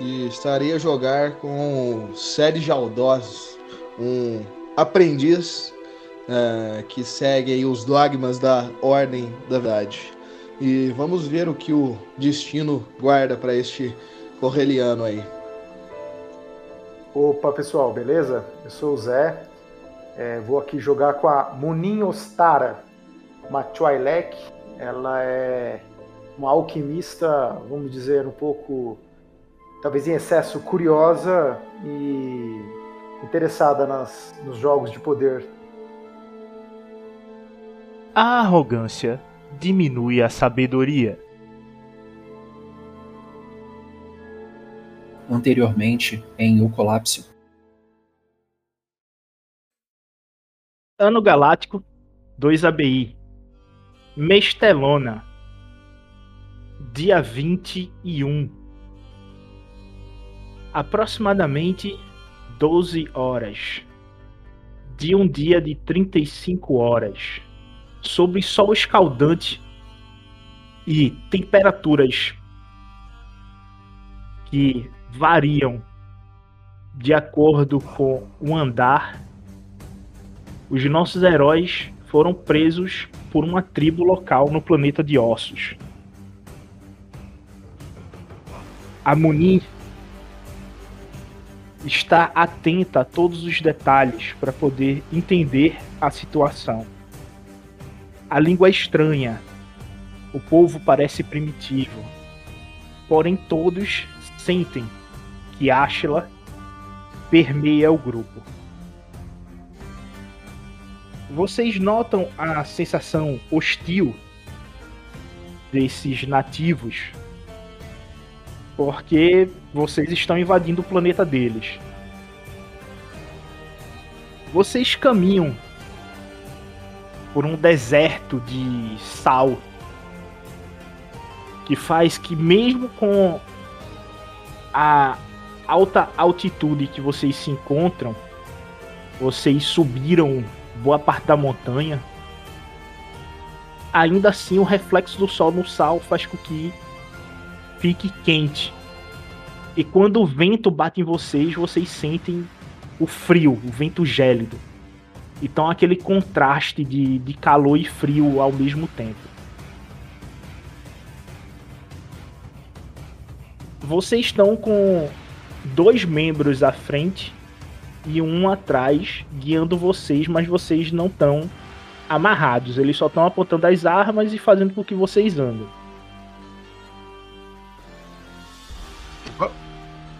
e estarei a jogar com Sérgio Aldosos, um aprendiz uh, que segue os dogmas da Ordem da Verdade. E vamos ver o que o destino guarda para este correliano aí. Opa pessoal, beleza? Eu sou o Zé, é, vou aqui jogar com a Munin Ostara, uma Twi'lek. Ela é uma alquimista, vamos dizer, um pouco, talvez em excesso, curiosa e interessada nas, nos jogos de poder. A arrogância diminui a sabedoria. Anteriormente, em O Colapso. Ano Galáctico 2 ABI. Mestelona. Dia 21. Aproximadamente 12 horas. De um dia de 35 horas sobre sol escaldante e temperaturas que variam de acordo com o andar, os nossos heróis foram presos por uma tribo local no planeta de Ossos. A Está atenta a todos os detalhes para poder entender a situação. A língua é estranha. O povo parece primitivo. Porém, todos sentem que Ashla permeia o grupo. Vocês notam a sensação hostil desses nativos porque vocês estão invadindo o planeta deles. Vocês caminham por um deserto de sal que faz que mesmo com a alta altitude que vocês se encontram, vocês subiram boa parte da montanha, ainda assim o reflexo do sol no sal faz com que fique quente. E quando o vento bate em vocês, vocês sentem o frio, o vento gélido. Então aquele contraste de, de calor e frio ao mesmo tempo. Vocês estão com dois membros à frente e um atrás guiando vocês, mas vocês não estão amarrados. Eles só estão apontando as armas e fazendo com que vocês andem.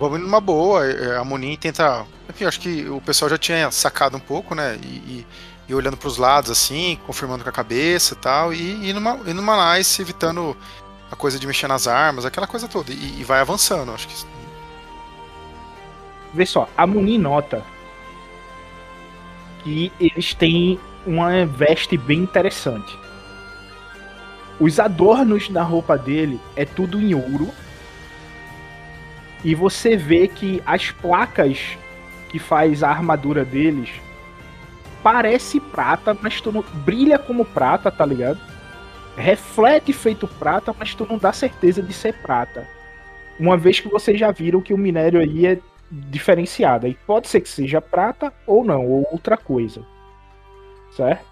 Vamos numa boa. É, a Munin tenta enfim, acho que o pessoal já tinha sacado um pouco, né? E, e, e olhando para os lados, assim, confirmando com a cabeça e tal, e, e numa, e numa nice, evitando a coisa de mexer nas armas, aquela coisa toda. E, e vai avançando, acho que. Vê só, a Muni nota que eles têm uma veste bem interessante. Os adornos da roupa dele é tudo em ouro. E você vê que as placas que faz a armadura deles parece prata, mas tu não brilha como prata, tá ligado? Reflete feito prata, mas tu não dá certeza de ser prata. Uma vez que vocês já viram que o minério aí é diferenciado, e pode ser que seja prata ou não, ou outra coisa. Certo?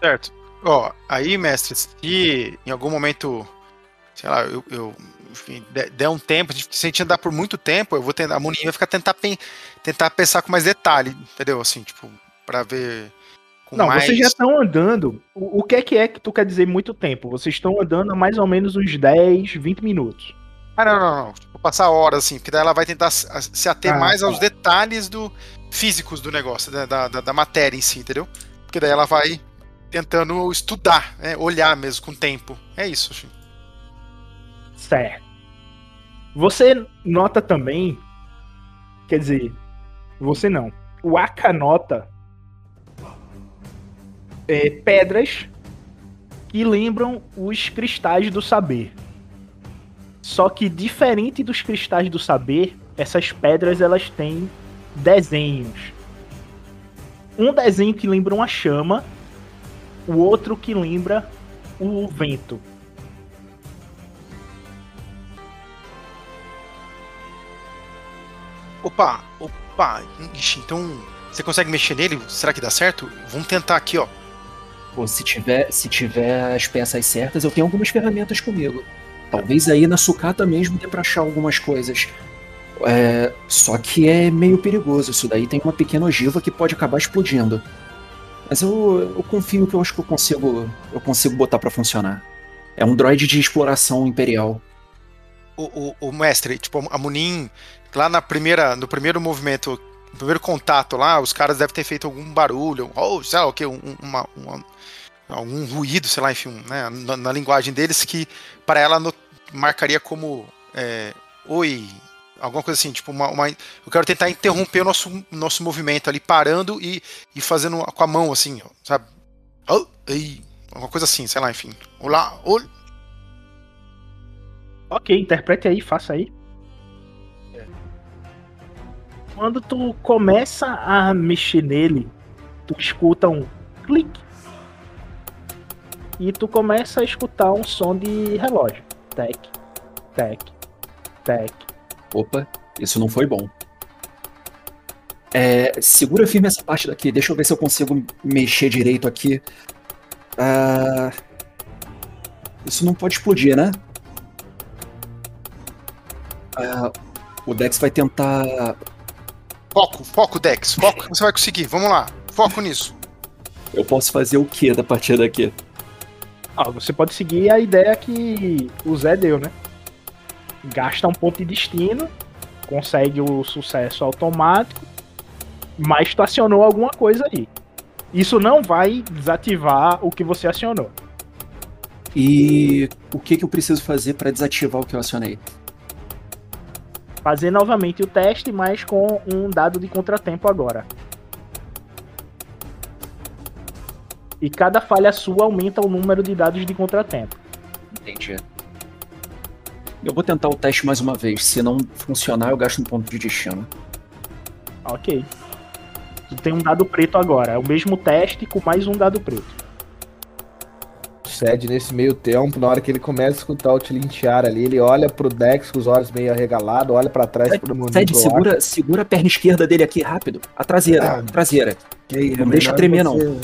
Certo. Ó, aí, mestre, se em algum momento, sei lá, eu, eu enfim, der um tempo, se a gente andar por muito tempo, eu vou tentar, a Muninha vai ficar tentar, tentar pensar com mais detalhe, entendeu? Assim, tipo, para ver não, mais... vocês já estão andando. O, o, que é que é que tu quer dizer muito tempo? Vocês estão andando há mais ou menos uns 10, 20 minutos. Ah, não, não, não. Tipo, passar horas, assim, porque daí ela vai tentar se ater ah, mais tá. aos detalhes do físicos do negócio, da, da, da, matéria em si, entendeu? Porque daí ela vai tentando estudar, né? olhar mesmo com o tempo. É isso, acho. Certo. Você nota também, quer dizer, Você não. O Aka nota é, pedras que lembram os cristais do saber. Só que diferente dos cristais do saber, essas pedras elas têm desenhos. Um desenho que lembra uma chama, o outro que lembra o vento. Opa, opa. Ixi, então você consegue mexer nele? Será que dá certo? Vamos tentar aqui, ó. Pô, se tiver, se tiver as peças certas, eu tenho algumas ferramentas comigo. Talvez aí na sucata mesmo dê pra achar algumas coisas. É, só que é meio perigoso. Isso daí tem uma pequena ogiva que pode acabar explodindo. Mas eu, eu confio que eu acho que eu consigo, eu consigo botar para funcionar. É um droid de exploração imperial. O, o, o, mestre, tipo, a Munin, lá na primeira, no primeiro movimento, no primeiro contato lá, os caras devem ter feito algum barulho, ou sei lá o que, um, uma, uma, algum ruído, sei lá, enfim, né, na, na linguagem deles que para ela no, marcaria como é, oi, alguma coisa assim, tipo uma, uma, eu quero tentar interromper o nosso, nosso movimento ali, parando e, e fazendo com a mão assim, sabe? Oh, ei, alguma coisa assim, sei lá, enfim. Olá, oi. Ok, interprete aí, faça aí. Quando tu começa a mexer nele, tu escuta um clique. E tu começa a escutar um som de relógio. Tec, tec, tec, Opa, isso não foi bom. É, segura firme essa parte daqui. Deixa eu ver se eu consigo mexer direito aqui. Ah, isso não pode explodir, né? Ah, o Dex vai tentar. Foco, foco, Dex. Foco que você vai conseguir. Vamos lá. Foco nisso. Eu posso fazer o que da partida daqui? Ah, você pode seguir a ideia que o Zé deu, né? gasta um ponto de destino, consegue o sucesso automático, mas acionou alguma coisa aí. Isso não vai desativar o que você acionou. E o que, que eu preciso fazer para desativar o que eu acionei? Fazer novamente o teste, mas com um dado de contratempo agora. E cada falha sua aumenta o número de dados de contratempo. Entendi. Eu vou tentar o teste mais uma vez. Se não funcionar, eu gasto um ponto de destino. Ok. Tu tem um dado preto agora. É o mesmo teste com mais um dado preto. Cede nesse meio tempo, na hora que ele começa a escutar o Tilintear ali, ele olha pro Dex com os olhos meio arregalados, olha para trás Cede, pro mundo. Cede, segura, segura a perna esquerda dele aqui rápido. A traseira, ah, a traseira. Aí, não é deixa tremer, você, não.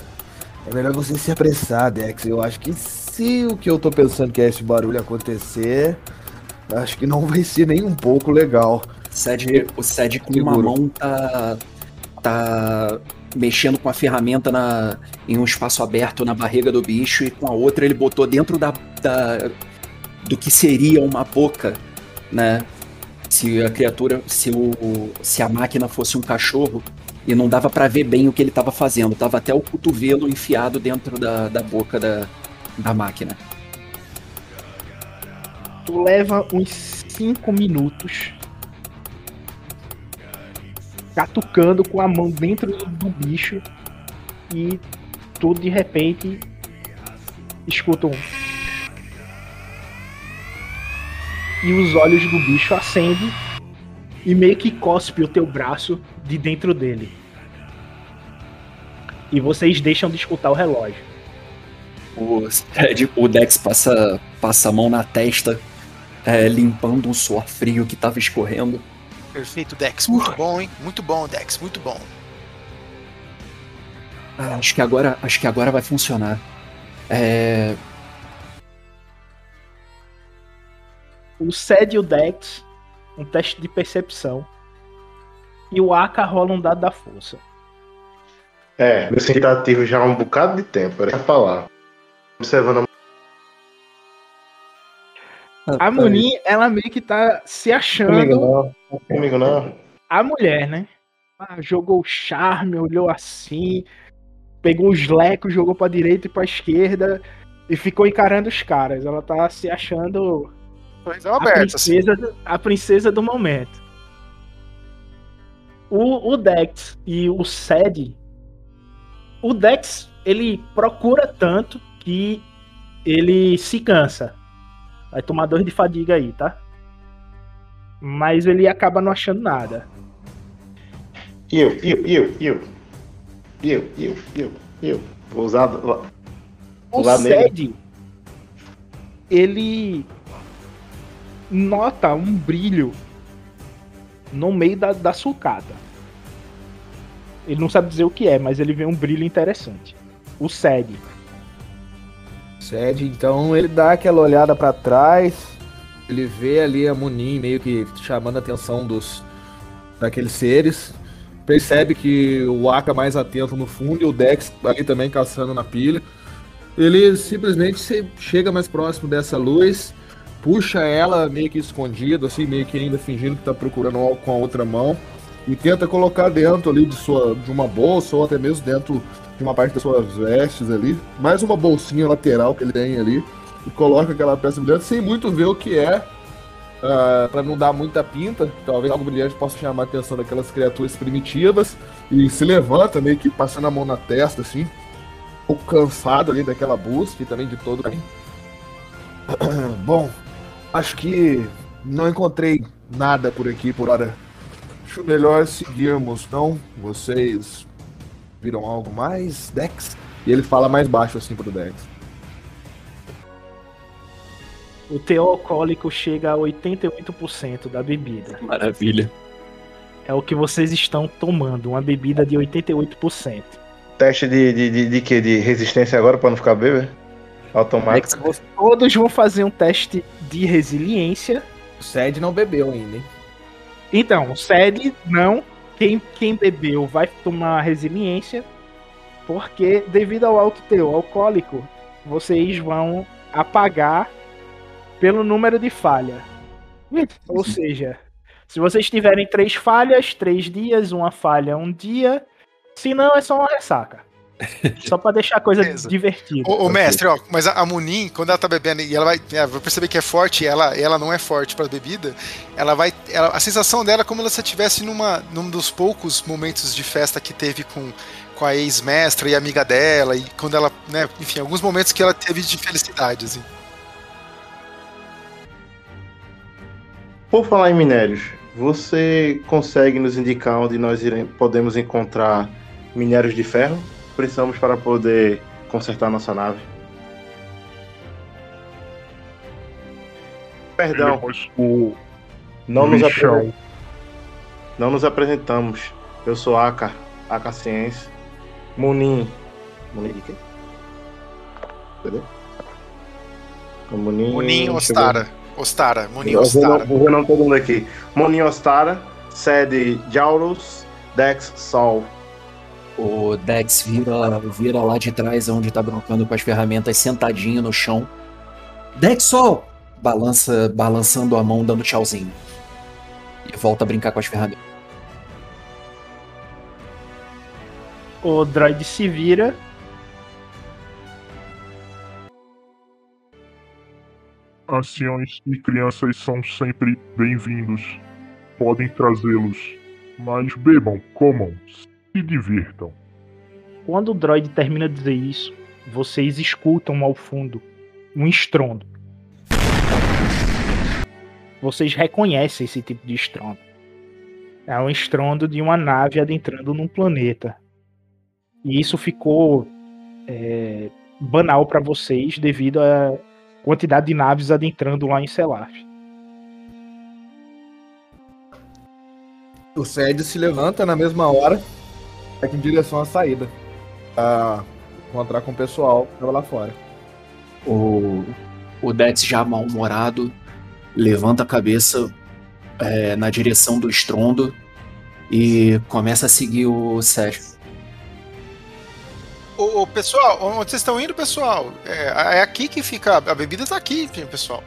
É melhor você se apressar, Dex. Eu acho que se o que eu tô pensando que é esse barulho acontecer, acho que não vai ser nem um pouco legal. Sed, o Sed com uma mão tá, tá mexendo com a ferramenta na, em um espaço aberto na barriga do bicho e com a outra ele botou dentro da, da do que seria uma boca, né? Se a criatura, se, o, se a máquina fosse um cachorro e não dava para ver bem o que ele estava fazendo, tava até o cotovelo enfiado dentro da, da boca da, da máquina tu leva uns 5 minutos catucando com a mão dentro do bicho e tu de repente escuta um. E os olhos do bicho acendem e meio que cospe o teu braço de dentro dele. E vocês deixam de escutar o relógio. O, o Dex passa, passa a mão na testa é, limpando um suor frio que tava escorrendo. Perfeito, Dex. Muito uh. bom, hein? Muito bom, Dex. Muito bom. Ah, acho que agora, acho que agora vai funcionar. É... O Ced e o Dex, um teste de percepção. E o Aka rola um dado da força. É, meu tentativo já há um bocado de tempo, era falar. Observando a a Munin, ela meio que tá se achando. Não. Comigo não. A mulher, né? Ah, jogou o charme, olhou assim, pegou os lecos, jogou pra direita e pra esquerda e ficou encarando os caras. Ela tá se achando a, princesa, assim. a princesa do momento. O, o Dex e o Sed. O Dex, ele procura tanto que ele se cansa. Vai tomar dor de fadiga aí, tá? Mas ele acaba não achando nada. Eu, eu, eu, eu. Eu, eu, eu, eu. Vou usar. Vou O usar. Sed, ele nota um brilho no meio da, da sulcata. Ele não sabe dizer o que é, mas ele vê um brilho interessante. O Sed. Sede, então ele dá aquela olhada pra trás, ele vê ali a Munin meio que chamando a atenção dos daqueles seres, percebe que o Aka mais atento no fundo e o Dex ali também caçando na pilha. Ele simplesmente chega mais próximo dessa luz, puxa ela meio que escondido, assim, meio que ainda fingindo que tá procurando algo com a outra mão e tenta colocar dentro ali de sua de uma bolsa ou até mesmo dentro de uma parte das suas vestes ali, mais uma bolsinha lateral que ele tem ali, e coloca aquela peça brilhante sem muito ver o que é, ah, pra não dar muita pinta, talvez algo brilhante possa chamar a atenção daquelas criaturas primitivas, e se levanta meio que passando a mão na testa, assim, um pouco cansado ali daquela busca e também de todo. Bom, acho que não encontrei nada por aqui por hora. Acho melhor seguirmos, não? Vocês viram algo mais, Dex? E ele fala mais baixo assim pro Dex. O teor alcoólico chega a 88% da bebida. Maravilha. É o que vocês estão tomando, uma bebida de 88%. Teste de, de, de, de quê? De resistência agora pra não ficar bêbado? Automático. Dex, Todos vão fazer um teste de resiliência. O Sed não bebeu ainda, hein? Então, o SED não. Quem, quem bebeu vai tomar resiliência. Porque, devido ao alto teor alcoólico, vocês vão apagar pelo número de falha. Ou seja, se vocês tiverem três falhas, três dias, uma falha, um dia. Se não, é só uma ressaca. Só pra deixar a coisa Beleza. divertida. Ô, ô, mestre, ó, mas a, a Munin, quando ela tá bebendo e ela vai, ela vai perceber que é forte e ela, ela não é forte pra bebida, ela vai. ela- a sensação dela é como se ela estivesse numa, num dos poucos momentos de festa que teve com, com a ex-mestra e amiga dela, e quando ela, né, enfim, alguns momentos que ela teve de felicidade, assim. Por falar em minérios, você consegue nos indicar onde nós iremos, podemos encontrar minérios de ferro? Precisamos para poder consertar nossa nave. Perdão, o não nos, apre- não nos apresentamos. Eu sou Aka, Aka Ciência. Munin. Munin de quê? Cadê? Munin. Munin chegou- Ostara. Vou, Ostara. vou ver o nome de todo mundo aqui. Monin Ostara, sede Jaurus, Dex Sol. O Dex vira, vira lá de trás, onde tá broncando com as ferramentas, sentadinho no chão. Dex Sol! Balança, balançando a mão, dando tchauzinho. E volta a brincar com as ferramentas. O droid se vira. Anciões e crianças são sempre bem-vindos. Podem trazê-los. Mas bebam, comam, se divirtam. Quando o droid termina de dizer isso, vocês escutam ao fundo um estrondo. Vocês reconhecem esse tipo de estrondo. É um estrondo de uma nave adentrando num planeta. E isso ficou é, banal para vocês devido à quantidade de naves adentrando lá em Selaf. O Sed se levanta na mesma hora, vai em direção à saída. Pra encontrar com o pessoal que tava lá fora. O, o Dex já mal-humorado levanta a cabeça é, na direção do estrondo e começa a seguir o Sérgio. Ô, ô, pessoal, onde vocês estão indo, pessoal? É, é aqui que fica. A bebida tá aqui, pessoal.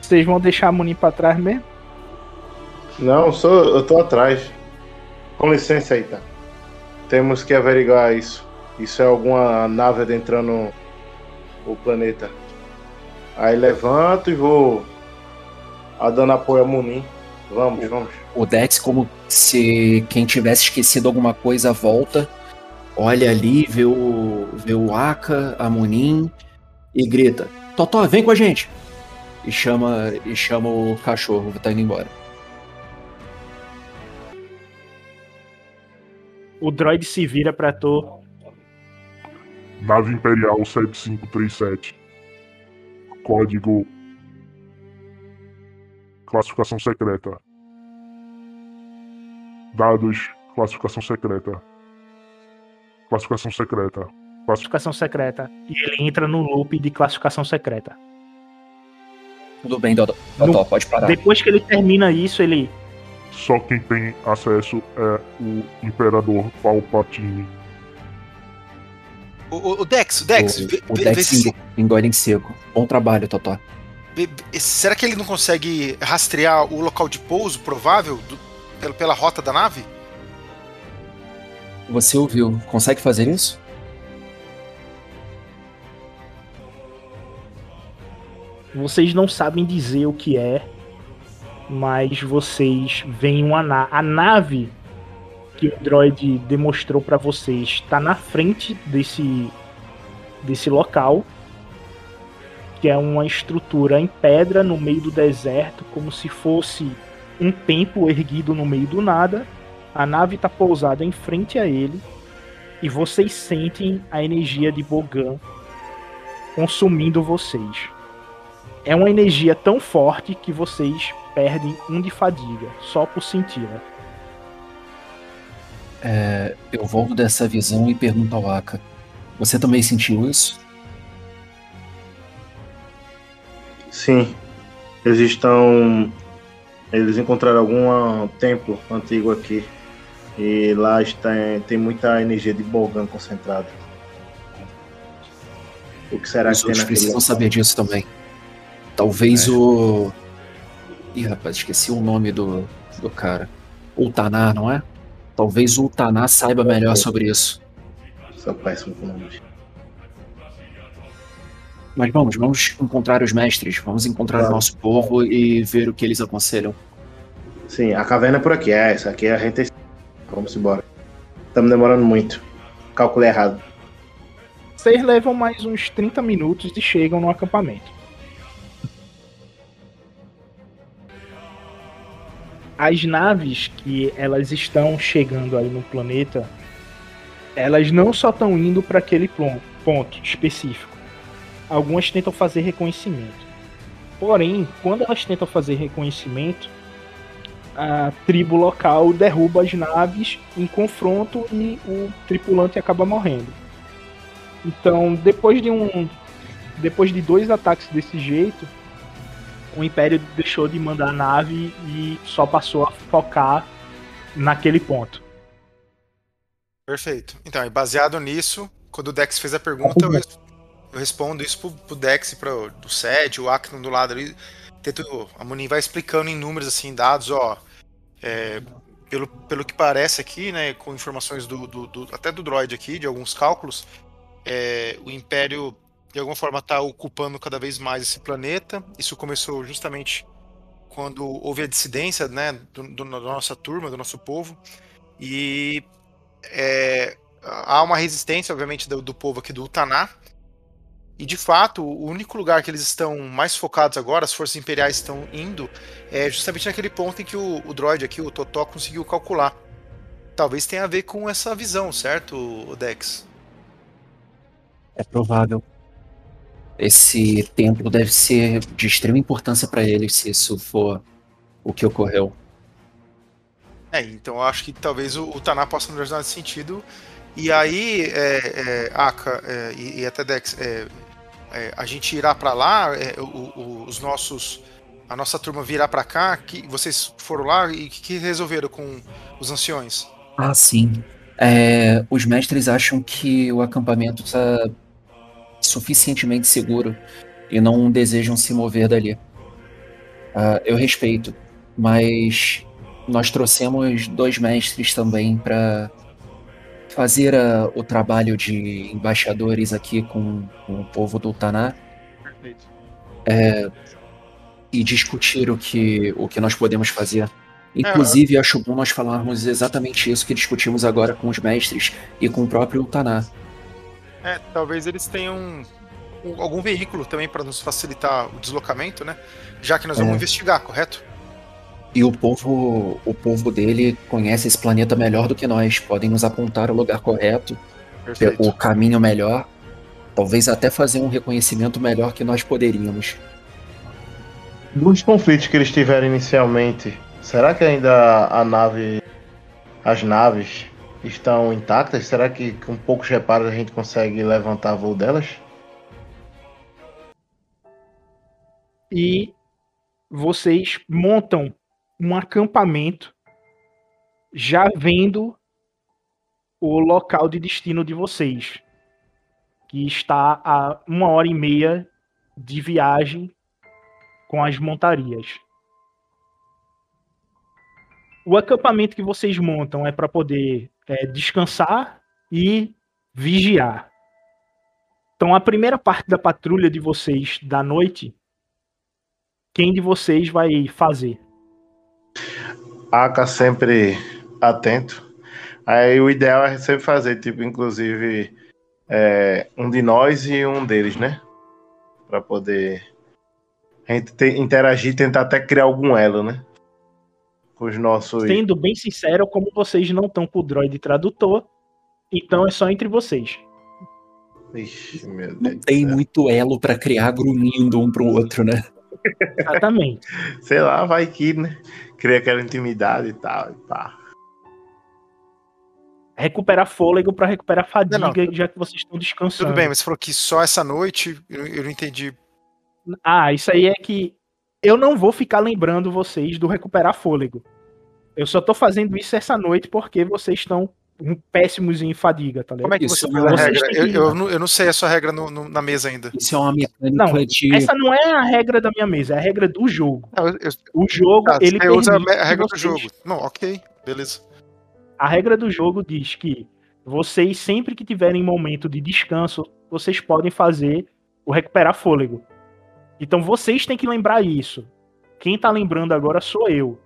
Vocês vão deixar a Munin pra trás mesmo? Não, sou, eu tô atrás. Com licença aí, tá? Temos que averiguar isso. Isso é alguma nave adentrando o planeta. Aí levanto e vou a dando apoio a Munin. Vamos, vamos. O Dex, como se quem tivesse esquecido alguma coisa, volta, olha ali, vê o, vê o Aka, a Munin e grita: Totó, vem com a gente! E chama, e chama o cachorro, tá indo embora. O droid se vira pra tu. Nave Imperial 7537. Código. Classificação secreta. Dados. Classificação secreta. Classificação secreta. Classificação secreta. E ele entra no loop de classificação secreta. Tudo bem, Dodó, Totó, pode parar. Depois que ele termina isso, ele. Só quem tem acesso é o Imperador Palpatine. O, o- o Dex, o Dex, o, vê- o vê- Dex vê em seco. Bom trabalho, Totó. vê- vê- será que ele não consegue rastrear o local de pouso provável do- pela, pela rota da nave? Você ouviu? Consegue fazer isso? Vocês não sabem dizer o que é, mas vocês veem uma na a nave que o droid demonstrou pra vocês está na frente desse desse local, que é uma estrutura em pedra no meio do deserto, como se fosse um templo erguido no meio do nada. A nave está pousada em frente a ele e vocês sentem a energia de Bogan consumindo vocês. É uma energia tão forte que vocês perdem um de fadiga, só por senti-la. É, eu volto dessa visão e pergunto ao Aka. Você também sentiu isso? Sim. Eles estão. Eles encontraram algum templo antigo aqui. E lá está, tem muita energia de Bogan concentrada. O que será Os que tem naquele precisam saber disso também. Talvez o. Ih, rapaz, esqueci o nome do, do cara. Ultanar, não é? Talvez o Ultanar saiba melhor sobre isso. Sou péssimo com nomes. Mas vamos, vamos encontrar os mestres, vamos encontrar o Claro. nosso povo e ver o que eles aconselham. Sim, a caverna é por aqui. É, essa aqui é a gente. Vamos embora. Estamos demorando muito. Calculei errado. Vocês levam mais uns 30 minutos e chegam no acampamento. As naves que elas estão chegando aí no planeta, elas não só estão indo para aquele pon- ponto específico. Algumas tentam fazer reconhecimento. Porém, quando elas tentam fazer reconhecimento, a tribo local derruba as naves em confronto e o tripulante acaba morrendo. Então, depois de um. Depois de dois ataques desse jeito, o Império deixou de mandar a nave e só passou a focar naquele ponto. Perfeito. Então, e baseado nisso, quando o Dex fez a pergunta, eu, res- eu respondo isso pro, pro Dex pro do Sed, o Acnon do lado ali. Tento, a Munin vai explicando em números, assim, dados, ó. é, pelo, pelo que parece aqui, né, com informações do, do- do- até do droid aqui, de alguns cálculos, é, o Império, de alguma forma, está ocupando cada vez mais esse planeta. Isso começou justamente quando houve a dissidência, né, do- da nossa turma, do nosso povo. E é, há uma resistência, obviamente, do, do povo aqui do Utaná. E de fato, o único lugar que eles estão mais focados agora, as forças imperiais estão indo, é justamente naquele ponto em que o, o droid aqui, o Totó, conseguiu calcular. Talvez tenha a ver com essa visão, certo, Dex? É provável. Esse templo deve ser de extrema importância para eles, se isso for o que ocorreu. É, então eu acho que talvez o, o Taná possa nos ajudar nesse sentido. E aí, é, é, Aka é, e, e até Dex, é, é, a gente irá para lá, é, o- o- os nossos, a nossa turma virá para cá. Que vocês foram lá e que, que resolveram com os anciões? Ah, sim. Os mestres acham que o acampamento está suficientemente seguro e não desejam se mover dali. Ah, eu respeito, mas nós trouxemos dois mestres também para fazer ah, o trabalho de embaixadores aqui com, com o povo do Taná. Perfeito. e discutir o que, o que nós podemos fazer. Inclusive, acho bom nós falarmos exatamente isso que discutimos agora com os mestres e com o próprio Taná. É, talvez eles tenham um- algum veículo também para nos facilitar o deslocamento, né? Já que nós vamos É. investigar, correto? E o povo, o povo dele conhece esse planeta melhor do que nós. Podem nos apontar o lugar correto, Perfeito. o caminho melhor. Talvez até fazer um reconhecimento melhor que nós poderíamos. Dos conflitos que eles tiveram inicialmente, será que ainda a nave. As naves estão intactas? Será que com poucos reparos a gente consegue levantar voo delas? e vocês montam um acampamento já vendo o local de destino de vocês, que está a uma hora e meia de viagem com as montarias. O acampamento que vocês montam é para poder é, descansar e vigiar. Então, a primeira parte da patrulha de vocês da noite quem de vocês vai fazer? Aka sempre atento. Aí o ideal é sempre fazer, tipo, inclusive, é, um de nós e um deles, né? Pra poder a gente ter- interagir, tentar até criar algum elo, né? Com os nossos. Sendo bem sincero, como vocês não estão com o droid tradutor, então é só entre vocês. Ixi, meu Deus. Não tem céu. muito elo pra criar grunhindo um pro outro, né? Exatamente. Sei lá, vai que, né? Cria aquela intimidade e tal. E pá. recuperar fôlego para recuperar fadiga, Não, não, já que vocês estão descansando. Tudo bem, mas você falou que só essa noite, eu, eu não entendi. Ah, isso aí é que eu não vou ficar lembrando vocês do recuperar fôlego. Eu só tô fazendo isso essa noite porque vocês estão péssimos em fadiga, tá ligado? Como é que Isso você não faz a é- regra? Eu, eu não, eu não sei a sua regra no- no- na mesa ainda. Isso é uma mecânica Não, de. Essa não é a regra da minha mesa, é a regra do jogo. Não, eu- eu- O jogo, ah, ele usa a permite me- a regra do jogo. Não, ok, beleza. A regra do jogo diz que vocês, sempre que tiverem momento de descanso, vocês podem fazer o recuperar fôlego. Então vocês têm que lembrar isso. Quem tá lembrando agora sou eu.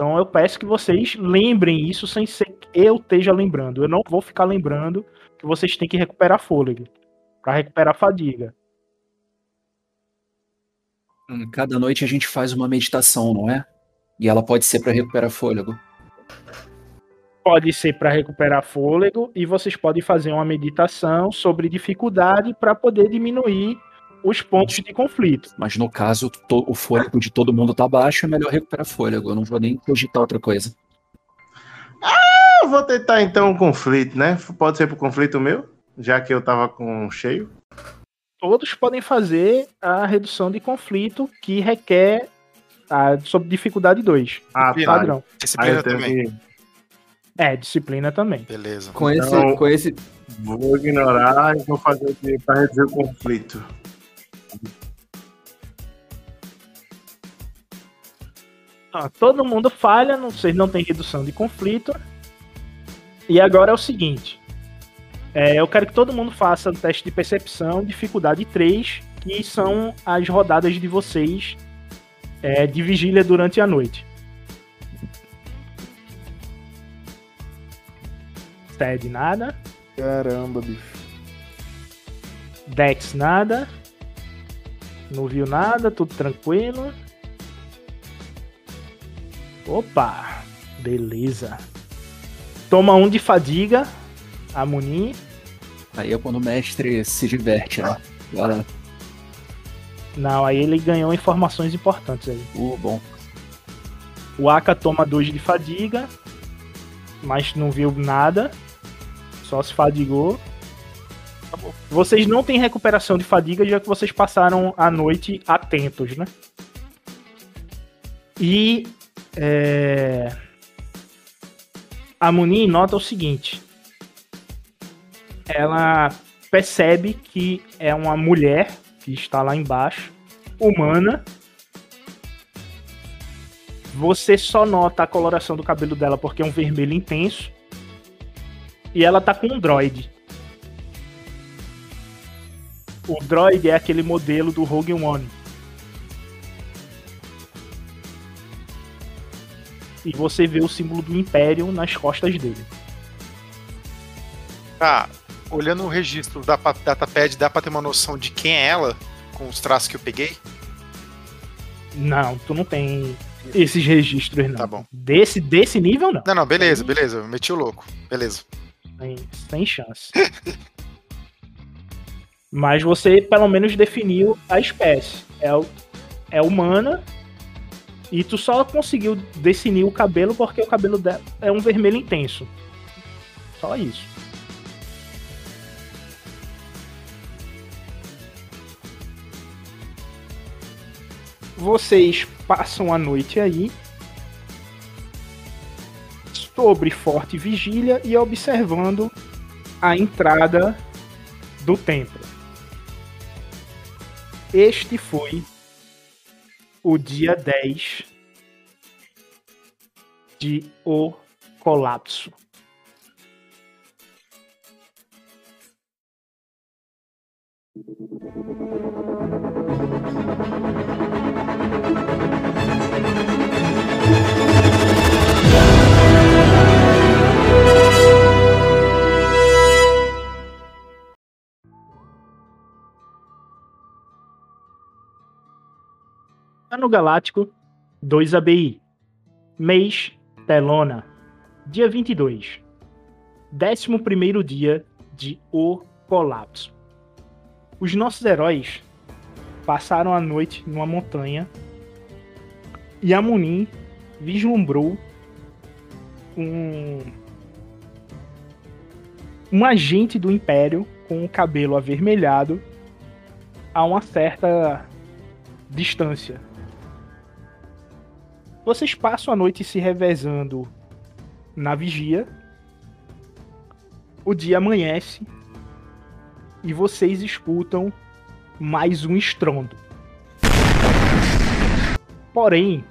Então eu peço que vocês lembrem isso sem ser que eu esteja lembrando. Eu não vou ficar lembrando que vocês têm que recuperar fôlego para recuperar fadiga. Hum, Cada noite a gente faz uma meditação, não é? E ela pode ser pra recuperar fôlego. Pode ser para recuperar fôlego e vocês podem fazer uma meditação sobre dificuldade para poder diminuir os pontos de conflito. Mas no caso, to- o fôlego de todo mundo tá baixo, é melhor recuperar fôlego. Eu não vou nem cogitar outra coisa. Eu vou tentar então um conflito, né? Pode ser pro conflito meu, já que eu tava com cheio. todos podem fazer a redução de conflito que requer a, sob dificuldade 2. Ah, tá. Padrão. Disciplina também. que. É, disciplina também. Beleza. Com esse, Então- com esse Vou ignorar e vou fazer o que pra reduzir o conflito. Ó, todo mundo falha, não, vocês não têm redução de conflito. E agora é o seguinte. é, eu quero que todo mundo faça o teste de percepção, dificuldade 3, que são as rodadas de vocês é, de vigília durante a noite. Ted, nada. Caramba, bicho. Dex, nada. Não viu nada, tudo tranquilo. Opa, beleza. Toma um de fadiga, a Munin. Aí é quando o mestre se diverte, né? Agora, Não, aí ele ganhou informações importantes aí. uh, bom. O Aka toma dois de fadiga, mas não viu nada. Só se fadigou. Vocês não têm recuperação de fadiga, já que vocês passaram a noite atentos, né? E é, a Munin nota o seguinte: ela percebe que é uma mulher que está lá embaixo, humana, você só nota a coloração do cabelo dela porque é um vermelho intenso. E ela tá com um droid. O droid é aquele modelo do Rogue One. E você vê o símbolo do Império nas costas dele. Tá, olhando o registro da pa- Datapad, dá pra ter uma noção de quem é ela, com os traços que eu peguei? Não, tu não tem esses registros, não. Tá bom. Desse, desse nível, não. Não, não, beleza, beleza, eu meti o louco. Beleza. Sem, sem chance. Mas você pelo menos definiu a espécie. É, é humana. E tu só conseguiu definir o cabelo porque o cabelo dela é um vermelho intenso. Só isso. Vocês passam a noite aí sobre forte vigília e observando a entrada do templo. Este foi o dia 10 de O Colapso. Ano Galáctico 2 ABI. Mês Telona. Dia 22. 11 dia de O Colapso. Os nossos heróis passaram a noite numa montanha e a Munin vislumbrou um um agente do Império com o cabelo avermelhado a uma certa distância. Vocês passam a noite se revezando na vigia. O dia amanhece e vocês escutam mais um estrondo. Porém,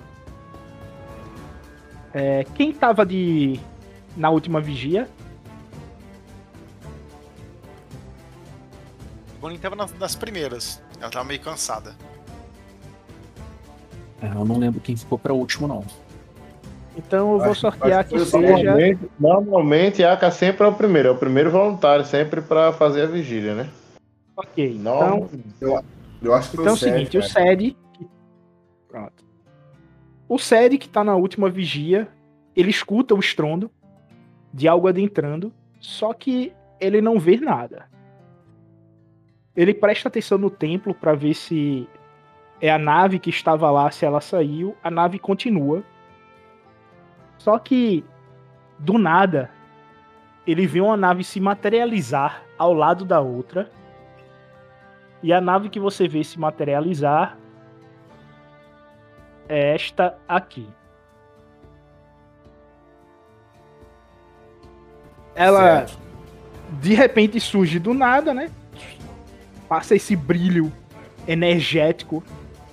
é, quem tava de na última vigia? Bonin tava nas, nas primeiras. Ela tava meio cansada. É, eu não lembro quem ficou pra último, não. Então eu vou Acho- sortear acho que foi seja. Normalmente, normalmente Aka sempre é o primeiro, é o primeiro voluntário, sempre pra fazer a vigília, né? Ok. Não, Então, Eu acho que Então é o seguinte, o Sed. Pronto. O Sed, que tá na última vigia, ele escuta o estrondo de algo adentrando, só que ele não vê nada. Ele presta atenção no templo pra ver se é a nave que estava lá, se ela saiu. A nave continua. Só que, do nada, ele vê uma nave se materializar ao lado da outra. E a nave que você vê se materializar é esta aqui. Ela Certo. de repente surge do nada, né? Passa esse brilho energético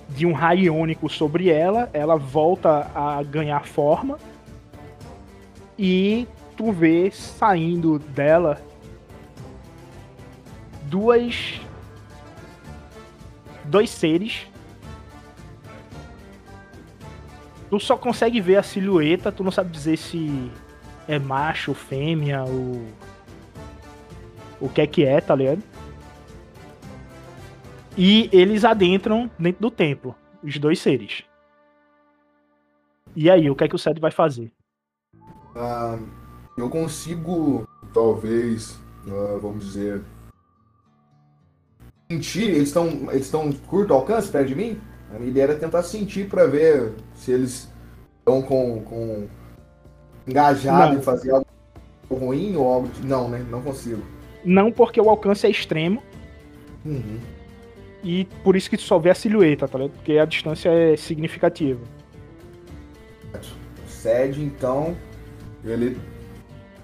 de um raio iônico sobre ela, ela volta a ganhar forma e tu vê saindo dela duas dois seres. Tu só consegue ver a silhueta, tu não sabe dizer se é macho, fêmea, ou o que é que é, tá ligado? E eles adentram dentro do templo, os dois seres. E aí, o que é que o Seth vai fazer? Ah, eu consigo, talvez, ah, vamos dizer, sentir. Eles estão eles estão curto alcance perto de mim? A minha ideia era tentar sentir para ver se eles estão com, com engajado Não. em fazer algo ruim ou algo. Não, né? Não consigo. Não porque o alcance é extremo, Uhum. E por isso que só vê a silhueta, tá ligado? Porque a distância é significativa. Cede, então, ele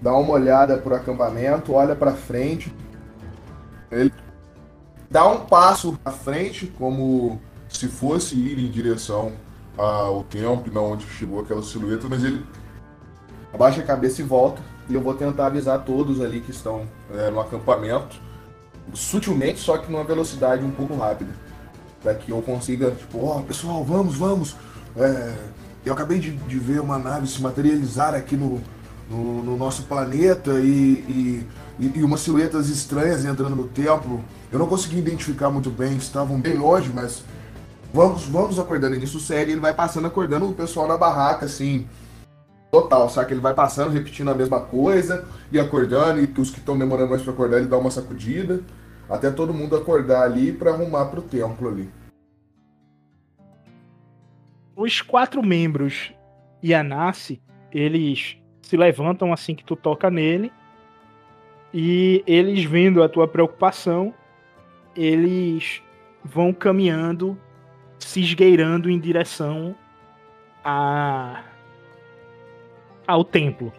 dá uma olhada pro acampamento, olha pra frente. Ele dá um passo à frente, como se fosse ir em direção ao templo, na onde chegou aquela silhueta, mas ele abaixa a cabeça e volta. E eu vou tentar avisar todos ali que estão é, no acampamento, sutilmente, só que numa velocidade um pouco rápida. Para que eu consiga, tipo, ó, pessoal, vamos, vamos. É, eu acabei de, de ver uma nave se materializar aqui no, no, no nosso planeta e, e, e, umas silhuetas estranhas entrando no templo. Eu não consegui identificar muito bem, estavam bem longe, mas vamos, vamos acordando. Nisso segue, ele vai passando acordando o pessoal na barraca, assim, total, sabe? Ele vai passando, repetindo a mesma coisa e acordando, e os que estão demorando mais para acordar, ele dá uma sacudida, até todo mundo acordar ali para arrumar pro templo ali. Os quatro membros Yanassi, eles se levantam assim que tu toca nele. E eles vendo a tua preocupação, eles vão caminhando, se esgueirando em direção a ao templo.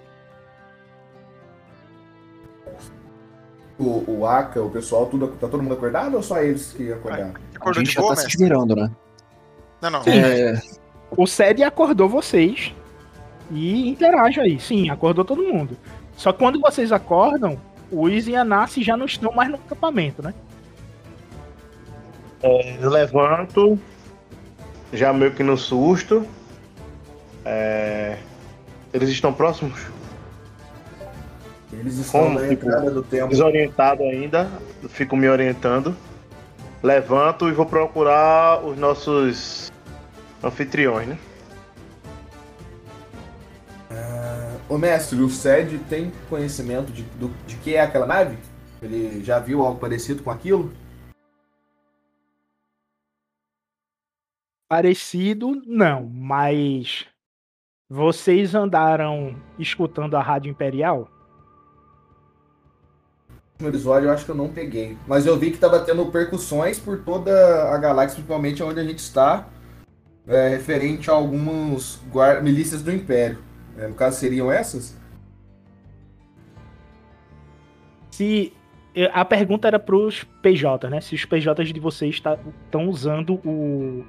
O, o Aka, o pessoal, tudo, tá todo mundo acordado ou só eles que acordaram? A gente já tá se esgueirando, né? Não, não. É... O Sed acordou vocês e interage aí. Sim, acordou todo mundo. Só que quando vocês acordam, o Izzy e a Nassi já não estão mais no acampamento, né? É, eu levanto, já meio que no susto. É, eles estão próximos? Eles estão Como, na tipo, entrada do templo. Desorientado ainda, fico me orientando. Levanto e vou procurar os nossos anfitriões, né? Ô mestre, o Sed tem conhecimento de, do, de que é aquela nave? Ele já viu algo parecido com aquilo? Parecido, não, mas vocês andaram escutando a Rádio Imperial? No episódio eu acho que eu não peguei. Mas eu vi que estava tendo percussões por toda a galáxia, principalmente onde a gente está, é, referente a algumas milícias do Império. É, no caso, seriam essas? Se a pergunta era para os PJ, né? Se os PJs de vocês estão tá, usando o,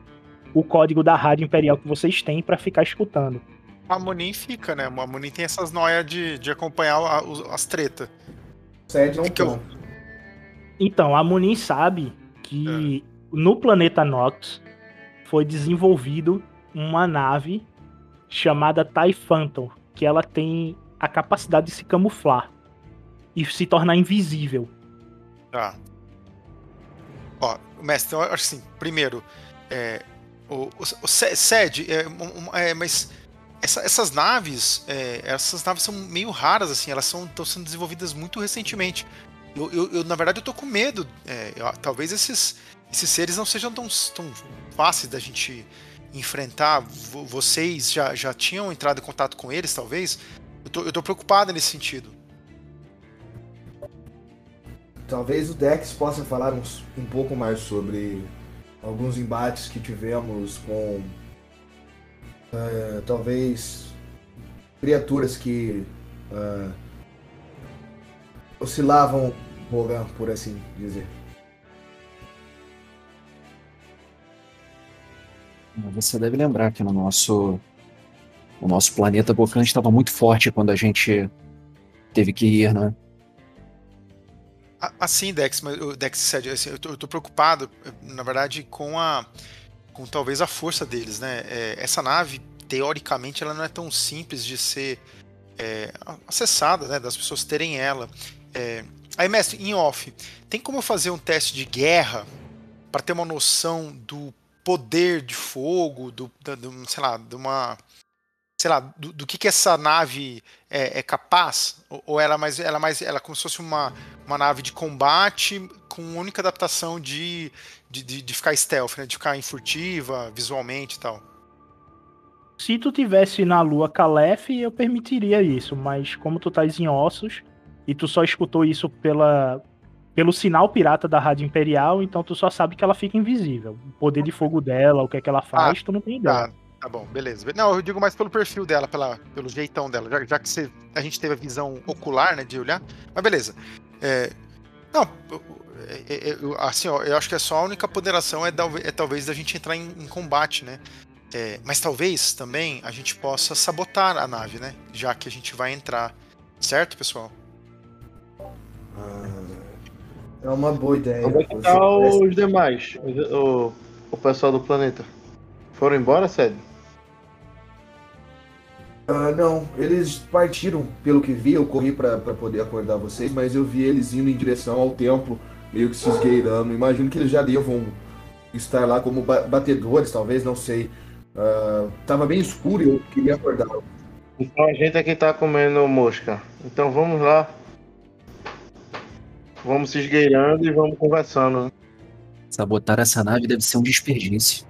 o código da rádio imperial que vocês têm para ficar escutando. A Munin fica, né? A Munin tem essas noias de, de acompanhar a, as tretas. Sede não é eu... Então, a Munin sabe que é. no planeta Nox foi desenvolvido uma nave chamada Tai Phantom, que ela tem a capacidade de se camuflar e se tornar invisível. Tá. Ó, mestre, eu acho assim, primeiro, é, o, o, o SED, é, é, mas essa, essas naves, é, essas naves são meio raras, assim, elas estão sendo desenvolvidas muito recentemente. Eu, eu, eu, na verdade, eu tô com medo. É, eu, talvez esses, esses seres não sejam tão, tão fáceis da gente enfrentar? Vocês já, já tinham entrado em contato com eles, talvez? Eu tô, eu tô preocupado nesse sentido. Talvez o Dex possa falar um pouco mais sobre alguns embates que tivemos com. Uh, talvez. criaturas que. Uh, oscilavam Rogan, por assim dizer. Você deve lembrar que no nosso o nosso planeta Bocan estava muito forte quando a gente teve que ir, né? Assim, Dex, mas Dex, assim, eu, tô, eu tô preocupado, na verdade, com a com talvez a força deles, né? É, essa nave, teoricamente, ela não é tão simples de ser é, acessada, né? Das pessoas terem ela. É... Aí, mestre, em off, tem como eu fazer um teste de guerra para ter uma noção do poder de fogo, do, do, sei lá, de uma. Sei lá, do, do que, que essa nave é, é capaz? Ou, ou, ela é mais. Ela é mais. Ela é como se fosse uma, uma nave de combate com única adaptação de, de, de, de ficar stealth, né? De ficar infurtiva, visualmente e tal. Se tu tivesse na lua Calef, eu permitiria isso, mas como tu estás em ossos e tu só escutou isso pela, pelo sinal pirata da Rádio Imperial, então tu só sabe que ela fica invisível. O poder de fogo dela, o que é que ela faz, ah, tu não tem ideia. Tá, tá bom, beleza. Não, eu digo mais pelo perfil dela, pela, pelo jeitão dela, já, já que você, a gente teve a visão ocular, né, de olhar. Mas beleza. É, não, é, é, é, assim, ó, eu acho que é só a única ponderação é, é talvez da gente entrar em, em combate, né? É, mas talvez também a gente possa sabotar a nave, né? Já que a gente vai entrar. Certo, pessoal? Ah, é uma boa ideia. Como é que tá os demais? O, o pessoal do planeta? Foram embora, sério? Ah, não, eles partiram, pelo que vi, eu corri para poder acordar vocês, mas eu vi eles indo em direção ao templo, meio que se esgueirando. Imagino que eles já devam estar lá como batedores, talvez, não sei. Uh, tava bem escuro e eu queria acordar. Então a gente aqui tá comendo mosca. Então vamos lá. Vamos se esgueirando e vamos conversando. Sabotar essa nave deve ser um desperdício.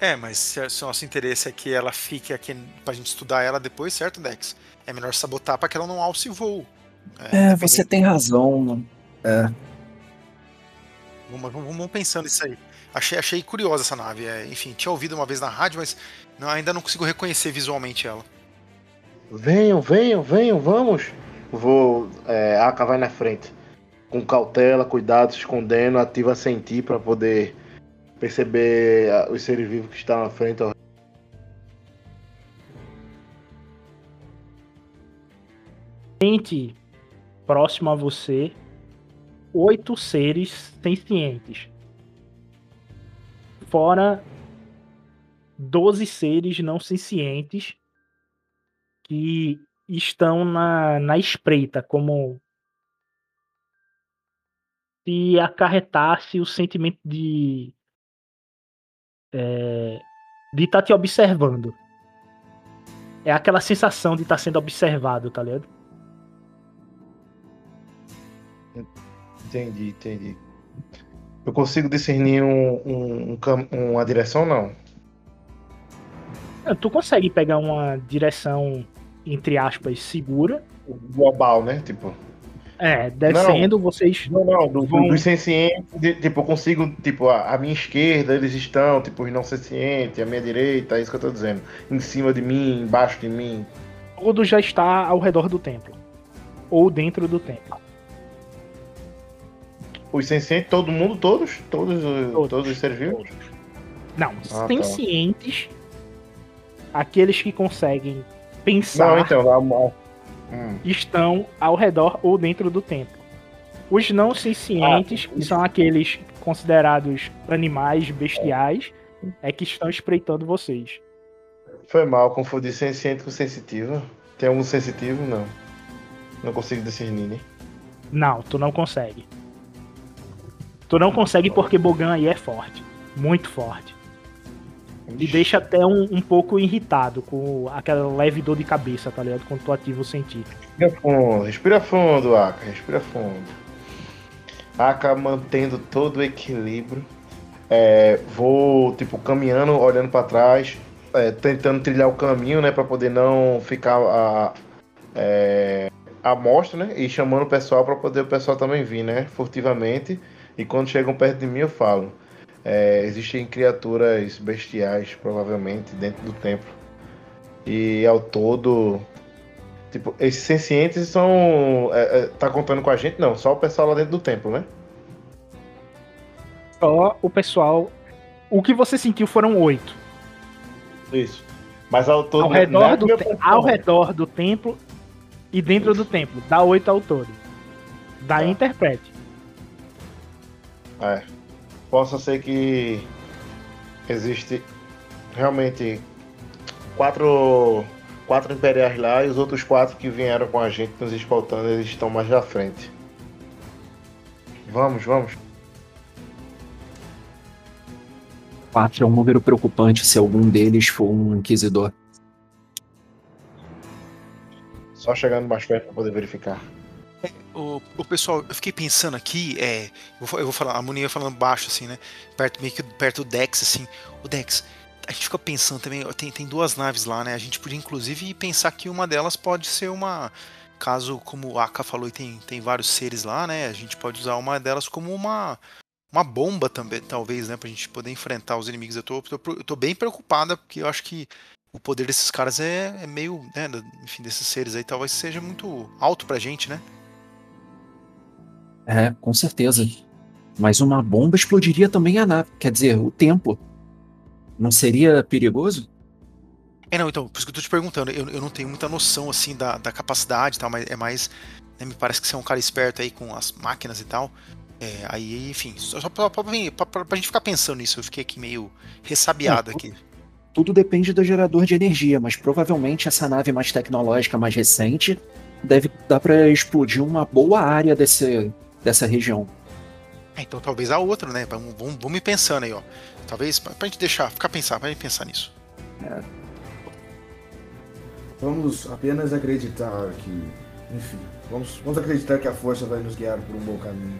É, mas se, se o nosso interesse é que ela fique aqui pra gente estudar ela depois, certo, Dex? É melhor sabotar para que ela não alce voo. É, é você tem razão. É. Vamos, vamos pensando nisso aí. Achei, achei curiosa essa nave. É, enfim, tinha ouvido uma vez na rádio, mas não, ainda não consigo reconhecer visualmente ela. Venham, venham, venham, vamos. Vou. É, Aka vai na frente. Com cautela, cuidado, se escondendo, ativa sentir para poder perceber os seres vivos que estão na frente. Gente, próximo a você, oito seres sencientes. Fora 12 seres não sencientes que estão na, na espreita, como se acarretasse o sentimento de é, de estar tá te observando. É aquela sensação de estar tá sendo observado, tá ligado? Entendi, entendi. Eu consigo discernir um, um, um, uma direção, não? Tu consegue pegar uma direção, entre aspas, segura. Global, né? Tipo. É, descendo, não, vocês. Não, não, do, vão... dos sencientes, tipo, eu consigo, tipo, a, a, minha esquerda eles estão, tipo, os não sencientes, a minha direita, é isso que eu tô dizendo. Em cima de mim, embaixo de mim. Tudo já está ao redor do templo. Ou dentro do templo. Os sencientes, todo mundo, todos? Todos, todos, todos os seres vivos? Não, ah, sencientes. Tá. Aqueles que conseguem pensar. Não, então, hum. estão ao redor ou dentro do templo. Os não sencientes, ah, que são aqueles considerados animais bestiais, é que estão espreitando vocês. Foi mal, confundi senciente com sensitivo. Tem algum sensitivo? Não. Não consigo discernir, né? Não, tu não consegue. Tu não consegue porque Bogan aí é forte. Muito forte. E deixa até um, um pouco irritado com aquela leve dor de cabeça, tá ligado? Quando tu ativa o sentido. Respira fundo, respira fundo, Aka, respira fundo. Aka mantendo todo o equilíbrio. É, vou, tipo, caminhando, olhando para trás, é, tentando trilhar o caminho, né, para poder não ficar a, é, a mostra, né, e chamando o pessoal para poder o pessoal também vir, né, furtivamente. E quando chegam perto de mim, eu falo: é, existem criaturas bestiais, provavelmente, dentro do templo. E ao todo. Tipo, esses sencientes são. É, é, tá contando com a gente? Não, só o pessoal lá dentro do templo, né? Só o pessoal. O que você sentiu foram oito. Isso. Mas ao todo. Ao redor, do, te... ao redor do templo e dentro Isso. do templo. Dá oito ao todo. Dá tá. interprete. É possa ser que existe realmente quatro quatro imperiais lá e os outros quatro que vieram com a gente nos escoltando, eles estão mais à frente. Vamos, vamos. Quatro é um número preocupante se algum deles for um inquisidor. Só chegando mais perto para poder verificar. O, o pessoal, eu fiquei pensando aqui, é, eu vou, eu vou falar, a Moninha falando baixo, assim, né? Perto, meio que perto do Dex, assim. O Dex, a gente fica pensando também, tem, tem duas naves lá, né? A gente podia inclusive pensar que uma delas pode ser uma. Caso, como o Aka falou, tem, tem vários seres lá, né? A gente pode usar uma delas como uma, uma bomba também, talvez, né? Pra gente poder enfrentar os inimigos. Eu tô, tô, tô bem preocupada, porque eu acho que o poder desses caras é, é meio, né? Enfim, desses seres aí talvez seja muito alto pra gente, né? É, com certeza. Mas uma bomba explodiria também a nave, quer dizer, o tempo. Não seria perigoso? É, não, então, por isso que eu tô te perguntando. Eu, eu não tenho muita noção, assim, da, da capacidade e tal, mas é mais. Né, me parece que você é um cara esperto aí com as máquinas e tal. É, aí, enfim, só, só pra, pra, pra, pra, gente ficar pensando nisso, eu fiquei aqui meio ressabiado aqui. tudo depende do gerador de energia, mas provavelmente essa nave mais tecnológica, mais recente, deve dar para explodir uma boa área desse, dessa região. É, então talvez a outra, né? Vamos, vamos, vamos ir pensando aí, ó. Talvez pra, pra gente deixar, ficar pensar, pra gente pensar nisso. É. Vamos apenas acreditar que. Enfim, vamos, vamos acreditar que a força vai nos guiar por um bom caminho.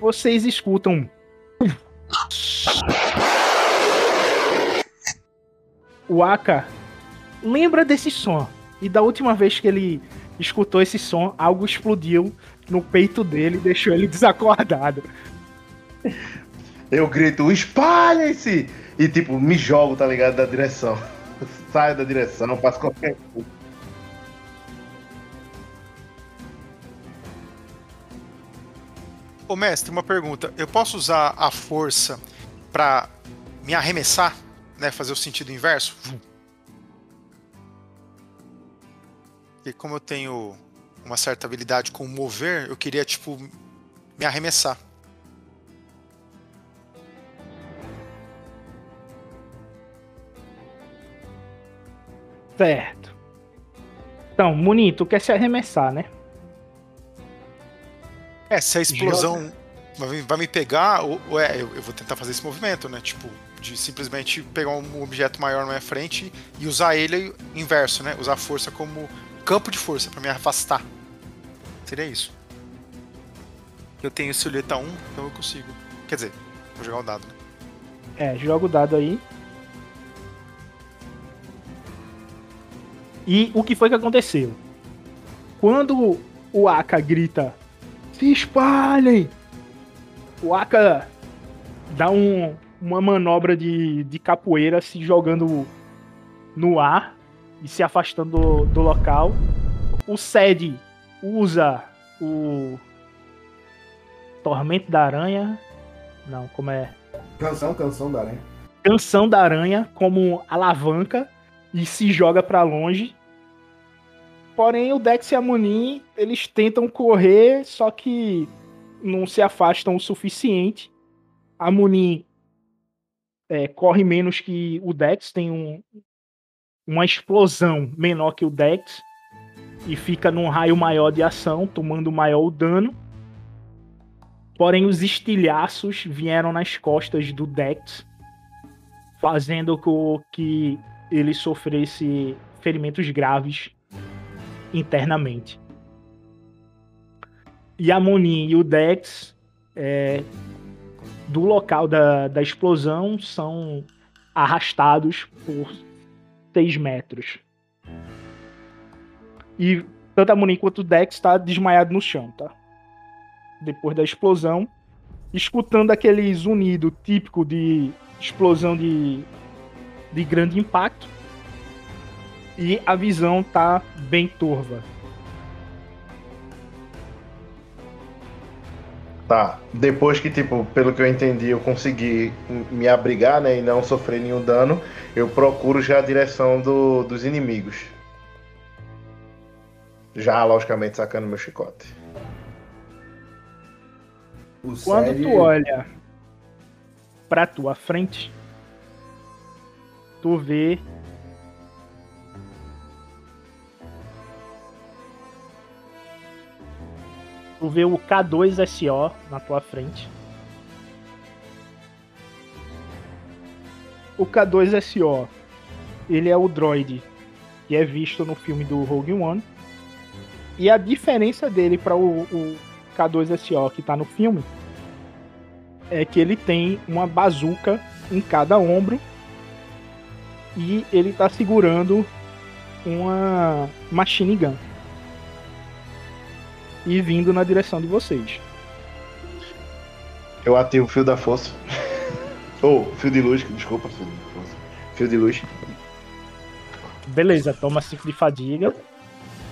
Vocês escutam. O Aka lembra desse som. E da última vez que ele escutou esse som, algo explodiu no peito dele e deixou ele desacordado. Eu grito, espalhem-se! E tipo, me jogo, tá ligado? Da direção. Saio da direção, faço qualquer coisa. Ô mestre, uma pergunta. Eu posso usar a força pra me arremessar? Né? Fazer o sentido inverso? Porque como eu tenho uma certa habilidade com mover, eu queria, tipo, me arremessar. Certo. Então, Muni, tu quer se arremessar, né? É, se a explosão vai, vai me pegar, ou, ou é, eu, eu vou tentar fazer esse movimento, né? Tipo, de simplesmente pegar um objeto maior na minha frente e usar ele inverso, né? Usar a força como campo de força pra me afastar. Seria isso. Eu tenho silhueta 1, então eu consigo. Quer dizer, vou jogar o dado, né? É, joga o dado aí. E o que foi que aconteceu? Quando o Aka grita: Se espalhem! O Aka dá um, uma manobra de, de capoeira se jogando no ar e se afastando do, do local. O Sed usa o Tormento da Aranha. Não, como é? Canção, canção da aranha. Canção da Aranha como alavanca e se joga para longe. Porém, o Dex e a Munin, eles tentam correr, só que não se afastam o suficiente. A Munin é, corre menos que o Dex, tem um, uma explosão menor que o Dex e fica num raio maior de ação, tomando maior dano. Porém, os estilhaços vieram nas costas do Dex, fazendo com que ele sofresse ferimentos graves internamente. E a Monin e o Dex, é, do local da, da explosão, são arrastados por 6 metros. E tanto a Monin quanto o Dex está desmaiado no chão, tá? Depois da explosão, escutando aquele zunido típico de explosão de, de grande impacto. E a visão tá bem turva. Tá. Depois que, tipo, pelo que eu entendi, eu consegui me abrigar, né? E não sofrer nenhum dano, eu procuro já a direção do, dos inimigos. Já, logicamente, sacando meu chicote. O Quando Sed- tu olha pra tua frente, tu vê tu vê o K2SO na tua frente. O K2SO, ele é o droid que é visto no filme do Rogue One. E a diferença dele para o, o K2SO que tá no filme é que ele tem uma bazuca em cada ombro e ele tá segurando uma machine gun e vindo na direção de vocês. Eu ativo o fio da força. Ou, fio de luz, desculpa, fio de força. Fio de luz. Beleza, toma 5 de fadiga.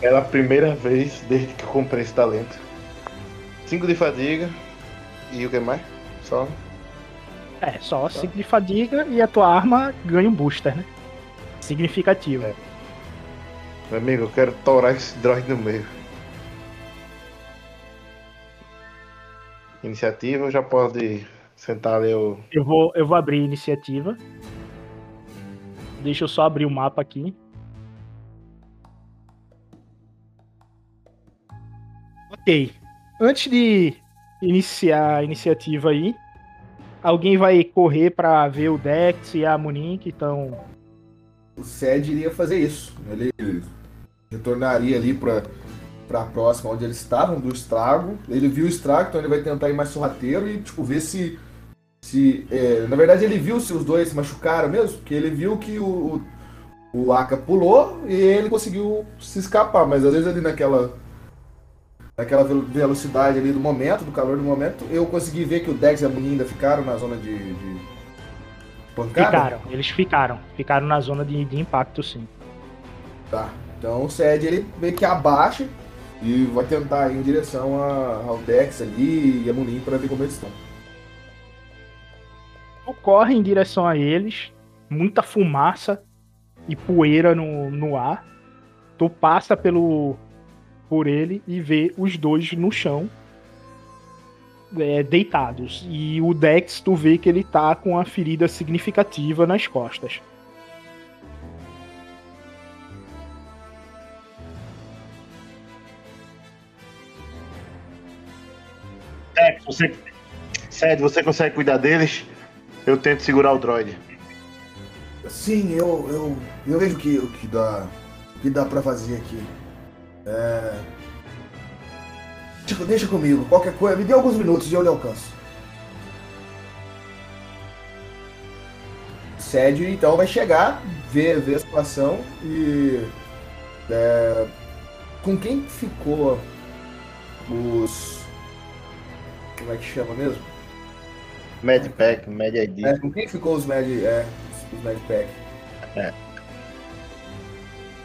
Pela primeira vez desde que eu comprei esse talento. 5 de fadiga. E o que mais? Só. É, só 5 de fadiga e a tua arma ganha um booster, né? Significativo. É. Meu amigo, eu quero torar esse droid no meio. Iniciativa ou já pode sentar ali o. Eu vou, eu vou abrir a iniciativa. Deixa eu só abrir o mapa aqui. Ok. Antes de iniciar a iniciativa aí, alguém vai correr pra ver o Dex e a Munin que estão. O Sed iria fazer isso. Ele retornaria ali pra, pra próxima onde eles estavam, do estrago. Ele viu o estrago, então ele vai tentar ir mais sorrateiro e, tipo, ver se. se é, na verdade, ele viu se os dois se machucaram mesmo, porque ele viu que o, o, o Aka pulou e ele conseguiu se escapar, mas às vezes ali naquela. Naquela velo- velocidade ali do momento, do calor do momento, eu consegui ver que o Dex e a Munin ainda ficaram na zona de, de pancada. Ficaram, eles ficaram. Ficaram na zona de, de impacto, sim. Tá. Então o Ced ele meio que abaixa e vai tentar ir em direção a- ao Dex ali e a Munin pra ver como eles estão. Corre em direção a eles, muita fumaça e poeira no, no ar. Tu passa pelo por ele e vê os dois no chão, é, deitados. E o Dex, tu vê que ele tá com uma ferida significativa nas costas. É, você. Sed, você consegue cuidar deles? Eu tento segurar o droid. Sim, eu, eu, eu vejo que, o que dá, que dá pra fazer aqui. É... Tipo, deixa comigo, qualquer coisa, me dê alguns minutos e eu lhe alcanço. Ced então vai chegar, ver, ver a situação e. é, com quem ficou os. Como é que chama mesmo? Medpack, Med ID. É, com quem ficou os Med. É, os Medpack?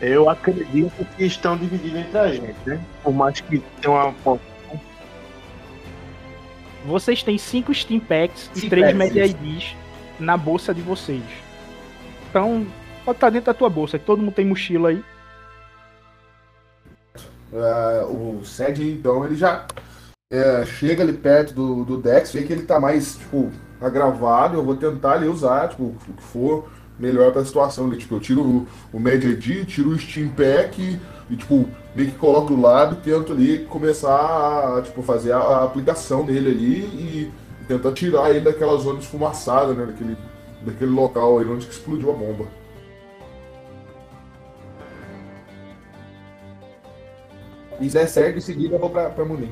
Eu acredito que estão divididos entre a gente, né? Por mais que tenha uma. Vocês têm cinco Steam Packs e Steam três Packs, Media. IDs na bolsa de vocês. Então, pode estar dentro da tua bolsa, que todo mundo tem mochila aí. É, o Ced, então, ele já é, chega ali perto do, do Dex, vê que ele tá mais, tipo, agravado. Eu vou tentar ali usar, tipo, o que for melhor pra situação. ali. Tipo, eu tiro o, o Media ID, tiro o Steam Pack e, tipo, meio que coloco do lado e tento ali começar a, tipo, fazer a, a aplicação dele ali e, tentar tirar ele daquela zona esfumaçada, né? Daquele, daquele local aí onde explodiu a bomba. E se der certo, em seguida eu vou pra, pra Munim.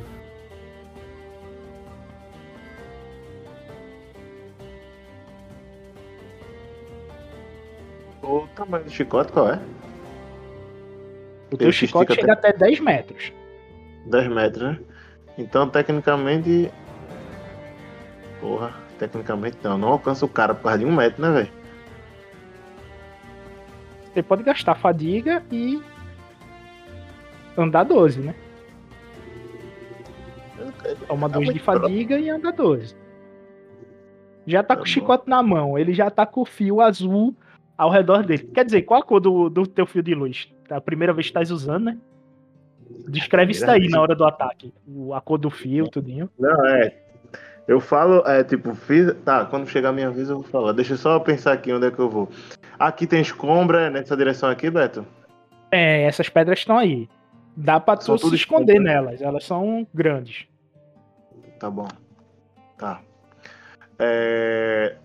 O tamanho do chicote qual é? O teu Ele chicote chega até 10 metros. 10 metros, né? Então, tecnicamente. Porra, tecnicamente não. Não alcança o cara por causa de um metro, né, velho? Você pode gastar fadiga e andar 12, né? Toma 2 de fadiga e anda 12. Já tá Tá com o chicote na mão, ele já tá com o fio azul ao redor dele. Quer dizer, qual a cor do, do teu fio de luz? É a primeira vez que estás usando, né? Descreve isso daí vez. na hora do ataque. O- a cor do fio, tudinho. Não, é. Eu falo, é tipo, fiz. Tá, quando chegar a minha vez eu vou falar. Deixa eu só pensar aqui onde é que eu vou. Aqui tem escombra nessa direção aqui, Beto? É, essas pedras estão aí. Dá pra São tu se esconder escombro, né? nelas, elas são grandes. Tá bom. Tá. É...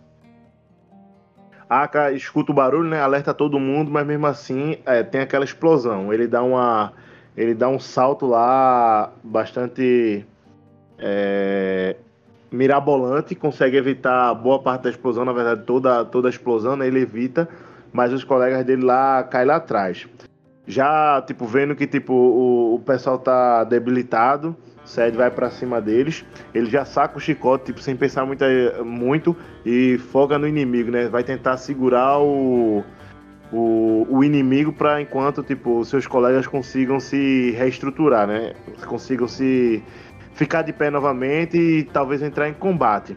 Aka escuta o barulho, né? Alerta todo mundo, mas mesmo assim é, tem aquela explosão. Ele dá uma. Ele dá um salto lá bastante é, mirabolante, consegue evitar boa parte da explosão, na verdade, toda, toda a explosão, né? Ele evita, mas os colegas dele lá caem lá atrás. Já, tipo, vendo que tipo, o, o pessoal tá debilitado, Sed vai pra cima deles. Ele já saca o chicote, tipo, sem pensar muito, muito e foca no inimigo, né? Vai tentar segurar o, o, o inimigo para enquanto, tipo, seus colegas consigam se reestruturar, né? Consigam se ficar de pé novamente e talvez entrar em combate.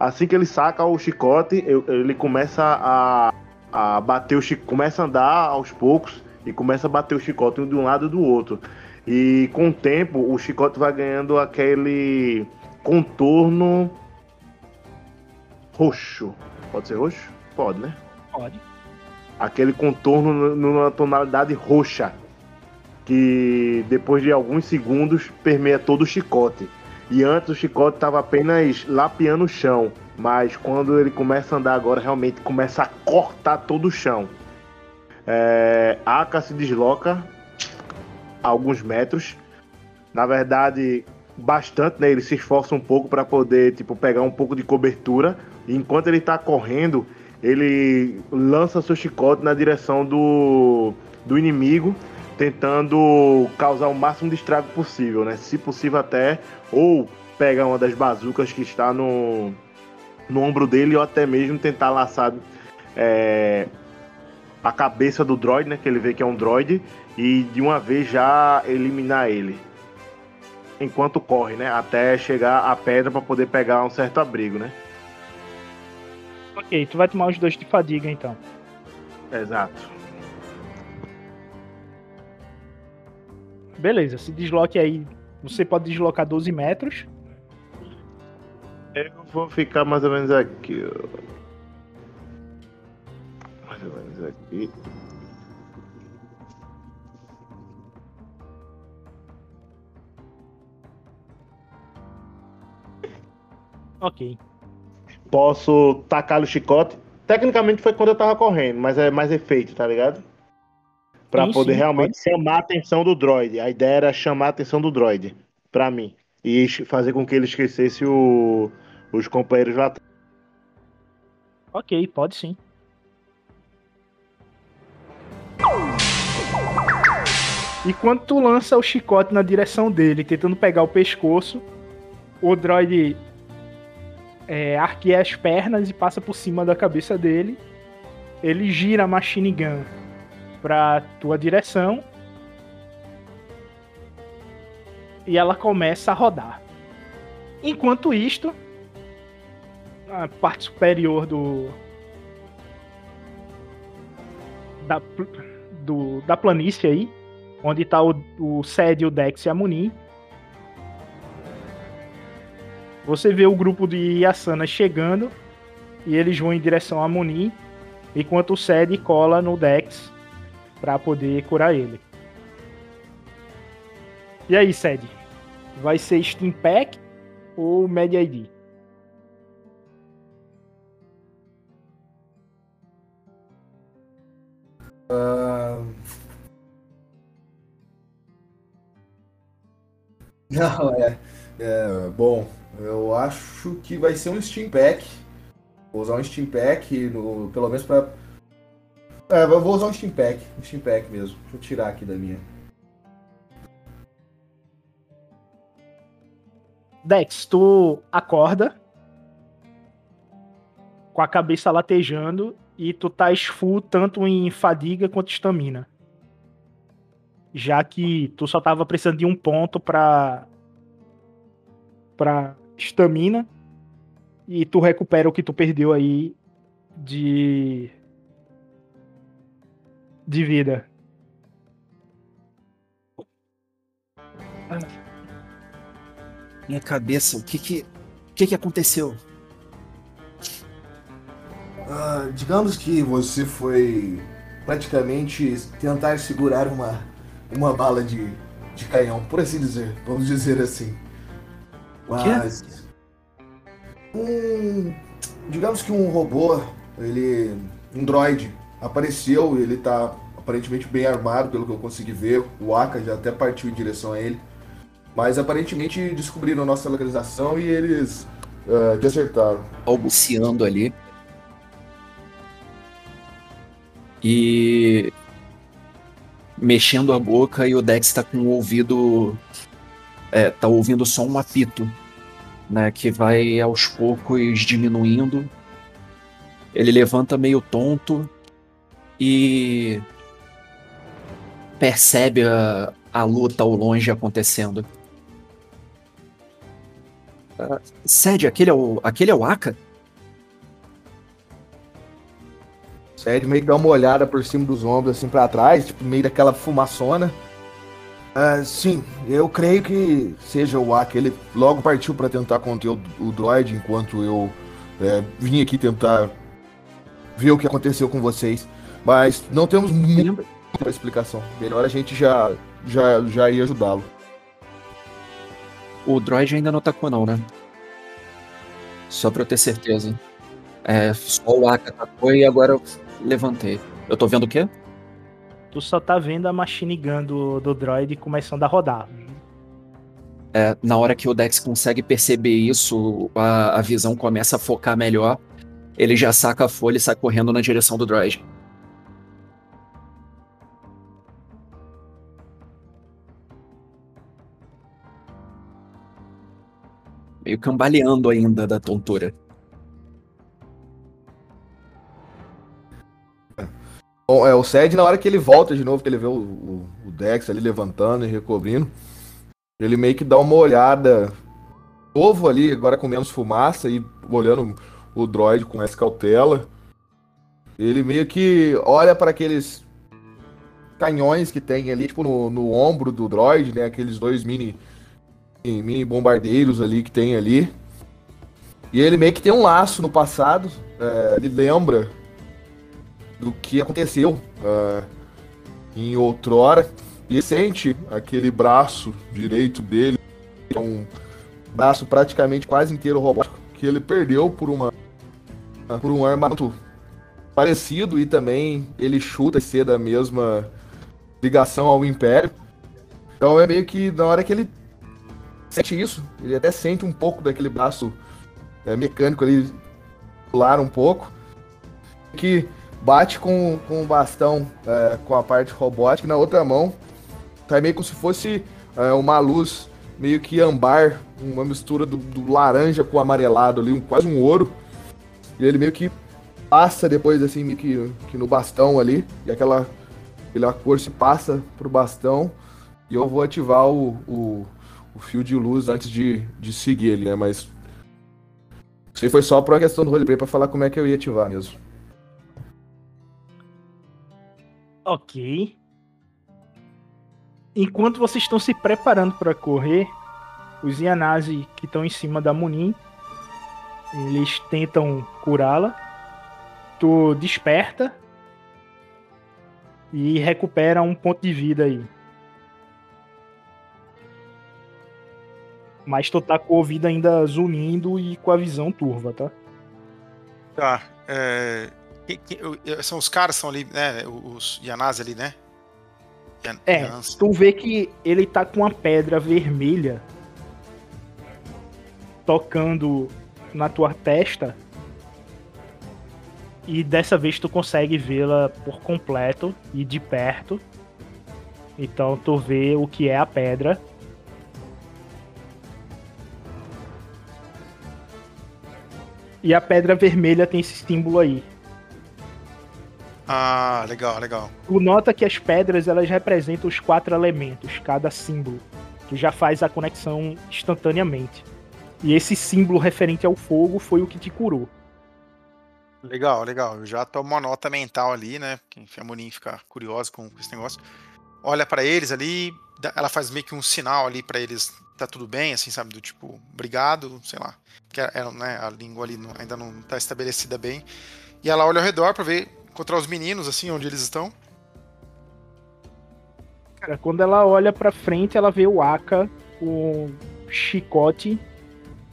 Assim que ele saca o chicote, ele começa a, a bater o chicote, começa a andar aos poucos e começa a bater o chicote um de um lado e do outro. E com o tempo, o chicote vai ganhando aquele contorno roxo. Pode ser roxo? Pode, né? Pode. Aquele contorno numa tonalidade roxa. Que depois de alguns segundos permeia todo o chicote. E antes o chicote estava apenas lapeando o chão. Mas quando ele começa a andar agora, realmente começa a cortar todo o chão. É, Aka se desloca alguns metros. Na verdade, bastante, né? Ele se esforça um pouco para poder, tipo, pegar um pouco de cobertura. E enquanto ele tá correndo, ele lança seu chicote na direção do, do inimigo, tentando causar o máximo de estrago possível, né? Se possível até, ou pegar uma das bazucas que está no, no ombro dele, ou até mesmo tentar laçar é, a cabeça do droid, né? Que ele vê que é um droid, e de uma vez já eliminar ele. Enquanto corre, né? Até chegar à pedra para poder pegar um certo abrigo, né? Ok, tu vai tomar os dois de fadiga então. Exato. Beleza, se desloque aí. Você pode deslocar 12 metros. Eu vou ficar mais ou menos aqui. ó. Mais ou menos aqui. Ok. Posso tacar o chicote. Tecnicamente foi quando eu tava correndo, mas é mais efeito, tá ligado? Pra Sim, poder sim, realmente chamar a atenção do droid. A ideia era chamar a atenção do droid pra mim. E fazer com que ele esquecesse o- os companheiros lá atrás. Ok, pode sim. E quando tu lança o chicote na direção dele, tentando pegar o pescoço, o droid é, arqueia as pernas e passa por cima da cabeça dele. Ele gira a machine gun pra tua direção. E ela começa a rodar. Enquanto isto, na parte superior do. Da, do, da planície aí, onde tá o, o Sed, o Dex e a Munin. Você vê o grupo de Yasana chegando e eles vão em direção a Munin, enquanto o Sed cola no Dex pra poder curar ele. E aí, Sed? Vai ser Steam Pack ou Media ID? Ah, Não, é, é. Bom, eu acho que vai ser um Steam Pack. Vou usar um Steam Pack, no, pelo menos pra. É, vou usar um Steam Pack. Um Steam Pack mesmo. Deixa eu tirar aqui da minha. Dex, tu acorda com a cabeça latejando e tu tá full tanto em fadiga quanto estamina. Já que tu só tava precisando de um ponto pra pra estamina e tu recupera o que tu perdeu aí de de vida. Minha cabeça, o que que, o que, que aconteceu? Ah, digamos que você foi praticamente tentar segurar uma, uma bala de, de canhão, por assim dizer, vamos dizer assim. Mas. Um. Digamos que um robô, ele. Um droid apareceu e ele tá aparentemente bem armado, pelo que eu consegui ver. O Aka já até partiu em direção a ele. Mas aparentemente descobriram a nossa localização e eles ah, te acertaram. balbuciando ali. E mexendo a boca e o Dex tá com o ouvido é, tá ouvindo só um apito, né, que vai aos poucos diminuindo. Ele levanta meio tonto e percebe a, a luta ao longe acontecendo. Ah, Sede, aquele é o, aquele é o Aka? Sérgio meio que dá uma olhada por cima dos ombros, assim, pra trás, tipo, meio daquela fumaçona. Uh, sim, eu creio que seja o Aka. Ele logo partiu para tentar conter o, o droid enquanto eu é, vim aqui tentar ver o que aconteceu com vocês. Mas não temos muita explicação. Melhor a gente já, já, já ir ajudá-lo. O droid ainda não atacou, não, né? Só pra eu ter certeza. É, só o Aka atacou e agora eu levantei. Eu tô vendo o quê? Tu só tá vendo a machine gun do, do droid começando a rodar. É, na hora que o Dex consegue perceber isso, a, a visão começa a focar melhor. Ele já saca a folha e sai correndo na direção do droid. meio cambaleando ainda da tontura. É, o Sed, na hora que ele volta de novo, que ele vê o, o, o, Dex ali levantando e recobrindo, ele meio que dá uma olhada novo ali, agora com menos fumaça e olhando o droid com essa cautela. Ele meio que olha para aqueles canhões que tem ali, tipo, no, no ombro do droid, né? Aqueles dois mini mini bombardeiros ali que tem ali. E ele meio que tem um laço no passado. É, ele lembra do que aconteceu é, em outrora. E sente aquele braço direito dele, é um braço praticamente quase inteiro robótico, que ele perdeu por uma por um armamento parecido e também ele chuta ser da mesma ligação ao Império. Então é meio que na hora que ele sente isso, ele até sente um pouco daquele braço é, mecânico ali pular um pouco, que bate com, com o bastão é, com a parte robótica na outra mão, tá meio como se fosse é, uma luz meio que ambar, uma mistura do, do laranja com amarelado ali, um, quase um ouro, e ele meio que passa depois assim meio que, que no bastão ali, e aquela, aquela cor se passa pro bastão, e eu vou ativar o, o o fio de luz antes de, de seguir ele, né? Mas. Isso aí foi só por uma questão do roleplay pra falar como é que eu ia ativar mesmo. Ok. Enquanto vocês estão se preparando para correr, os Yanase que estão em cima da Munin, eles tentam curá-la. Tu desperta e recupera um ponto de vida aí. Mas tu tá com o ouvido ainda zunindo e com a visão turva, tá? Tá. É... Que, que, são os caras são ali, né? Os Yanase ali, né? Yan, é, Yanase. tu vê que ele tá com uma pedra vermelha tocando na tua testa. E dessa vez tu consegue vê-la por completo e de perto. Então tu vê o que é a pedra E a pedra vermelha tem esse símbolo aí. Ah, legal, legal. Tu nota que as pedras elas representam os quatro elementos, cada símbolo. Tu já faz a conexão instantaneamente. E esse símbolo referente ao fogo foi o que te curou. Legal, legal. Eu já tomo uma nota mental ali, né? Porque a Monin fica curiosa com esse negócio. Olha para eles ali, ela faz meio que um sinal ali para eles tá tudo bem, assim, sabe? Do tipo, obrigado, sei lá. Que é, é, né, a língua ali ainda não tá estabelecida bem. E ela olha ao redor para ver, encontrar os meninos, assim, onde eles estão. Cara, quando ela olha pra frente, ela vê o Aka, o chicote,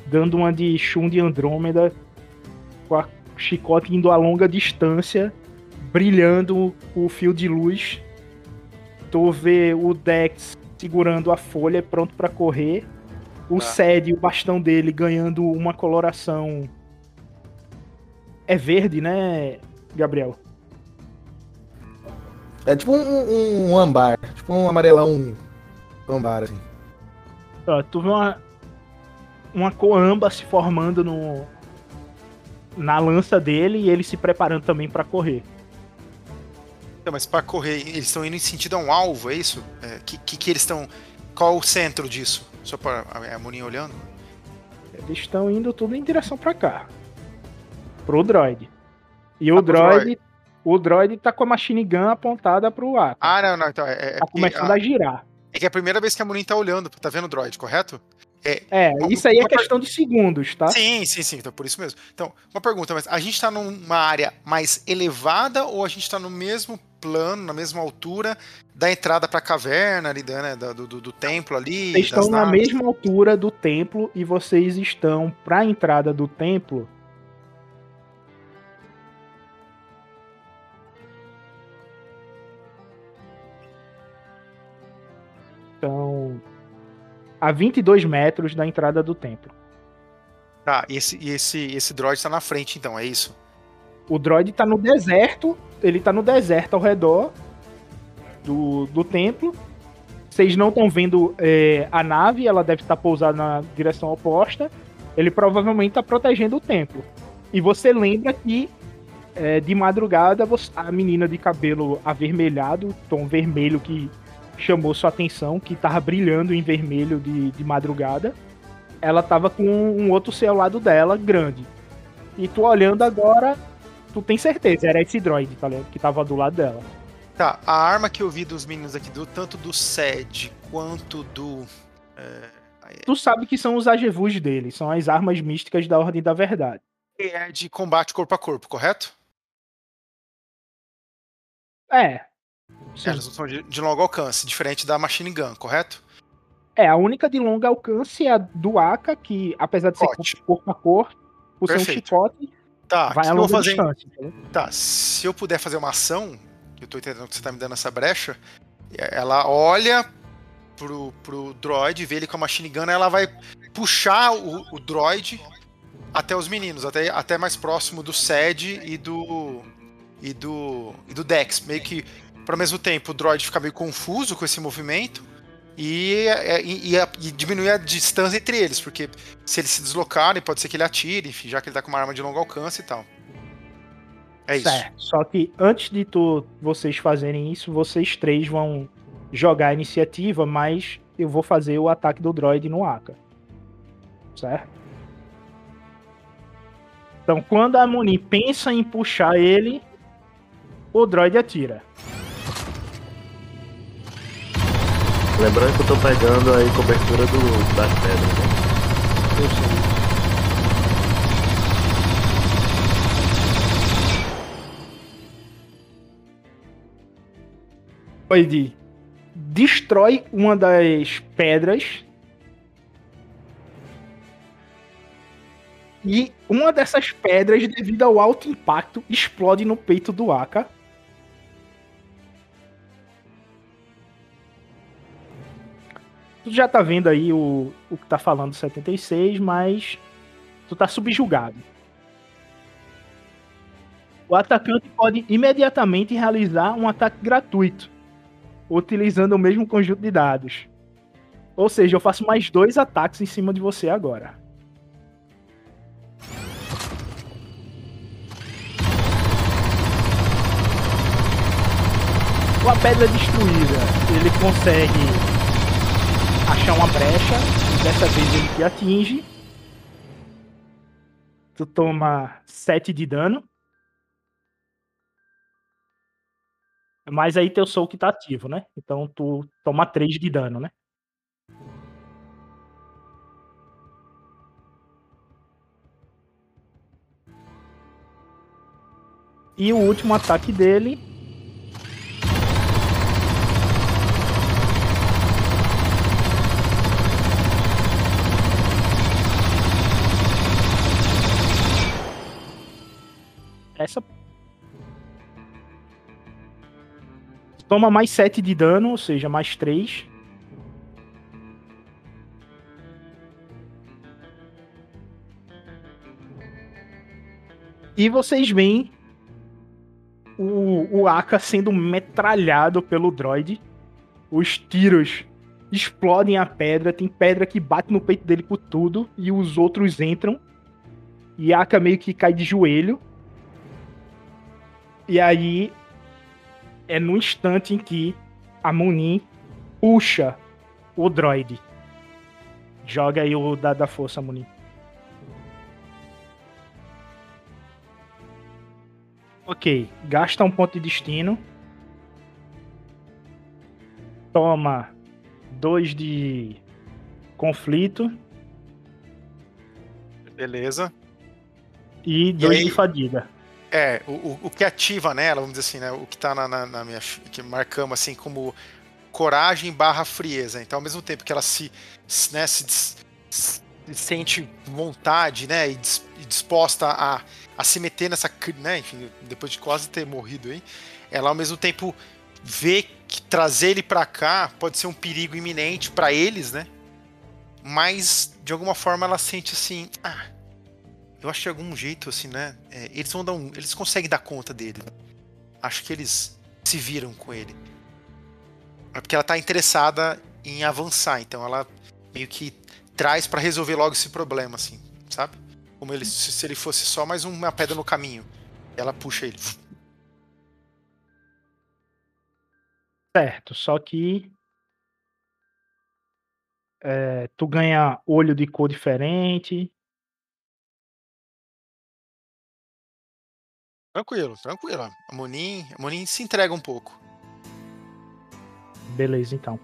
dando uma de Shun de Andrômeda, com a chicote indo a longa distância, brilhando o fio de luz. Tu vê o Dex segurando a folha, pronto para correr. O tá. Sed, o bastão dele, ganhando uma coloração. É verde, né, Gabriel? É tipo um, um, um ambar, tipo um amarelão ambar, assim. Ó, tu vê uma, uma coamba se formando no, na lança dele e ele se preparando também para correr. Então, mas para correr, eles estão indo em sentido a um alvo, é isso? É, que, que, que, eles estão. Qual o centro disso? Só para a, a Moninha olhando? Eles estão indo tudo em direção para cá. Pro droid. E ah, o droid, droid, O droid tá com a machine gun apontada pro ar. Ah, não, não. Então, é, é tá começando a, a girar. É que é a primeira vez que a Munin tá olhando, tá vendo o droid, correto? É, isso aí é questão de segundos, tá? Sim, sim, sim, então por isso mesmo. Então, uma pergunta, mas a gente tá numa área mais elevada ou a gente tá no mesmo plano, na mesma altura da entrada pra caverna ali, né, do, do, do templo ali? Vocês estão na naves? mesma altura do templo e vocês estão pra entrada do templo. Estão a 22 metros da entrada do templo. Tá, e esse, esse, esse droid tá na frente, então, é isso? O droid tá no deserto, ele tá no deserto ao redor do, do templo. Vocês não estão vendo é, a nave, ela deve estar pousada na direção oposta. Ele provavelmente tá protegendo o templo. E você lembra que é, de madrugada a menina de cabelo avermelhado, tom vermelho que chamou sua atenção, que tava brilhando em vermelho de, de madrugada, ela tava com um outro ser ao lado dela, grande. E tu olhando agora, tu tem certeza, era esse droid, tá ligado? Que tava do lado dela. Tá, a arma que eu vi dos meninos aqui, do, tanto do SED quanto do. é, Tu sabe que são os agevus dele, são as armas místicas da Ordem da Verdade. é de combate corpo a corpo, correto? É. Sim. Elas são de, de longo alcance, diferente da Machine Gun, correto? É, a única de longo alcance é a do AK, que apesar de ser corpo a corpo, por ser um chicote, Tá, vai a longa fazer. distância. entendeu? Tá, se eu puder fazer uma ação, eu tô entendendo que você tá me dando essa brecha, é, ela olha pro, pro droid, vê ele com a machine gun, ela vai puxar o, o droid até os meninos, até, até mais próximo do SED e do. e do. e do Dex. Meio que, para mesmo tempo, o droid fica meio confuso com esse movimento. E, e, e, e diminuir a distância entre eles, porque se eles se deslocarem, pode ser que ele atire, enfim, já que ele tá com uma arma de longo alcance e tal. É isso. Certo. Só que antes de tu, vocês fazerem isso, vocês três vão jogar a iniciativa, mas eu vou fazer o ataque do droid no AK. Certo? Então, quando a Moni pensa em puxar ele, o droid atira. Lembrando que eu tô pegando aí cobertura do, das pedras, né? Eu sei. Destrói uma das pedras. E uma dessas pedras, devido ao alto impacto, explode no peito do Aka. Tu já tá vendo aí o, o que tá falando 76, mas tu tá subjugado. O atacante pode imediatamente realizar um ataque gratuito, utilizando o mesmo conjunto de dados. Ou seja, eu faço mais dois ataques em cima de você agora. Com a pedra destruída, ele consegue achar uma brecha, dessa vez ele te atinge. Tu toma 7 de dano. Mas aí teu soul que tá ativo, né? Então tu toma 3 de dano, né? E o último ataque dele. Essa Toma mais 7 de dano, ou seja, mais 3. E vocês veem o, o Aka sendo metralhado pelo droid. Os tiros explodem a pedra, tem pedra que bate no peito dele por tudo, e os outros entram. E Aka meio que cai de joelho. E aí é no instante em que a Munin puxa o droid. Joga aí o dado da força, Munin. Ok, gasta um ponto de destino. Toma dois de conflito Beleza. e dois aí? de fadiga. É, o, o, que ativa nela, vamos dizer assim, né? O que tá na, na, na minha. que marcamos assim como coragem barra frieza. Então, ao mesmo tempo que ela se, né, se, dis- se sente vontade, né? E, dis- e disposta a, a se meter nessa. Né, enfim, depois de quase ter morrido aí, ela ao mesmo tempo vê que trazer ele pra cá pode ser um perigo iminente pra eles, né? Mas, de alguma forma, ela sente assim. Ah, eu acho que de algum jeito, assim, né? é, eles vão dar um. Eles conseguem dar conta dele. né? Acho que eles se viram com ele. É porque ela tá interessada em avançar, então ela meio que traz pra resolver logo esse problema, assim, sabe? Como ele, se, se ele fosse só mais uma pedra no caminho. Ela puxa ele. Certo, só que é, tu ganha olho de cor diferente. Tranquilo, tranquilo. A Monin, a Monin se entrega um pouco. Beleza, então.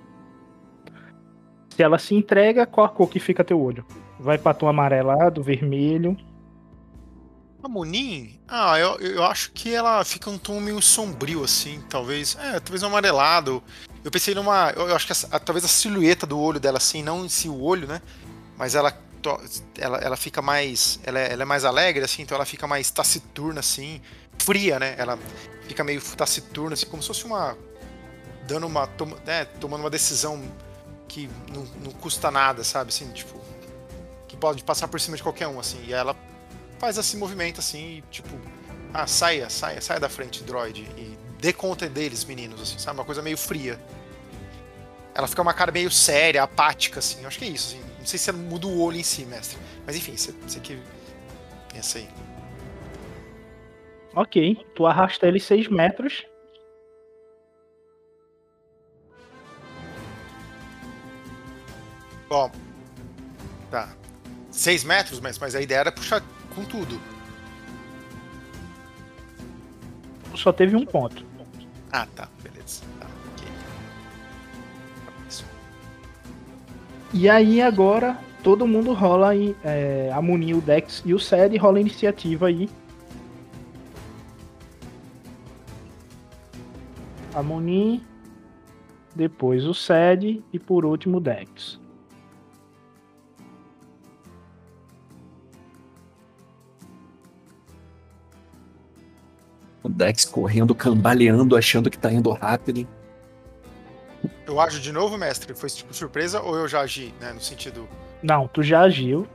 Se ela se entrega, qual a cor que fica teu olho? Vai pra tom amarelado, vermelho. A Monin, ah, eu, eu acho que ela fica um tom meio sombrio, assim, talvez. É, talvez um amarelado. Eu pensei numa. Eu, eu acho que essa- a- talvez a silhueta do olho dela, assim, não em si o olho, né? Mas ela, ela, ela fica mais. Ela é, ela é mais alegre, assim, então ela fica mais taciturna, assim. Fria, né? Ela fica meio taciturna, assim, como se fosse uma. Dando uma. Toma, né, tomando uma decisão que não, não custa nada, sabe? Assim, tipo. Que pode passar por cima de qualquer um, assim. E ela faz esse movimento assim, e, tipo, ah, saia, saia, saia da frente, droid, e dê conta deles, meninos, assim, sabe? Uma coisa meio fria. Ela fica uma cara meio séria, apática, assim, eu acho que é isso, assim. Não sei se muda o olho em si, mestre. Mas enfim, você, você que pensa aí. Ok, tu arrasta ele 6 metros. Ó, tá. Seis metros, mas, mas a ideia era puxar com tudo. Tu só teve um ponto. Ah, tá, beleza. E aí agora todo mundo rola aí, é, a Muni, o Dex e o Sed rola a iniciativa aí. A Muni, depois o Sed e por último o Dex. O Dex correndo, cambaleando, achando que tá indo rápido. Eu ajo de novo, mestre? Foi tipo surpresa ou eu já agi, né? No sentido. Não, tu já agiu.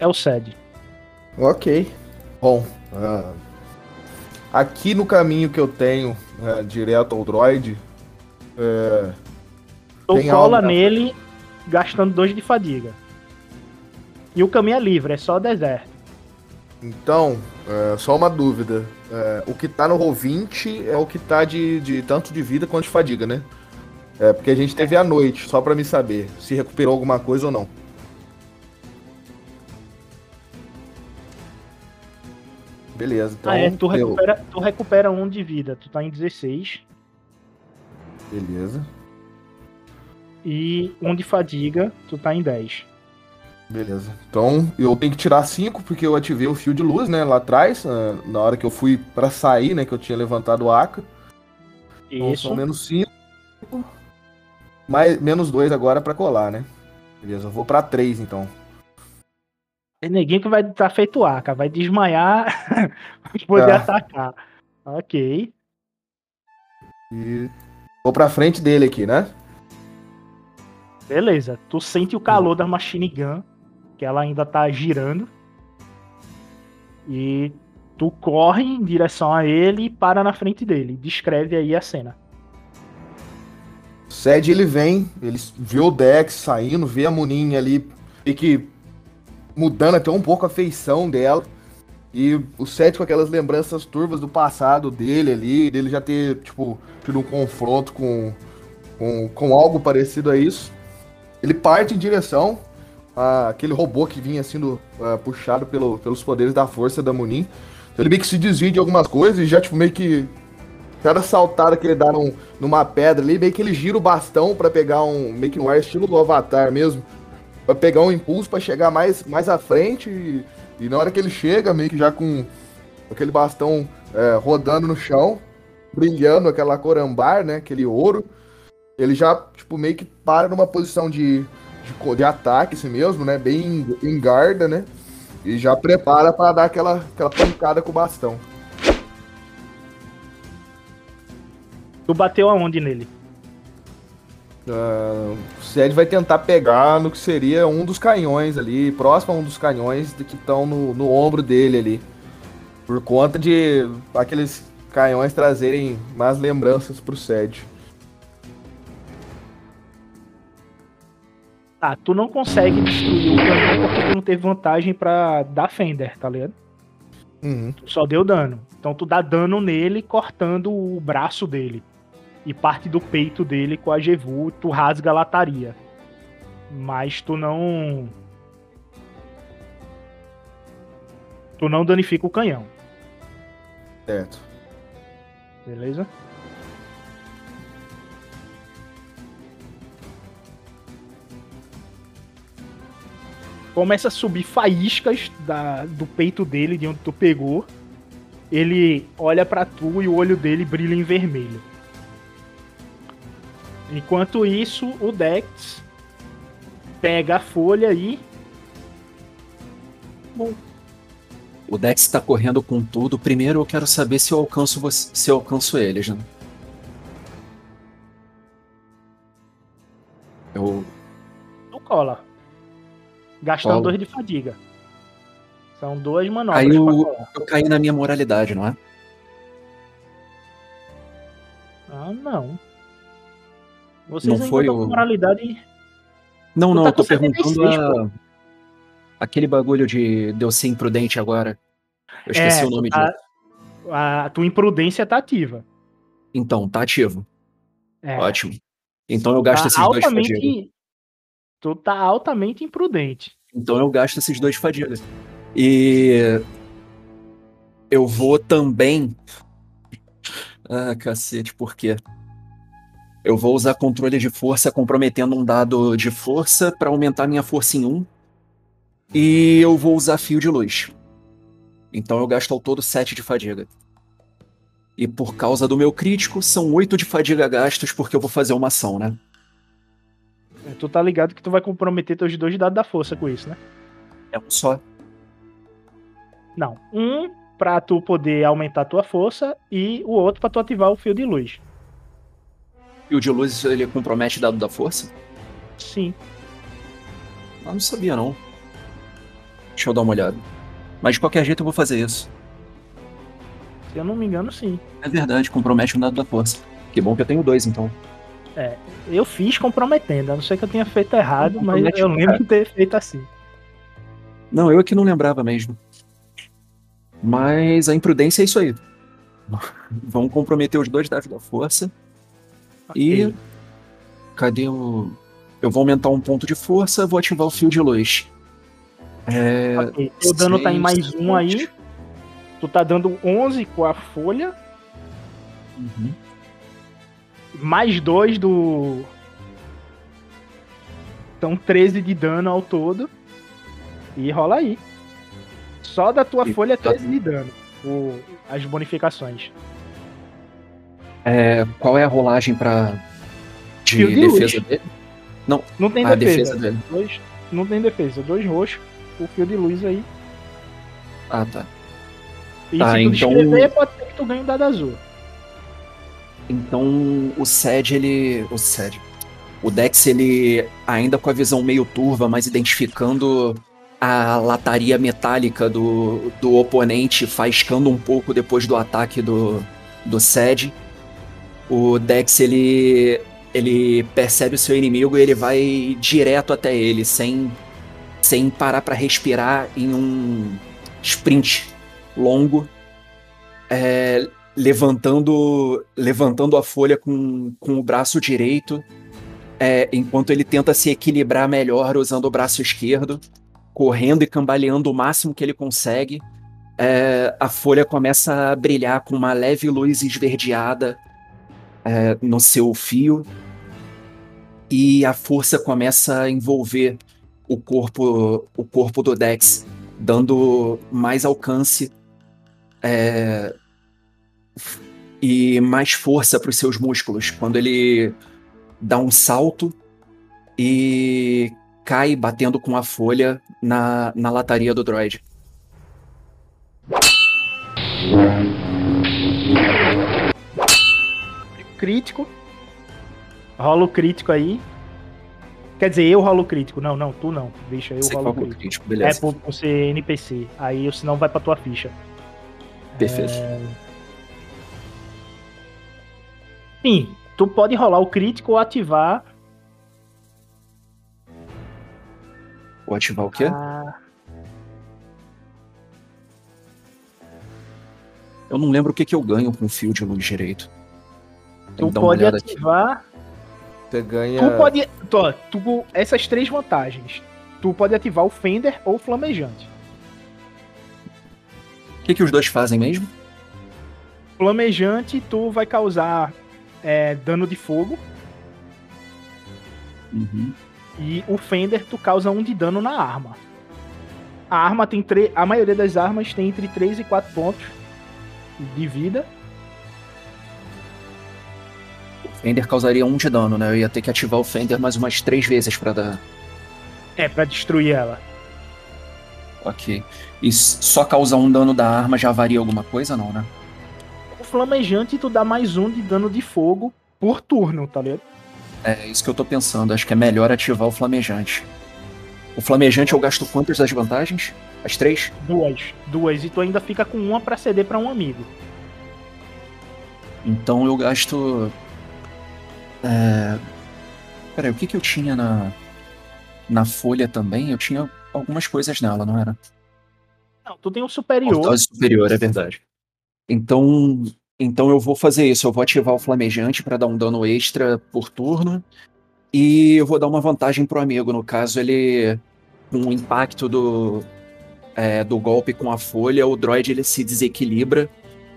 É o Sed. Ok. Bom, ah, aqui no caminho que eu tenho ah, direto ao droid, é, Tu Tem cola algo nele gastando dois de fadiga. E o caminho é livre, é só deserto. então, é, só uma dúvida. É, o que tá no Roll20 é o que tá de, de tanto de vida quanto de fadiga, né? É, porque a gente teve a noite, só pra me saber se recuperou alguma coisa ou não. Beleza, então. ah, é, tu recupera, tu recupera um de vida, tu tá em 16. Beleza, E um de fadiga, tu tá em 10. beleza. Então eu tenho que tirar 5 porque eu ativei o fio de luz, né, lá atrás, ah, na hora que eu fui pra sair, né, que eu tinha levantado o AK. Então Isso. são menos 5. Mais, menos 2 agora pra colar, né? Beleza, eu vou pra 3 então. Tem neguinho que vai estar feito arca, vai desmaiar pra poder Tá. atacar. Ok. E vou pra frente dele aqui, né? Beleza. Tu sente o calor da machine gun, que ela ainda tá girando. E tu corre em direção a ele e para na frente dele. Descreve aí a cena. O Sed ele vem, ele vê o Dex saindo, vê a Muninha ali, e que mudando até um pouco a feição dela. E o Sed com aquelas lembranças turvas do passado dele ali, dele já ter, tipo, tido um confronto com, com, com algo parecido a isso. Ele parte em direção àquele robô que vinha sendo ah, puxado pelo, pelos poderes da força da Munin. Então ele meio que se desvia de algumas coisas e já, tipo, meio que cada saltada que ele dá num, numa pedra ali, meio que ele gira o bastão para pegar um. meio que um ar estilo do Avatar mesmo. Pra pegar um impulso para chegar mais, mais à frente. E, e, na hora que ele chega, meio que já com aquele bastão é, rodando no chão, brilhando aquela cor ambar, né? Aquele ouro. Ele já, tipo, meio que para numa posição de, de, de ataque assim mesmo, né? Bem em guarda, né? E já prepara para dar aquela, aquela pancada com o bastão. Tu bateu aonde nele? Uh, o Ced vai tentar pegar no que seria um dos canhões ali, próximo a um dos canhões que estão no, no ombro dele ali. Por conta de aqueles canhões trazerem mais lembranças pro Ced. Tá, tu não consegue destruir o canhão porque tu não teve vantagem pra dar Fender, tá ligado? Uhum. Tu só deu dano. Então tu dá dano nele cortando o braço dele. E parte do peito dele com a Jevu, tu rasga a lataria. Mas tu não. Tu não danifica o canhão. Certo. Beleza? começa a subir faíscas da, do peito dele, de onde tu pegou. Ele olha para tu e o olho dele brilha em vermelho. Enquanto isso, o Dex pega a folha e. Bom. O Dex tá correndo com tudo. Primeiro eu quero saber se eu alcanço você, se eu alcanço eles, né? Eu. Não cola gastando Qual? dois de fadiga. São duas manobras. Aí eu, eu caí na minha moralidade, não é? Ah, não. Vocês não foi o... moralidade. Não, não, tá eu tô perguntando a... aquele bagulho de, de eu ser imprudente agora. Eu esqueci é, o nome a, disso. A tua imprudência tá ativa. Então, tá ativo. É. Ótimo. Então eu gasto tá esses dois fadiga. Tu tá altamente imprudente. Então eu gasto esses dois fadigas. E eu vou também. Ah, cacete, por quê? Eu vou usar controle de força comprometendo um dado de força para aumentar minha força em 1. Um. E eu vou usar fio de luz. Então eu gasto ao todo 7 de fadiga. E por causa do meu crítico, são 8 de fadiga gastos porque eu vou fazer uma ação, né? É, tu tá ligado que tu vai comprometer teus dois dados da força com isso, né? É um só. Não. Um pra tu poder aumentar tua força e o outro pra tu ativar o fio de luz. Fio de luz ele compromete dado da força? Sim. Eu não sabia não. Deixa eu dar uma olhada. Mas de qualquer jeito eu vou fazer isso. Se eu não me engano, sim. É verdade, compromete um dado da força. Que bom que eu tenho dois, então. É, eu fiz comprometendo, a não ser que eu tenha feito errado, mas eu lembro de ter feito assim. Não, eu é que não lembrava mesmo. Mas a imprudência é isso aí. Vamos comprometer os dois dados da força. Okay. E. Cadê o. Eu vou aumentar um ponto de força, vou ativar o fio de luz. É... Okay. O dano tá em mais um aí. Tu tá dando 11 com a folha. Uhum mais dois do. Então 13 de dano ao todo. E rola aí. Só da tua e folha 13 tá... de dano. O, as bonificações. É, qual é a rolagem pra. De, de defesa luz. dele? Não, não tem a defesa. defesa dele. Dois, não tem defesa. Dois roxos. O fio de luz aí. Ah, tá. E tá, se tu então... descrever, pode ser que tu ganhe um dado azul. Então o Sed, ele. O Sed. O Dex, ele ainda com a visão meio turva, mas identificando a lataria metálica do, do oponente faiscando um pouco depois do ataque do, do Sed. O Dex, ele, ele percebe o seu inimigo e ele vai direto até ele, sem, sem parar para respirar em um sprint longo. É, levantando levantando a folha com, com o braço direito, é, enquanto ele tenta se equilibrar melhor usando o braço esquerdo, correndo e cambaleando o máximo que ele consegue. é, a folha começa a brilhar com uma leve luz esverdeada é, no seu fio e a força começa a envolver o corpo, o corpo do Dex, dando mais alcance é, e mais força para os seus músculos. Quando ele dá um salto e cai batendo com a folha na, na lataria do droid. Crítico. Rola o crítico aí. Quer dizer, eu rolo o crítico. Não, não, tu não. Deixa, eu Você rolo o crítico. crítico, beleza. É por, por ser NPC. Aí senão vai pra tua ficha. Perfeito. Sim, tu pode rolar o crítico ou ativar. Vou ativar o quê? a- Eu não lembro o que, que eu ganho com o fio de luz direito. Tu pode aqui. ativar. Você ganha. Tu pode. Tu, tu- essas três vantagens. Tu pode ativar o Fender ou o Flamejante. O que, que os dois fazem mesmo? Flamejante, tu vai causar é, dano de fogo. Uhum. E o Fender, tu causa um de dano na arma. A arma tem tre... A maioria das armas tem entre 3 e 4 pontos de vida. Fender causaria um de dano, né? Eu ia ter que ativar o Fender mais umas três vezes pra dar. É, pra destruir ela. Ok. E só causar um dano da arma já varia alguma coisa, não, né? O Flamejante, tu dá mais um de dano de fogo por turno, tá ligado? É isso que eu tô pensando. Acho que é melhor ativar o Flamejante. O Flamejante eu gasto quantas das vantagens? As três? Duas. Duas. E tu ainda fica com uma pra ceder pra um amigo. Então eu gasto. É... Peraí, o que, que eu tinha na. Na folha também? Eu tinha algumas coisas nela, não era? Não, tu tem um superior. Cortose superior, é verdade. Então, então eu vou fazer isso. Eu vou ativar o flamejante para dar um dano extra por turno. E eu vou dar uma vantagem pro amigo. No caso, ele. Com o impacto do, é, do golpe com a folha, o droid ele se desequilibra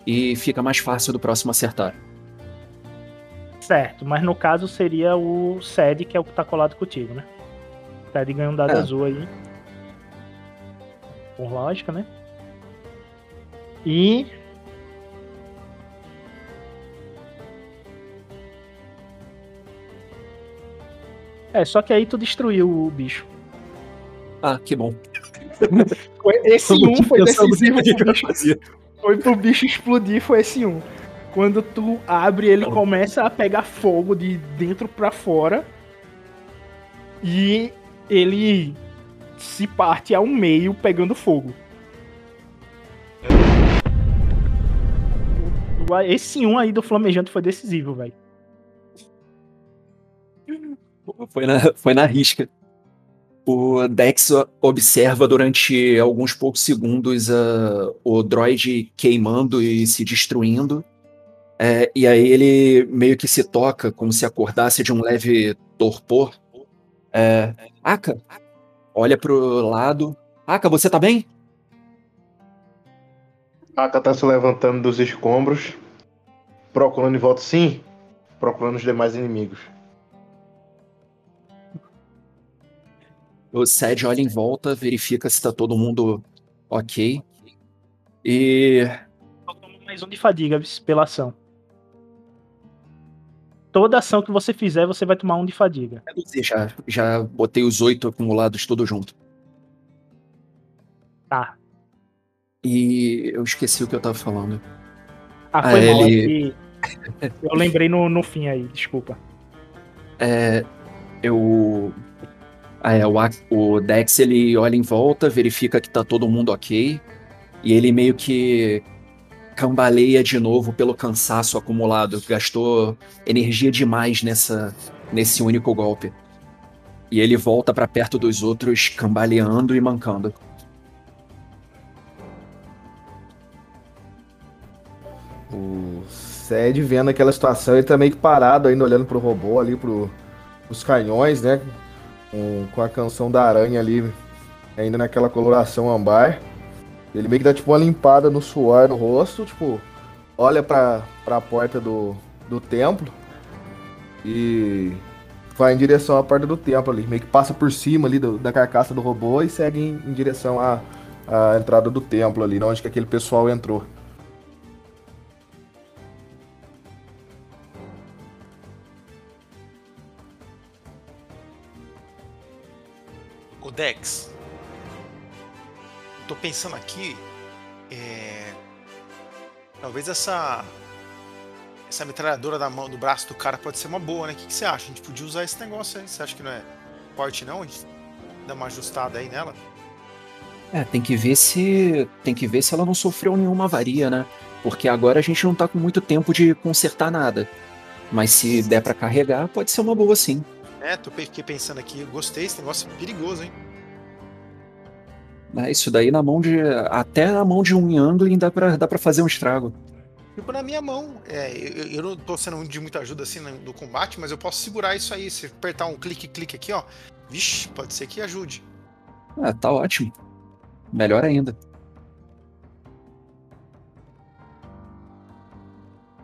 e fica mais fácil do próximo acertar. Certo, mas no caso seria o Sed, que é o que tá colado contigo, né? Sed ganha um dado É. azul aí. Por lógica, né? E. É, só que aí tu destruiu o bicho. Ah, que bom. Esse um foi decisivo pro eu bicho. fazia. Foi pro bicho explodir, foi esse um. Quando tu abre, ele começa a pegar fogo de dentro pra fora. E ele se parte ao meio pegando fogo. Esse um aí do Flamejante foi decisivo, velho. Foi na, foi na risca. O Dex observa durante alguns poucos segundos ah, o droid queimando e se destruindo. É, e aí ele meio que se toca, como se acordasse de um leve torpor. É, Aka, olha pro lado. Aka, você tá bem? Aka tá se levantando dos escombros, procurando em volta, sim, procurando os demais inimigos. O Sed olha em volta, verifica se tá todo mundo ok. E Mais um de fadiga pela ação. Toda ação que você fizer, você vai tomar um de fadiga. já, já botei os oito acumulados tudo junto. Tá. E eu esqueci o que eu tava falando. Ah, Ah, foi mal. é ele- que Eu lembrei no, no fim aí, desculpa. É, eu. Ah, é, o, o Dex ele olha em volta, verifica que tá todo mundo ok. E ele meio que cambaleia de novo pelo cansaço acumulado. Gastou energia demais nessa, nesse único golpe. E ele volta pra perto dos outros, cambaleando e mancando. O Sed vendo aquela situação, ele tá meio que parado ainda, olhando pro robô ali, pro, pros canhões, né? Com, com a canção da aranha ali, ainda naquela coloração ambar. Ele meio que dá tipo uma limpada no suor no rosto, tipo, olha pra, pra porta do, do templo e vai em direção à porta do templo ali. Meio que passa por cima ali do, da carcaça do robô e segue em, em direção à, à entrada do templo ali, onde que aquele pessoal entrou. O Dex. Tô pensando aqui. É... Talvez essa. Essa metralhadora da mão, do braço do cara pode ser uma boa, né? O que, que você acha? A gente podia usar esse negócio aí. Você acha que não é forte, não? A gente dá uma ajustada aí nela? É, tem que ver se. Tem que ver se ela não sofreu nenhuma avaria, né? Porque agora a gente não tá com muito tempo de consertar nada. Mas se der pra carregar, pode ser uma boa sim. É, tô pensando aqui, gostei, esse negócio é perigoso, hein? É, isso daí na mão de. Até na mão de um Youngling dá pra, dá pra fazer um estrago. Tipo na minha mão. É, eu, eu não tô sendo de muita ajuda assim no, no combate, mas eu posso segurar isso aí. Se apertar um clique-clique aqui, ó. Vixe, pode ser que ajude. Ah, tá ótimo. Melhor ainda.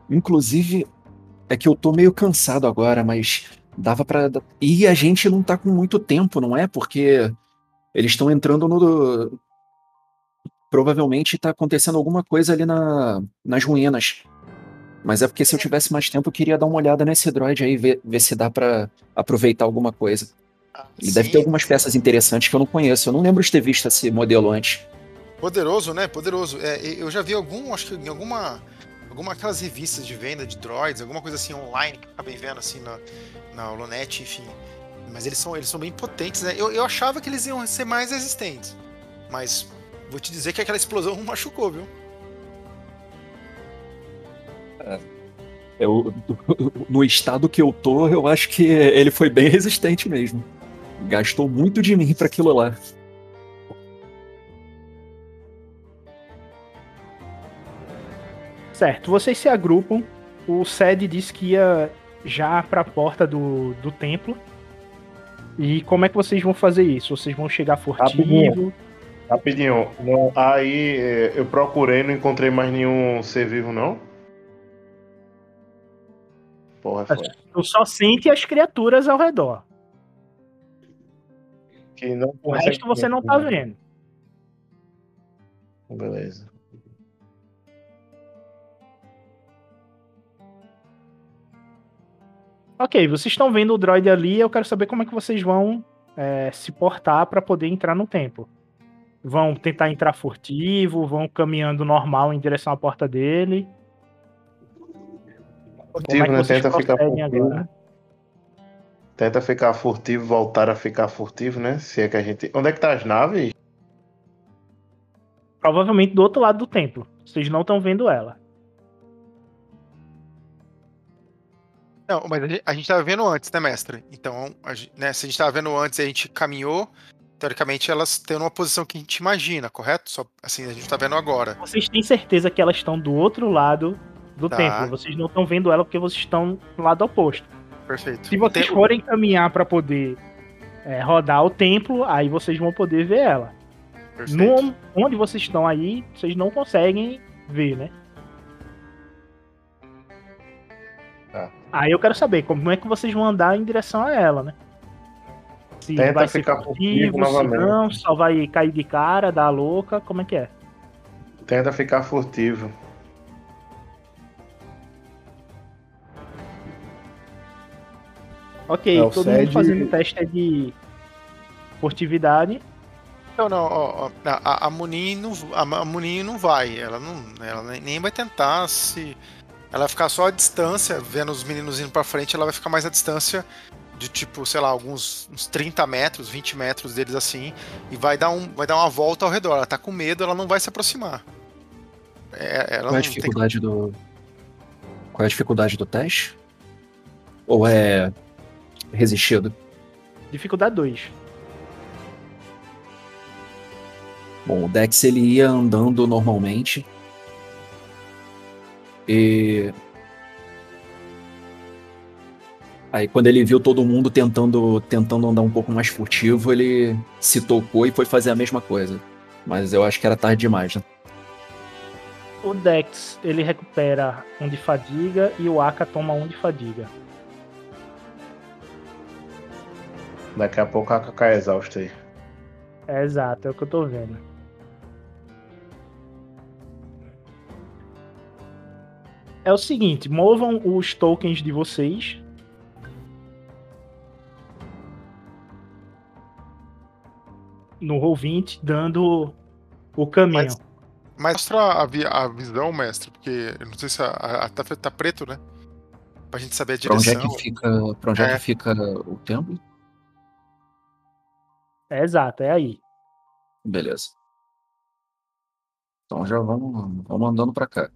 Inclusive, é que eu tô meio cansado agora, mas dava pra. E a gente não tá com muito tempo, não é? Porque eles estão entrando no. Provavelmente tá acontecendo alguma coisa ali na, nas ruínas. Mas é porque se eu tivesse mais tempo, eu queria dar uma olhada nesse droid aí, ver, ver se dá pra aproveitar alguma coisa. Ele deve ter algumas peças interessantes que eu não conheço. Eu não lembro de ter visto esse modelo antes. Poderoso, né? Poderoso. É, eu já vi algum, acho que em alguma. Alguma aquelas revistas de venda de droids, alguma coisa assim online que eu acabei vendo assim na, na Holonet, enfim. Mas eles são, eles são bem potentes, né? Eu, eu achava que eles iam ser mais resistentes. Mas vou te dizer que aquela explosão machucou, viu? Eu, no estado que eu tô, eu acho que ele foi bem resistente mesmo. Gastou muito de mim para aquilo lá. Certo, vocês se agrupam. O Sed disse que ia já para a porta do, do templo. E como é que vocês vão fazer isso? Vocês vão chegar furtivo? Rapidinho. Rapidinho. Não, aí eh, eu procurei, não encontrei mais nenhum ser vivo, não. Porra, foi. Tu só sente as criaturas ao redor. Que não O resto você não tá vendo. Beleza. Ok, vocês estão vendo o droid ali. Eu quero saber como é que vocês vão é, se portar para poder entrar no templo. Vão tentar entrar furtivo, vão caminhando normal em direção à porta dele. Furtivo, é né? Tenta ficar furtivo. agora? Tenta ficar furtivo, voltar a ficar furtivo, né? Se é que a gente. Onde é que tá as naves? Provavelmente do outro lado do templo. Vocês não estão vendo ela. Não, mas a gente, a gente tava vendo antes, né, mestre? Então, a gente- né, se a gente tava vendo antes e a gente caminhou, teoricamente elas estão numa posição que a gente imagina, correto? Só assim, a gente tá vendo agora. Vocês têm certeza que elas estão do outro lado do Tá. templo. Vocês não estão vendo ela porque vocês estão do lado oposto. Perfeito. Se vocês forem caminhar para poder é, rodar o templo, aí vocês vão poder ver ela. Perfeito. No, onde vocês estão aí, vocês não conseguem ver, né? Aí eu quero saber como é que vocês vão andar em direção a ela, né? Se Tenta vai ser ficar furtivo furtivo, se novamente. não, só vai cair de cara, dar a louca, como é que é? Tenta ficar furtivo. Ok, É, todo Sed- mundo fazendo teste de furtividade. Não, não, ó, ó, a, a Munin não, a, a Munin não vai, ela não, ela nem vai tentar se ela vai ficar só à distância, vendo os meninos indo pra frente, ela vai ficar mais à distância de tipo, sei lá, alguns uns 30 metros, 20 metros deles assim, e vai dar um, vai dar uma volta ao redor. Ela tá com medo, ela não vai se aproximar. É, ela Qual é a não tem dificuldade do. Qual é a dificuldade do teste? Ou é resistido? Dificuldade 2. Bom, o Dex ele ia andando normalmente. E. Aí quando ele viu todo mundo tentando, tentando andar um pouco mais furtivo, ele se tocou e foi fazer a mesma coisa. Mas eu acho que era tarde demais, né? O Dex, ele recupera um de fadiga e o Aka toma um de fadiga. Daqui a pouco a Aka cai exausto aí. É exato, é o que eu tô vendo. É o seguinte, movam os tokens de vocês. No Roll20, dando o caminho. Mas- Mas mostra a, vi- a visão, mestre, porque eu não sei se a, a- tá, tá preto, né? Pra gente saber a Pra onde é direção. que fica, pra onde é. É. que fica o templo? É exato, é aí. Beleza. Então já vamos, vamos andando pra cá.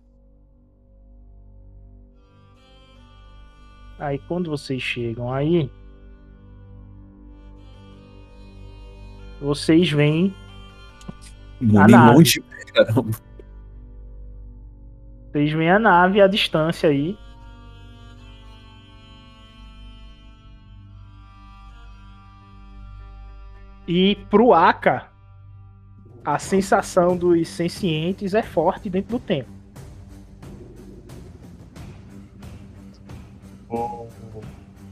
Aí quando vocês chegam aí, vocês veem, Muni nave. caramba. vocês veem a nave à distância aí. E pro Aka, a sensação dos sencientes é forte dentro do tempo.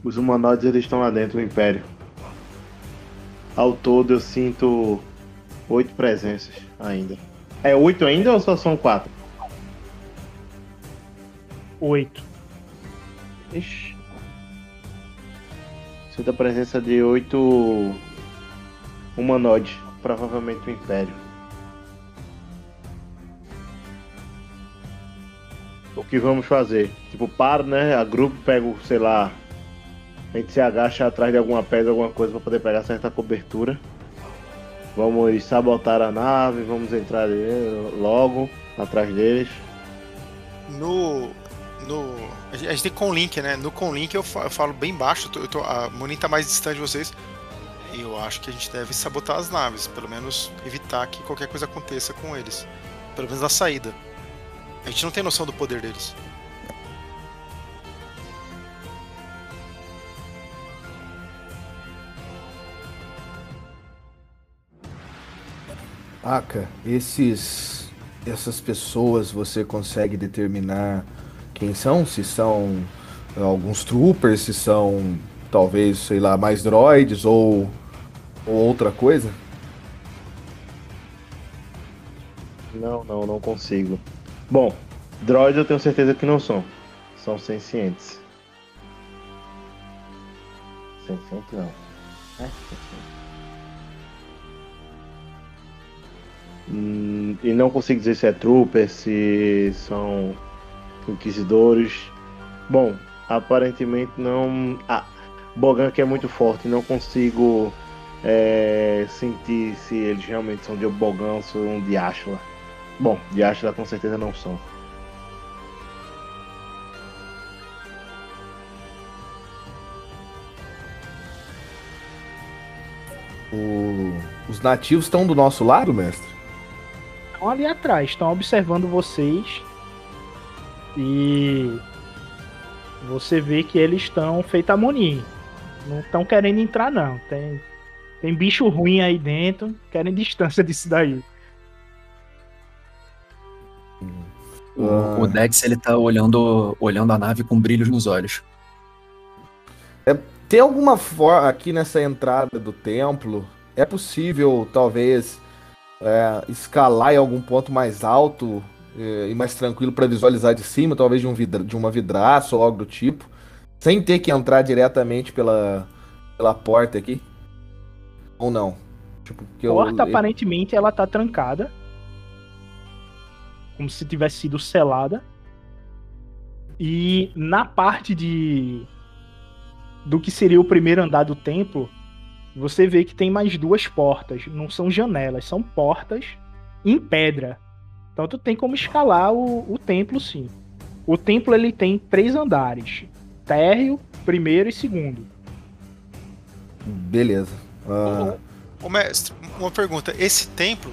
Os humanoides eles estão lá dentro do Império. Ao todo eu sinto oito presenças ainda. É oito ainda ou só são quatro? Oito. Ixi. Sinto a presença de oito humanoides, provavelmente do Império. O que vamos fazer? Tipo, paro, né? A grupo pego, sei lá. A gente se agacha atrás de alguma pedra, alguma coisa para poder pegar certa cobertura. Vamos sabotar a nave, vamos entrar logo atrás deles. No. No. A gente tem Conlink, né? No Conlink eu fa- eu falo bem baixo, eu tô- a Monin tá mais distante de vocês. Eu acho que a gente deve sabotar as naves, pelo menos evitar que qualquer coisa aconteça com eles. Pelo menos na saída. A gente não tem noção do poder deles. Aka, esses essas pessoas você consegue determinar quem são? Se são alguns troopers, se são talvez, sei lá, mais droids ou, ou outra coisa? Não, não, não consigo. Bom, droids eu tenho certeza que não são. São sencientes. Senciente não. É. Hum, e não consigo dizer se é trooper, se são inquisidores. Bom, aparentemente não. Ah, Bogan que é muito forte, não consigo é, sentir se eles realmente são de Bogan ou são de Ashla. Bom, de Ashla com certeza não são. O- os nativos estão do nosso lado, mestre? Estão ali atrás, estão observando vocês. E você vê que eles estão feito a Monin. Não estão querendo entrar, não. Tem, tem bicho ruim aí dentro, querem distância disso daí. O, Ah. o Dex ele tá olhando, olhando a nave com brilhos nos olhos. Tem alguma forma aqui nessa entrada do templo? É possível, talvez, é, escalar em algum ponto mais alto é, e mais tranquilo para visualizar de cima, talvez de, um vidra, de uma vidraça ou algo do tipo, sem ter que entrar diretamente pela, pela porta aqui? Ou não? Tipo, que A eu- porta, aparentemente, ela tá trancada. Como se tivesse sido selada. E na parte de. Do que seria o primeiro andar do templo, você vê que tem mais duas portas. Não são janelas, são portas em pedra. Então tu tem como escalar o, o templo, sim. O templo ele tem três andares: térreo, primeiro e segundo. Beleza. Ah, Ô mestre, uma pergunta. Esse templo,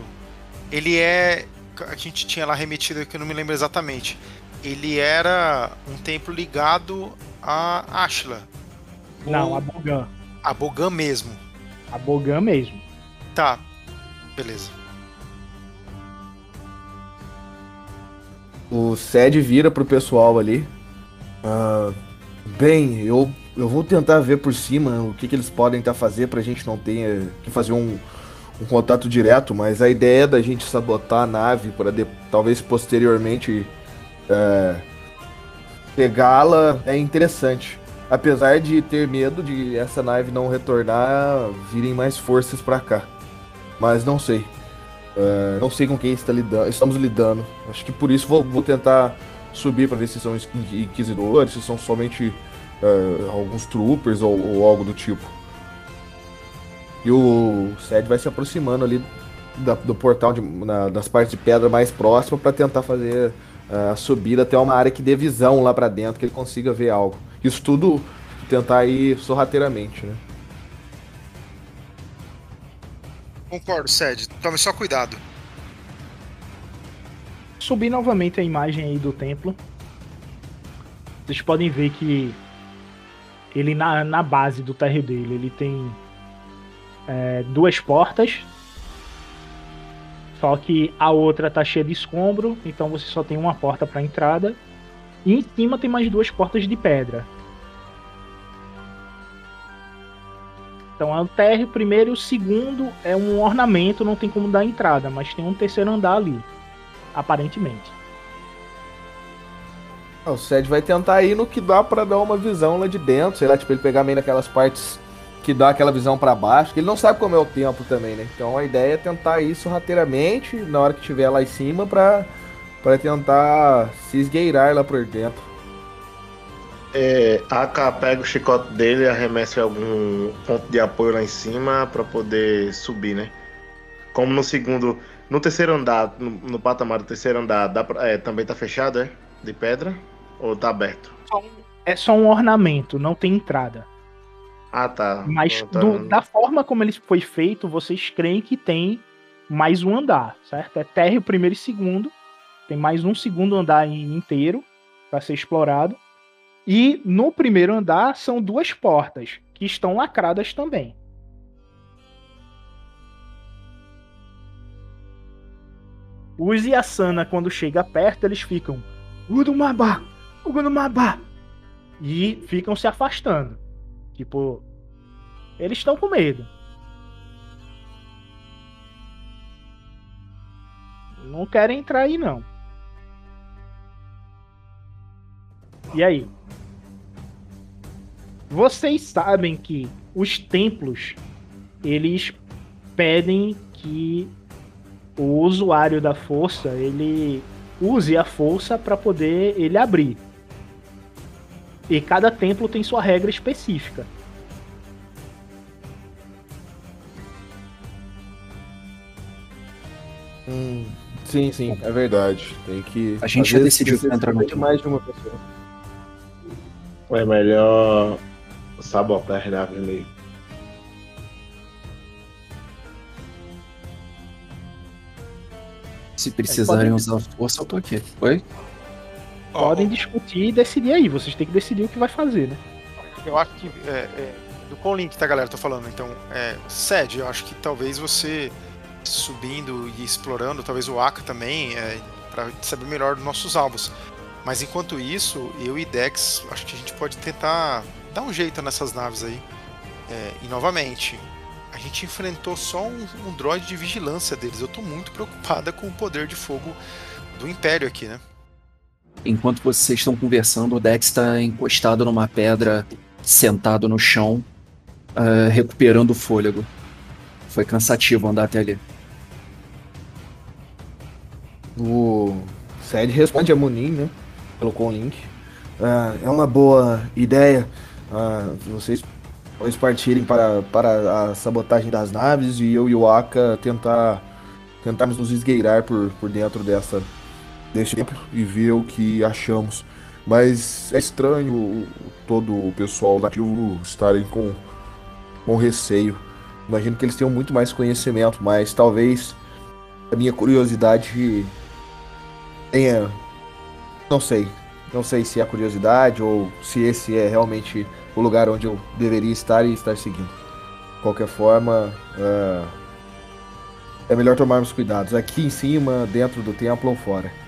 ele é a gente tinha lá remetido, que eu não me lembro exatamente. Ele era um templo ligado a Ashla. Não, a Bogan. A Bogan mesmo. A Bogan mesmo. Tá, beleza. O Ced vira pro pessoal ali. Uh, bem, eu, eu vou tentar ver por cima o que, que eles podem estar tá fazer pra gente não ter que fazer um, um contato direto, mas a ideia da gente sabotar a nave para talvez posteriormente é, pegá-la é interessante. Apesar de ter medo de essa nave não retornar, virem mais forças para cá. Mas não sei. É, não sei com quem está lidando, estamos lidando. Acho que por isso vou, vou tentar subir para ver se são inquisidores, se são somente é, alguns troopers ou, ou algo do tipo. E o Sed vai se aproximando ali da, do portal de, na, das partes de pedra mais próxima para tentar fazer uh, a subida até uma área que dê visão lá para dentro, que ele consiga ver algo. Isso tudo tentar ir sorrateiramente, né? Concordo, Sed. Tome só cuidado. Subir novamente a imagem aí do templo. Vocês podem ver que ele na, na base do térreo dele, ele tem é, duas portas. Só que a outra tá cheia de escombro, então você só tem uma porta para entrada. E em cima tem mais duas portas de pedra. Então é o térreo primeiro e o segundo é um ornamento, não tem como dar entrada, mas tem um terceiro andar ali, aparentemente. O Sed vai tentar ir no que dá para dar uma visão lá de dentro, sei lá, tipo ele pegar meio naquelas partes que dá aquela visão para baixo, que ele não sabe como é o tempo também, né? Então a ideia é tentar isso rateiramente na hora que estiver lá em cima para para tentar se esgueirar lá por dentro. É, Aka pega o chicote dele e arremessa algum ponto de apoio lá em cima para poder subir, né? Como no segundo, no terceiro andar, no, no patamar do terceiro andar, dá pra, é, também tá fechado, é? De pedra? Ou tá aberto? É só um ornamento, não tem entrada. Ah, tá. Mas do, da forma como ele foi feito, vocês creem que tem mais um andar, certo? É térreo primeiro e segundo. Tem mais um segundo andar inteiro para ser explorado. E no primeiro andar são duas portas que estão lacradas também. Os Yasana, quando chega perto, eles ficam Udumabá, Udumabá e ficam se afastando. Tipo, eles estão com medo. Não querem entrar aí, não. E aí? Vocês sabem que os templos eles pedem que o usuário da força ele use a força para poder ele abrir. E cada templo tem sua regra específica. Hum, sim, sim, é verdade. Tem que. A gente já decidiu que entra no mais de uma pessoa. É melhor sabotar a árvore meio. Se precisarem usar força, eu tô aqui. Oi? Podem discutir e decidir aí. Vocês têm que decidir o que vai fazer, né? Eu acho que. É, é, do qual link, tá, galera? Tô falando. Então, é, Sed, eu acho que talvez você subindo e explorando, talvez o Aka também, é, para saber melhor dos nossos alvos. Mas enquanto isso, eu e Dex, acho que a gente pode tentar dar um jeito nessas naves aí. É, e novamente, a gente enfrentou só um, um droid de vigilância deles. Eu tô muito preocupada com o poder de fogo do Império aqui, né? Enquanto vocês estão conversando, o Dex está encostado numa pedra, sentado no chão, uh, recuperando o fôlego. Foi cansativo andar até ali. O Sed responde a Munin, né? Colocou um link. Uh, é uma boa ideia uh, vocês vocês partirem para, para a sabotagem das naves e eu e o Aka tentar tentarmos nos esgueirar por, por dentro dessa deste tempo e ver o que achamos. Mas é estranho todo o pessoal nativo estarem com, com receio. Imagino que eles tenham muito mais conhecimento, mas talvez a minha curiosidade tenha. Não sei. Não sei se é a curiosidade ou se esse é realmente o lugar onde eu deveria estar e estar seguindo. De qualquer forma, uh, é melhor tomarmos cuidados aqui em cima, dentro do templo ou fora.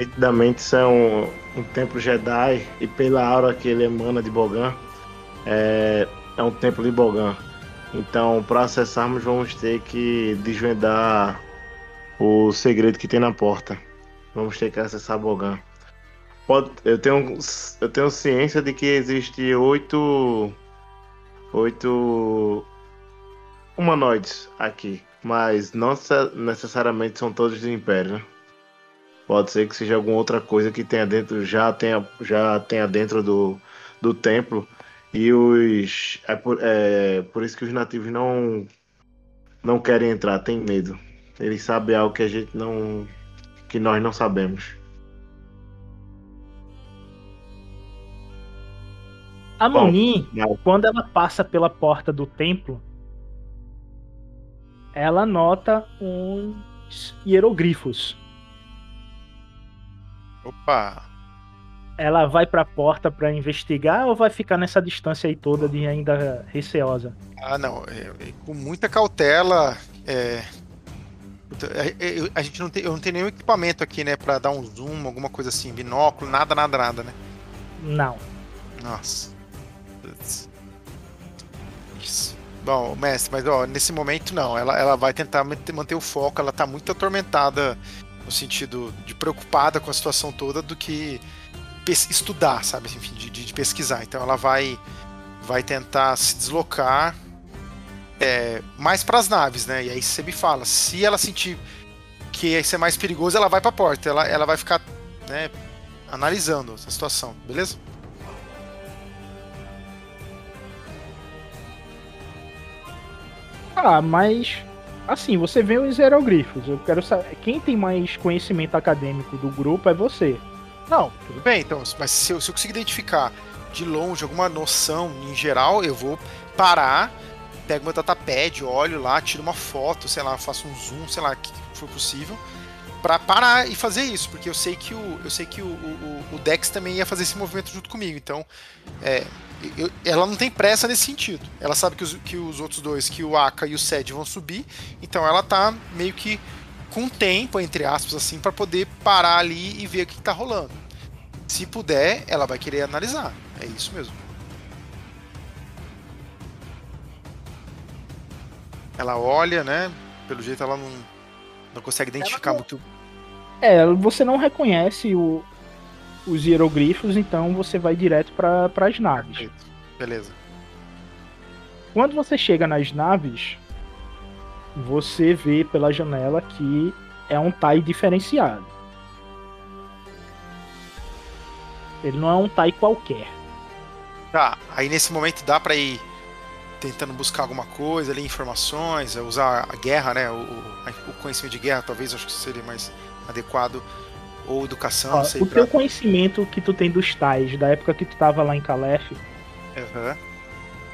Nitidamente é um, um templo Jedi e pela aura que ele emana de Bogan, é, é um templo de Bogan. Então, para acessarmos, vamos ter que desvendar o segredo que tem na porta. Vamos ter que acessar Bogan. Pode, eu, tenho, eu tenho ciência de que existe oito. Oito. humanoides aqui. Mas não necessariamente são todos do Império, né? Pode ser que seja alguma outra coisa que tenha dentro, já tenha, já tenha dentro do, do templo. E os. É por, é por isso que os nativos não. Não querem entrar, tem medo. Eles sabem algo que a gente não. que nós não sabemos. A Moni, quando ela passa pela porta do templo, ela nota uns hieroglifos. Opa! Ela vai pra porta para investigar ou vai ficar nessa distância aí toda de ainda receosa? Ah, não. É, é, com muita cautela. É, é a gente não tem, eu não tenho nenhum equipamento aqui, né, para dar um zoom, alguma coisa assim, binóculo, nada, nada, nada, né? Não. Nossa. Isso. Bom, mestre, mas ó, nesse momento não. Ela, ela vai tentar manter o foco, ela tá muito atormentada no sentido de preocupada com a situação toda do que estudar, sabe? Enfim, de, de pesquisar. Então ela vai, vai tentar se deslocar é, mais para as naves, né? E aí você me fala, se ela sentir que isso é mais perigoso, ela vai para a porta. Ela, ela vai ficar, né, analisando a situação, beleza? Ah, mas assim, você vê os hieroglifos. Eu quero saber. Quem tem mais conhecimento acadêmico do grupo é você. Não, tudo bem, então. Mas se eu, se eu conseguir identificar de longe alguma noção em geral, eu vou parar, pego meu datapad, olho lá, tiro uma foto, sei lá, faço um zoom, sei lá, que for possível, para parar e fazer isso, porque eu sei que o, eu sei que o, o, o Dex também ia fazer esse movimento junto comigo. Então, é, eu, ela não tem pressa nesse sentido. Ela sabe que os, que os outros dois, que o Aka e o Sed vão subir, então ela tá meio que com tempo, entre aspas, assim, para poder parar ali e ver o que tá rolando. Se puder, ela vai querer analisar. É isso mesmo. Ela olha, né? Pelo jeito ela não, não consegue identificar não... muito. É, você não reconhece o, os hieroglifos, então você vai direto para as naves. Beleza. Quando você chega nas naves, você vê pela janela que é um TIE diferenciado. Ele não é um TIE qualquer. Tá, aí nesse momento dá para ir tentando buscar alguma coisa ali, informações, usar a guerra, né? O, o conhecimento de guerra, talvez acho que seria mais adequado ou educação, Ó, sei, O pra... teu conhecimento que tu tem dos tais, da época que tu tava lá em Calef, uhum.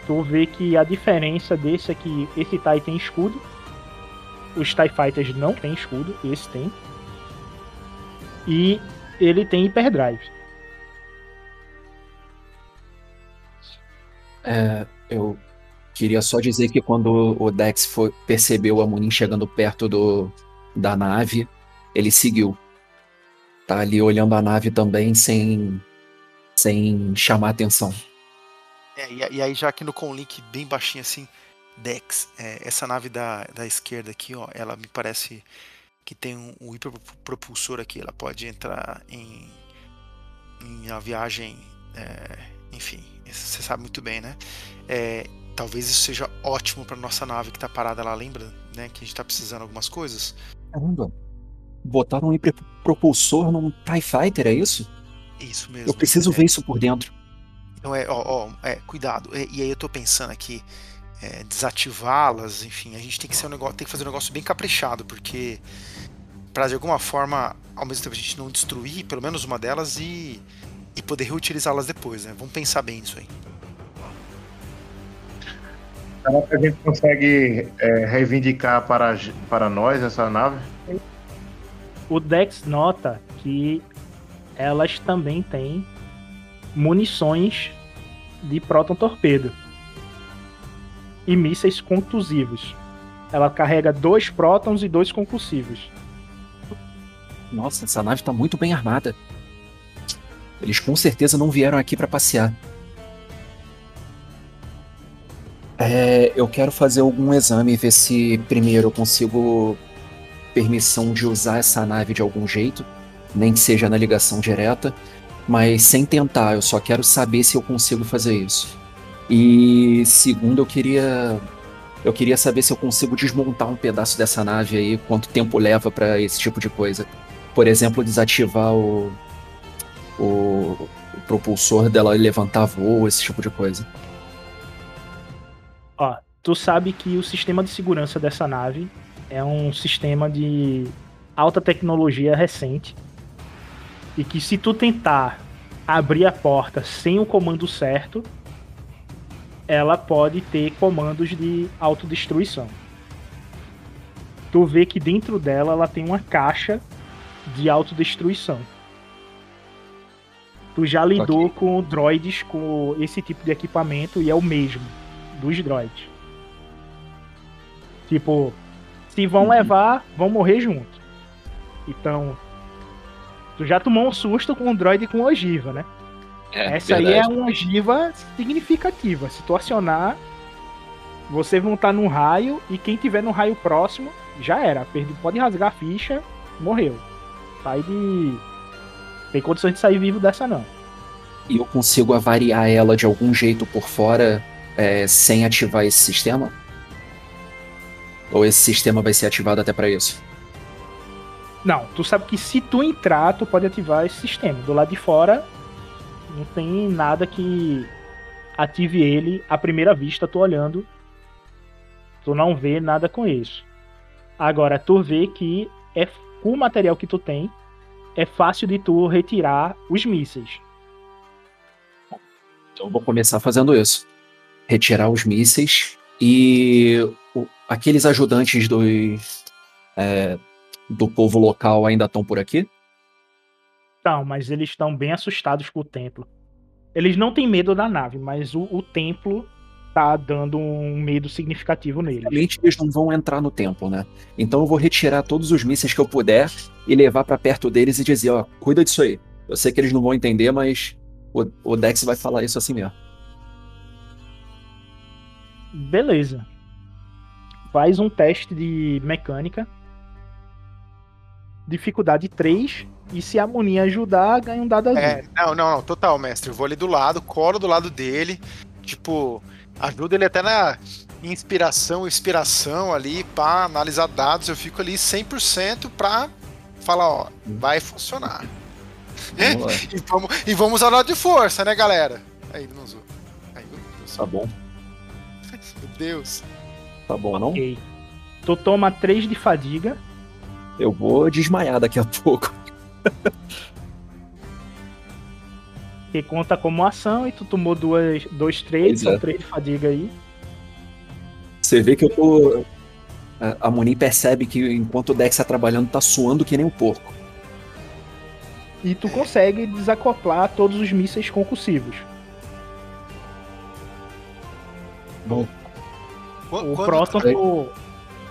tu vê que a diferença desse é que esse Tai tem escudo, os TIE Fighters não tem escudo, esse tem. E ele tem hyperdrive. É, eu queria só dizer que quando o Dex foi, percebeu a Munin chegando perto do, da nave, ele seguiu tá ali olhando a nave também sem, sem chamar atenção. É, e, aí já aqui no Conlink bem baixinho assim, Dex, é, essa nave da, da esquerda aqui, ó, ela me parece que tem um, um hiperpropulsor aqui, ela pode entrar em, em uma viagem, é, enfim, você sabe muito bem, né? É, talvez isso seja ótimo para nossa nave que está parada lá, lembra, né? Que a gente está precisando de algumas coisas. Caramba botaram um hiperpropulsor num TIE Fighter, é isso? Isso mesmo. Eu preciso é. ver isso por dentro. Então é, ó, ó é, cuidado. E, e, aí eu tô pensando aqui, é, desativá-las, enfim, a gente tem que ser um negócio, tem que fazer um negócio bem caprichado, porque para de alguma forma, ao mesmo tempo a gente não destruir pelo menos uma delas e, e poder reutilizá-las depois, né? Vamos pensar bem nisso aí. Será que a gente consegue é, reivindicar para, para nós essa nave? O Dex nota que elas também têm munições de próton torpedo e mísseis contusivos. Ela carrega dois prótons e dois concussivos. Nossa, essa nave tá muito bem armada. Eles com certeza não vieram aqui para passear. É, eu quero fazer algum exame e ver se primeiro eu consigo permissão de usar essa nave de algum jeito, nem que seja na ligação direta, mas sem tentar, eu só quero saber se eu consigo fazer isso. E segundo, eu queria eu queria saber se eu consigo desmontar um pedaço dessa nave aí, quanto tempo leva para esse tipo de coisa. Por exemplo, desativar o, o, o propulsor dela levantar voo, esse tipo de coisa. Ó, tu sabe que o sistema de segurança dessa nave é um sistema de alta tecnologia recente e que se tu tentar abrir a porta sem o comando certo, ela pode ter comandos de autodestruição. Tu vê que dentro dela ela tem uma caixa de autodestruição. Tu já lidou com droids com esse tipo de equipamento e é o mesmo dos droids. Tipo, se vão uhum. levar, vão morrer junto. Então, tu já tomou um susto com um droid com ogiva, né? É, Essa verdade. aí é uma ogiva significativa. Se tu acionar, vocês vão estar no raio e quem tiver no raio próximo já era. Pode rasgar a ficha, morreu. Sai de. Tem condições de sair vivo dessa não. E eu consigo avariar ela de algum jeito por fora é, sem ativar esse sistema? Ou esse sistema vai ser ativado até para isso? Não, tu sabe que se tu entrar, tu pode ativar esse sistema. Do lado de fora, não tem nada que ative ele à primeira vista, tu olhando. Tu não vê nada com isso. Agora, tu vê que é com o material que tu tem, é fácil de tu retirar os mísseis. Então eu vou começar fazendo isso retirar os mísseis e o, aqueles ajudantes do, é, do povo local ainda estão por aqui? Estão, mas eles estão bem assustados com o templo. Eles não têm medo da nave, mas o, o templo tá dando um medo significativo neles. Realmente eles não vão entrar no templo, né? Então eu vou retirar todos os mísseis que eu puder e levar para perto deles e dizer, ó, cuida disso aí. Eu sei que eles não vão entender, mas o, o Dex vai falar isso assim mesmo. Beleza. Faz um teste de mecânica. Dificuldade 3. E se a Moninha ajudar, ganha um dado azul. É, não, não, não, total, mestre. Eu vou ali do lado, colo do lado dele. Tipo, ajuda ele até na inspiração, inspiração ali para analisar dados. Eu fico ali 100% pra falar, ó, vai funcionar. Vamos e, vamos, e vamos usar o lado de força, né, galera? Aí, ele não usou. Aí, Tá bom. Deus. Tá bom, não? Ok. Tu toma 3 de fadiga. Eu vou desmaiar daqui a pouco. que conta como ação e tu tomou duas, dois trades, são é. três de fadiga aí. Você vê que eu tô. A Moni percebe que enquanto o Dex tá trabalhando, tá suando que nem um porco. E tu consegue desacoplar todos os mísseis concussivos. Bom, o Proton, tu,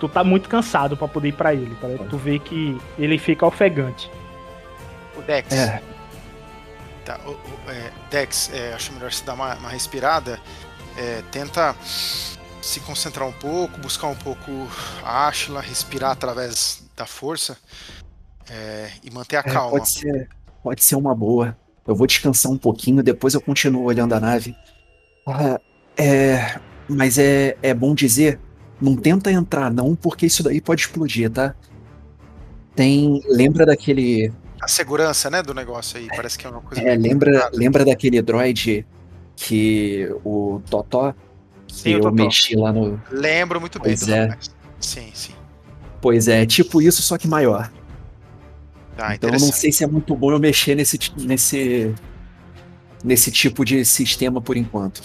tu tá muito cansado para poder ir pra ele. Tá? Tu vê que ele fica ofegante. O Dex. É. Tá, o, o é, Dex, é, acho melhor você dar uma, uma respirada. É, tenta se concentrar um pouco, buscar um pouco a Ashla, respirar através da força é, e manter a é, calma. Pode ser, pode ser uma boa. Eu vou descansar um pouquinho, depois eu continuo olhando a nave. Ah, é, mas é, é bom dizer, não tenta entrar não, porque isso daí pode explodir, tá? Tem, lembra daquele a segurança, né, do negócio aí, parece que é uma coisa É, lembra, lembra daquele droid que o Totó que sim, eu Totó. mexi lá no Lembro muito bem pois é. Sim, sim. Pois é, tipo isso, só que maior. Ah, então eu não sei se é muito bom eu mexer nesse nesse nesse tipo de sistema por enquanto.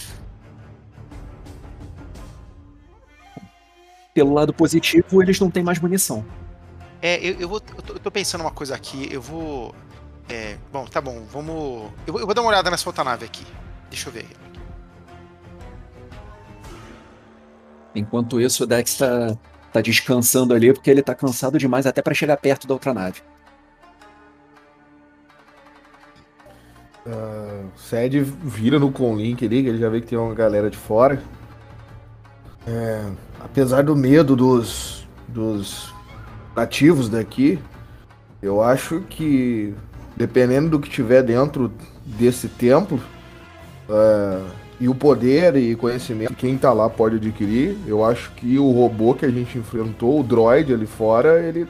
Pelo lado positivo, eles não têm mais munição. É, eu, eu, vou, eu, tô, eu tô pensando uma coisa aqui, eu vou. É, bom, tá bom, vamos. Eu, eu, vou dar uma olhada nessa outra nave aqui. Deixa eu ver. Enquanto isso, o Dex tá, tá descansando ali, porque ele tá cansado demais até para chegar perto da outra nave. Uh, o Sed vira no Conlink ali, que ele já vê que tem uma galera de fora. É, apesar do medo dos, dos nativos daqui, eu acho que dependendo do que tiver dentro desse templo uh, e o poder e conhecimento que quem tá lá pode adquirir, eu acho que o robô que a gente enfrentou, o droid ali fora, ele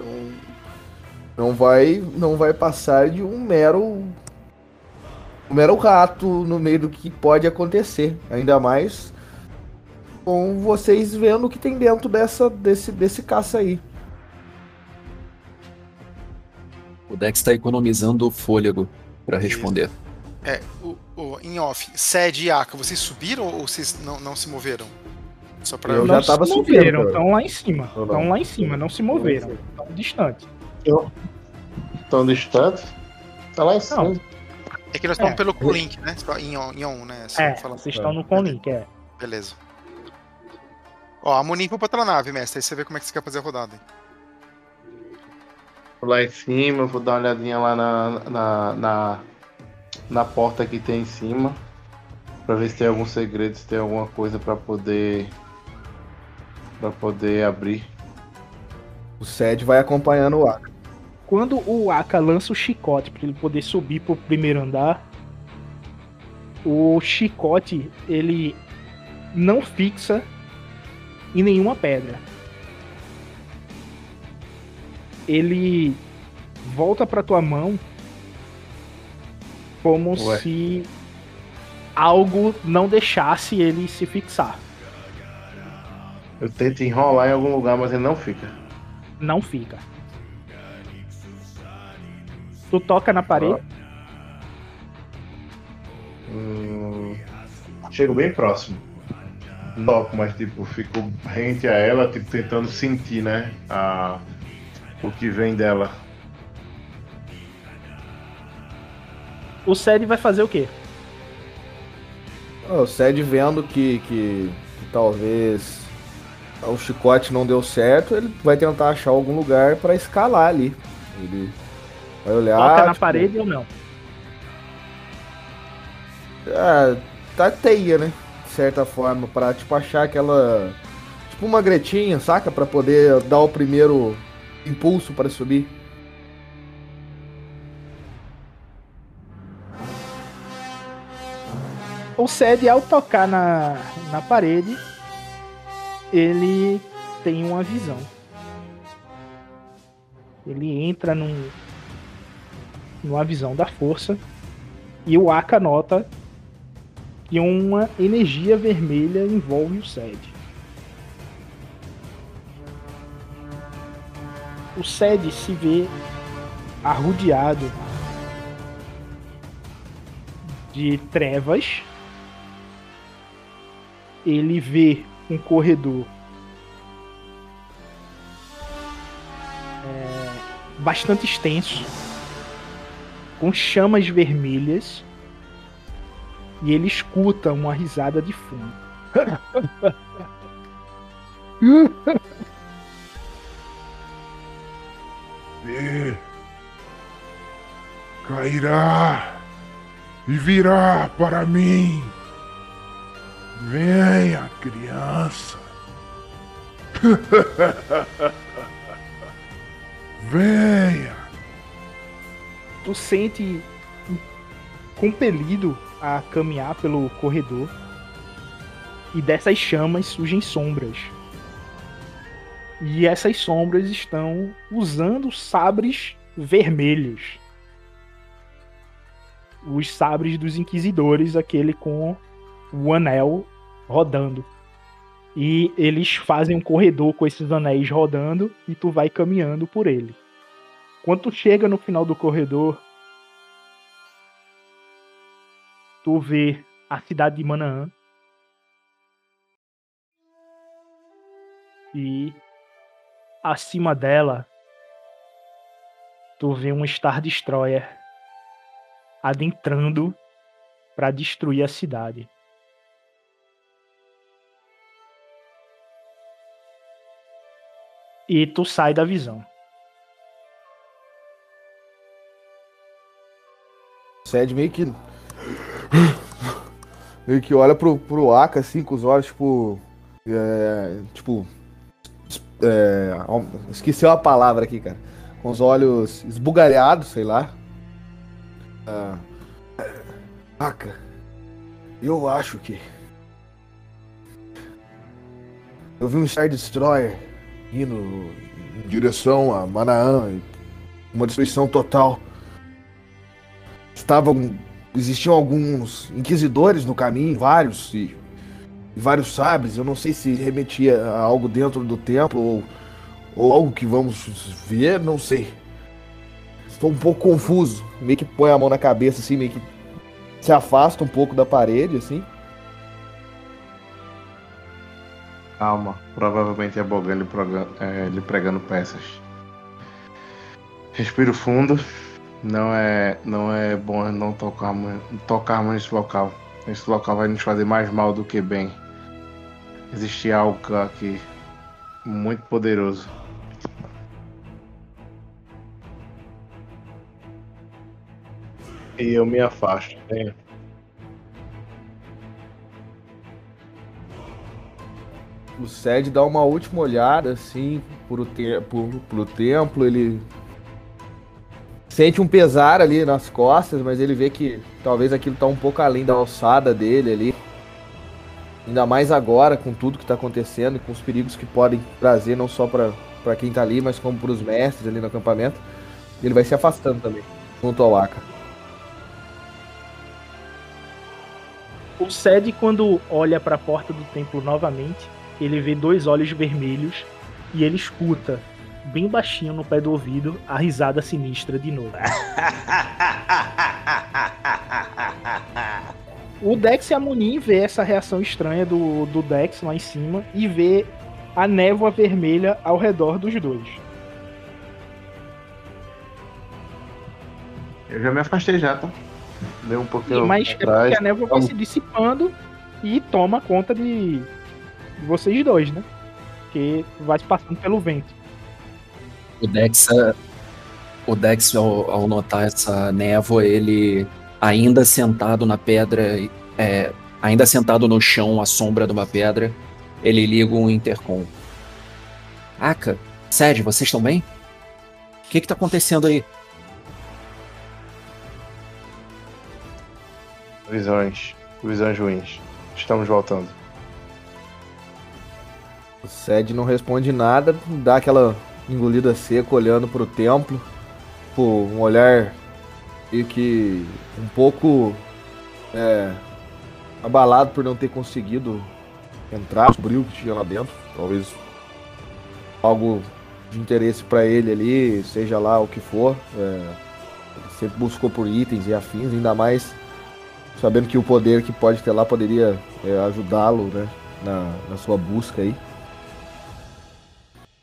não, não vai não vai passar de um mero um mero rato no meio do que pode acontecer, ainda mais com vocês vendo o que tem dentro dessa desse desse caça aí. O Dex está economizando fôlego para responder. É, o, o, em off, Sed e Aka, vocês subiram ou vocês não, não se moveram? Só pra... Eu já tava se moveram, estão lá em cima. Estão lá em cima, não se moveram. Estão distantes. Estão distantes? Tá lá em cima. Não. É que nós estamos é. pelo Conlink, né? Em on, em on né? Assim, é, vocês estão no Conlink, é. Beleza. Ó, a Munin foi pra outra nave, mestre. Aí você vê como é que você quer fazer a rodada. Vou lá em cima, vou dar uma olhadinha lá na, na, na, na porta que tem em cima. Pra ver se tem algum segredo, se tem alguma coisa pra poder. pra poder abrir. O Sed vai acompanhando o Aka. Quando o Aka lança o chicote para ele poder subir pro primeiro andar, o chicote ele não fixa em nenhuma pedra. Ele volta para tua mão como Ué. se algo não deixasse ele se fixar. Eu tento enrolar em algum lugar, mas ele não fica. Não fica. Tu toca na parede? Hum, chego bem próximo. Toco, mas tipo, fico rente a ela, tipo, tentando sentir, né? A, o que vem dela. O Sed vai fazer o quê? O Sed vendo que, que, que talvez o chicote não deu certo, ele vai tentar achar algum lugar para escalar ali. Ele vai olhar. Toca na tipo, parede ou não? É, tá teia, né? Certa forma, para tipo achar aquela. Tipo uma gretinha, saca? para poder dar o primeiro impulso para subir. O Sed, ao tocar na, na parede, ele tem uma visão. Ele entra num, numa visão da força e o Aka nota que uma energia vermelha envolve o Sed. O Sed se vê arrodeado de trevas. Ele vê um corredor é, bastante extenso, com chamas vermelhas, e ele escuta uma risada de fundo. e cairá e virá para mim. Venha, criança. Venha. Tu sente compelido a caminhar pelo corredor e dessas chamas surgem sombras. E essas sombras estão usando sabres vermelhos. Os sabres dos inquisidores, aquele com o anel rodando. E eles fazem um corredor com esses anéis rodando e tu vai caminhando por ele. Quando tu chega no final do corredor, tu vê a cidade de Manaã. E acima dela, tu vê um Star Destroyer adentrando para destruir a cidade. e tu sai da visão. Sed meio que Meio que olha pro, pro Aka, assim, com os olhos, tipo. É, tipo. É, esqueci a palavra aqui, cara. Com os olhos esbugalhados, sei lá. Ah, Aka, eu acho que. Eu vi um Star Destroyer indo em direção a Manaã. Uma destruição total. Estavam. Existiam alguns inquisidores no caminho, vários, e, e vários sabres. Eu não sei se remetia a algo dentro do templo ou, ou algo que vamos ver, não sei. Estou um pouco confuso. Meio que põe a mão na cabeça, assim, meio que se afasta um pouco da parede, assim. Calma, provavelmente é Bogan é, lhe pregando peças. Respiro fundo. Não é, não é bom não tocarmos, tocarmos nesse local. Esse local vai nos fazer mais mal do que bem. Existe algo aqui muito poderoso. E eu me afasto. né? O Sed dá uma última olhada, assim, pro, te pro, pro templo. Ele sente um pesar ali nas costas, mas ele vê que talvez aquilo tá um pouco além da alçada dele ali. Ainda mais agora, com tudo que tá acontecendo e com os perigos que podem trazer, não só pra quem tá ali, mas como pros mestres ali no acampamento. Ele vai se afastando também, junto ao Aka. O Sed, quando olha para a porta do templo novamente, ele vê dois olhos vermelhos e ele escuta, bem baixinho no pé do ouvido, a risada sinistra de novo. O Dex e a Munin vê essa reação estranha do, do Dex lá em cima e vê a névoa vermelha ao redor dos dois. Eu já me afastei já, tá? Dei um pouquinho Mas é atrás. porque a névoa vai se dissipando e toma conta de, de vocês dois, né? Porque vai se passando pelo vento. O Dex, o Dex ao, ao notar essa névoa, ele ainda sentado na pedra, é, ainda sentado no chão à sombra de uma pedra, ele liga um intercom. Aka, Sede, vocês estão bem? O que que tá acontecendo aí? Visões. Visões ruins. Estamos voltando. O Sed não responde nada, dá aquela engolida seca olhando pro templo. Tipo, um olhar meio que um pouco é, abalado por não ter conseguido entrar, descobrir o que tinha lá dentro. Talvez algo de interesse pra ele ali, seja lá o que for. É, sempre buscou por itens e afins, ainda mais sabendo que o poder que pode ter lá poderia é, ajudá-lo né, na, na sua busca aí.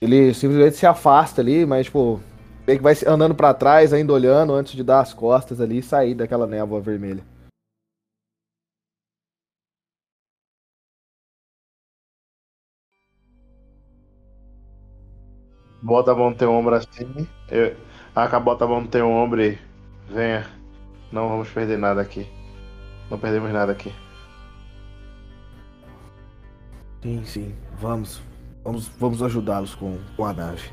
Ele simplesmente se afasta ali, mas, tipo, meio que vai andando pra trás, ainda olhando antes de dar as costas ali e sair daquela névoa vermelha. Bota a mão no teu ombro assim. Eu... Aka, bota a mão no teu ombro e venha. Não vamos perder nada aqui. Não perdemos nada aqui. Sim, sim, vamos. Vamos, vamos ajudá-los com, com a nave.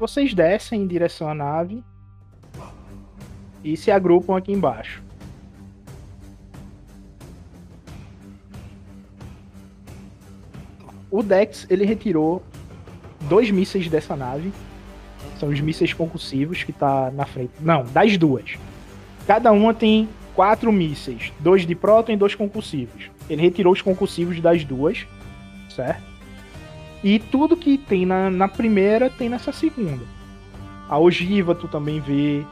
Vocês descem em direção à nave e se agrupam aqui embaixo. O Dex ele retirou dois mísseis dessa nave. São os mísseis concussivos que tá na frente. Não, das duas. Cada uma tem quatro mísseis, dois de próton e dois concussivos. Ele retirou os concussivos das duas, certo? E tudo que tem na, na primeira tem nessa segunda. A ogiva tu também vê.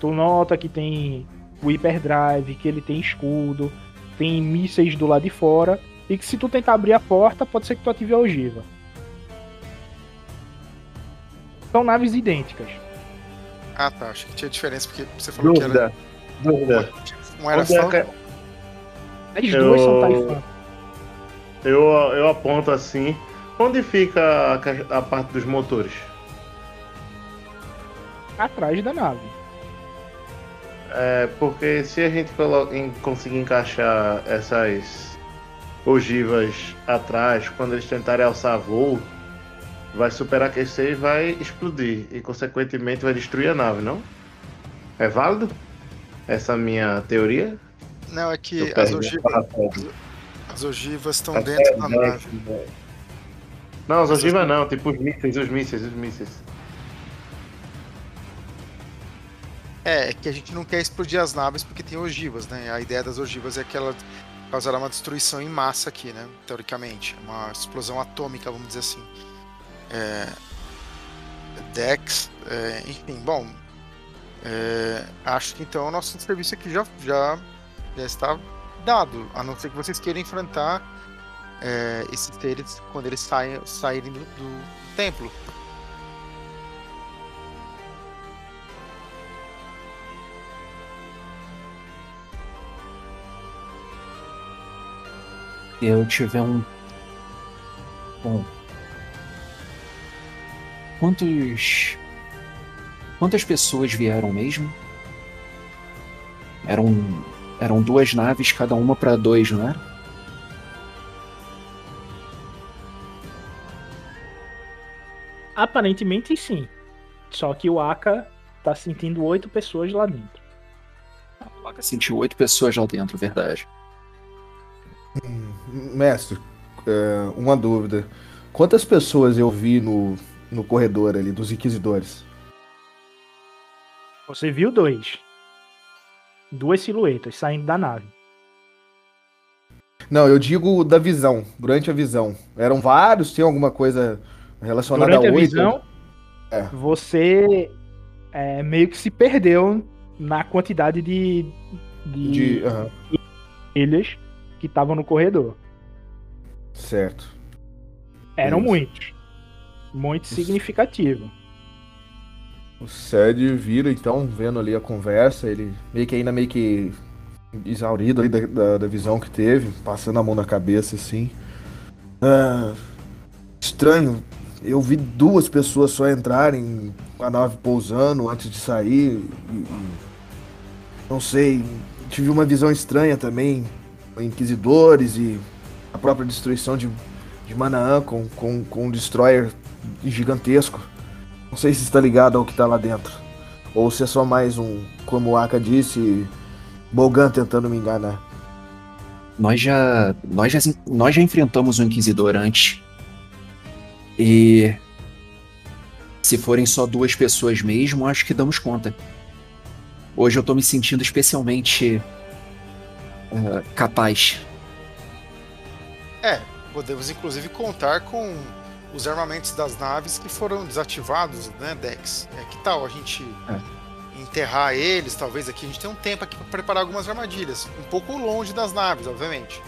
Tu nota que tem o hyperdrive, que ele tem escudo, tem mísseis do lado de fora. E que se tu tentar abrir a porta, pode ser que tu ative a ogiva. São naves idênticas. Ah, tá. Achei que tinha diferença, porque você falou Dúvida. Dúvida. que era. Um era Onde é só. que- As duas são Eu- Taifan. Eu, eu aponto assim. Onde fica a, a parte dos motores? atrás da nave. É, porque se a gente coloca, em, conseguir encaixar essas ogivas atrás, quando eles tentarem alçar voo, vai superaquecer e vai explodir. E consequentemente vai destruir a nave, não? É válido? Essa minha teoria? Não, é que as ogivas, as ogivas estão dentro da nave. né? Não, as ogivas não, tipo os mísseis, os mísseis, os mísseis. É, é que a gente não quer explodir as naves porque tem ogivas, né? A ideia das ogivas é que ela causará uma destruição em massa aqui, né? Teoricamente. Uma explosão atômica, vamos dizer assim. É... Dex, é, enfim, bom. É, acho que então o nosso serviço aqui já, já, já está dado. A não ser que vocês queiram enfrentar é, esses seres quando eles saem, saírem do, do templo. Se eu tiver um. Bom. Quantos. Quantas pessoas vieram mesmo? Eram. Eram duas naves, cada uma para dois, não era? Aparentemente sim. Só que o Aka tá sentindo oito pessoas lá dentro. O Aka sentiu oito pessoas lá dentro, verdade. Mestre, é, uma dúvida. Quantas pessoas eu vi no, no corredor ali dos inquisidores? Você viu dois. Duas silhuetas saindo da nave. Não, eu digo da visão, durante a visão. Eram vários, tem alguma coisa relacionada Durante a a oito? visão, É. você é, meio que se perdeu na quantidade de, de, De, aham, ilhas que estavam no corredor. certo. Eram Isso. muitos. Muito Isso. significativo. O Sed vira, então, vendo ali a conversa, ele meio que ainda meio que exaurido ali da, da, da visão que teve, passando a mão na cabeça, assim. Ah, estranho, eu vi duas pessoas só entrarem com a nave pousando antes de sair. e- não sei, tive uma visão estranha também, Inquisidores e a própria destruição de, de Manaã com, com, com um destroyer gigantesco. Não sei se está ligado ao que está lá dentro. Ou se é só mais um, como o Aka disse, Bogan tentando me enganar. Nós já, nós já, nós já enfrentamos o Inquisidor antes. E se forem só duas pessoas mesmo, acho que damos conta. Hoje eu tô me sentindo especialmente eh, capaz. É, podemos inclusive contar com os armamentos das naves que foram desativados, né, Dex? É, que tal a gente enterrar eles? Talvez aqui a gente tenha um tempo aqui para preparar algumas armadilhas, um pouco longe das naves, obviamente.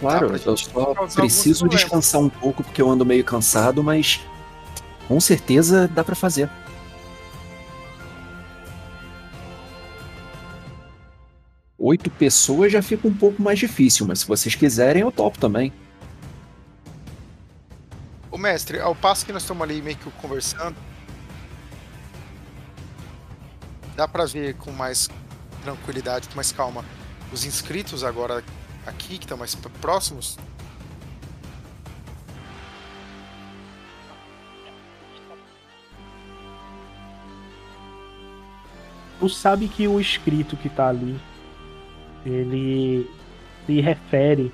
Claro, eu só preciso descansar um pouco porque eu ando meio cansado, mas com certeza dá pra fazer. Oito pessoas já fica um pouco mais difícil, mas se vocês quiserem, eu topo também. Mestre, ao passo que nós estamos ali meio que conversando, dá pra ver com mais tranquilidade, com mais calma, os inscritos agora aqui, que estão mais próximos. Tu sabe que o escrito que tá ali, ele se refere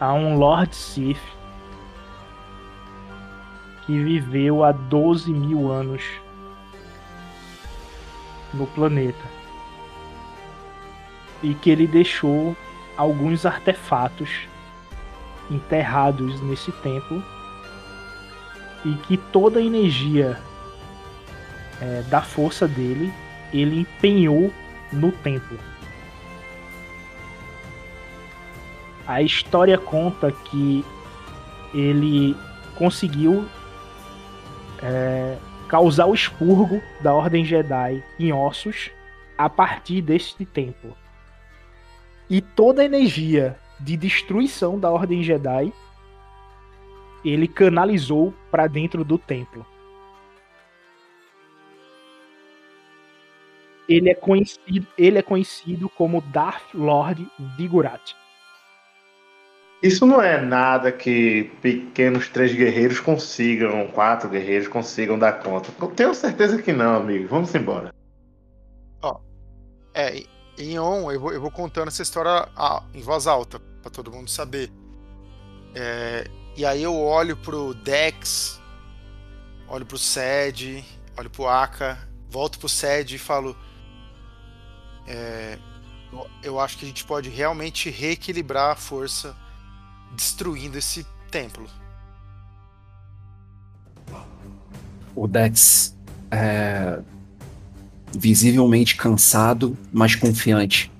a um Lord Sith que viveu há 12 mil anos no planeta. E que ele deixou alguns artefatos enterrados nesse templo. E que toda a energia é, da força dele, ele empenhou no templo. A história conta que ele conseguiu é, causar o expurgo da Ordem Jedi em ossos a partir deste templo. E toda a energia de destruição da Ordem Jedi ele canalizou para dentro do templo. ele é conhecido, ele é conhecido como Darth Lord Vigurati. Isso não é nada que pequenos três guerreiros consigam, quatro guerreiros consigam dar conta. Eu tenho certeza que não, amigo. Vamos embora. Ó, é, em on eu vou, eu vou contando essa história ah, em voz alta, para todo mundo saber. É, e aí eu olho pro Dex, olho pro Sed, olho pro Aka, volto pro Sed e falo. É, eu acho que a gente pode realmente reequilibrar a força destruindo esse templo. O Dex é visivelmente cansado, mas confiante.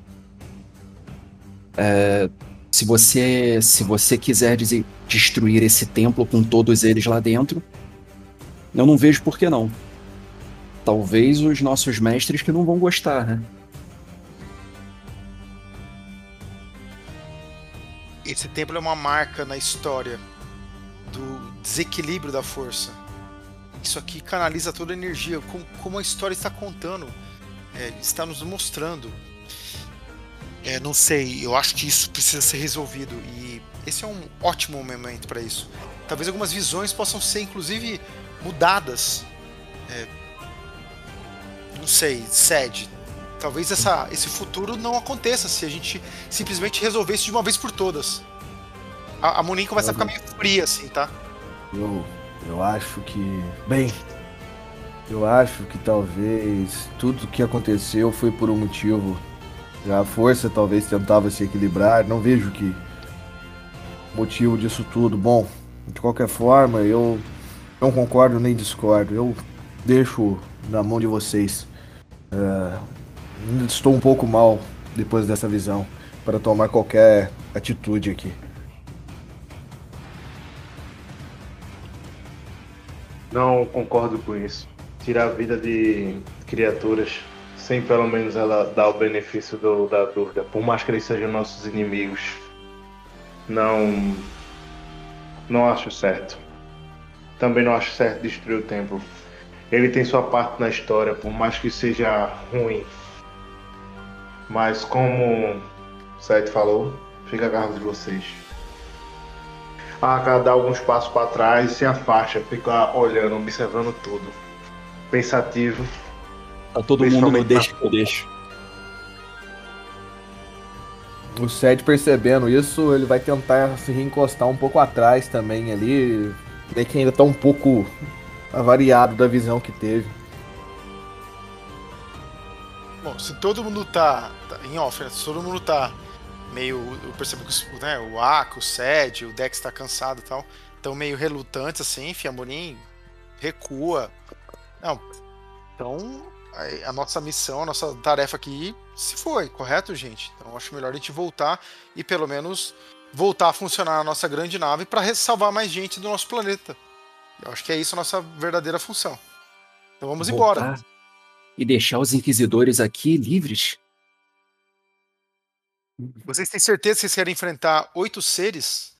É, se você se você quiser dizer, destruir esse templo com todos eles lá dentro, eu não vejo por que não. Talvez os nossos mestres que não vão gostar, né? Esse templo é uma marca na história do desequilíbrio da força. Isso aqui canaliza toda a energia, como, como a história está contando, é, está nos mostrando. É, não sei, eu acho que isso precisa ser resolvido e esse é um ótimo momento para isso. Talvez algumas visões possam ser, inclusive, mudadas. É, não sei, sede, Talvez essa, esse futuro não aconteça se a gente simplesmente resolver isso de uma vez por todas. A, a começa a ficar meio fria, assim, tá? Eu, eu acho que. Bem, eu acho que talvez tudo que aconteceu foi por um motivo. A força talvez tentava se equilibrar. Não vejo que motivo disso tudo. Bom, de qualquer forma, eu não concordo nem discordo. Eu deixo na mão de vocês. Uh, estou um pouco mal depois dessa visão para tomar qualquer atitude aqui. Não concordo com isso. Tirar a vida de criaturas sem pelo menos ela dar o benefício do, da dúvida, por mais que eles sejam nossos inimigos, não não acho certo. Também não acho certo destruir o templo. Ele tem sua parte na história, por mais que seja ruim, mas como o Seth falou, fica a cargo de vocês. A cada dá alguns passos para trás e se afasta, fica olhando, observando tudo. Pensativo. Tá todo mundo no deixa que eu deixo. O Seth percebendo isso, ele vai tentar se reencostar um pouco atrás também ali. Vê que ainda tá um pouco avariado da visão que teve. Bom, se todo mundo tá, tá em off, né? se todo mundo tá meio. Eu percebo que né, o Aka, o Sed, o Dex tá cansado e tal, estão meio relutantes assim, Morin recua. Não. Então, a, a nossa missão, a nossa tarefa aqui se foi, correto, gente? Então, acho melhor a gente voltar e pelo menos voltar a funcionar a nossa grande nave para salvar mais gente do nosso planeta. Eu acho que é isso a nossa verdadeira função. Então vamos voltar. embora e deixar os inquisidores aqui livres? Vocês têm certeza que vocês querem enfrentar oito seres?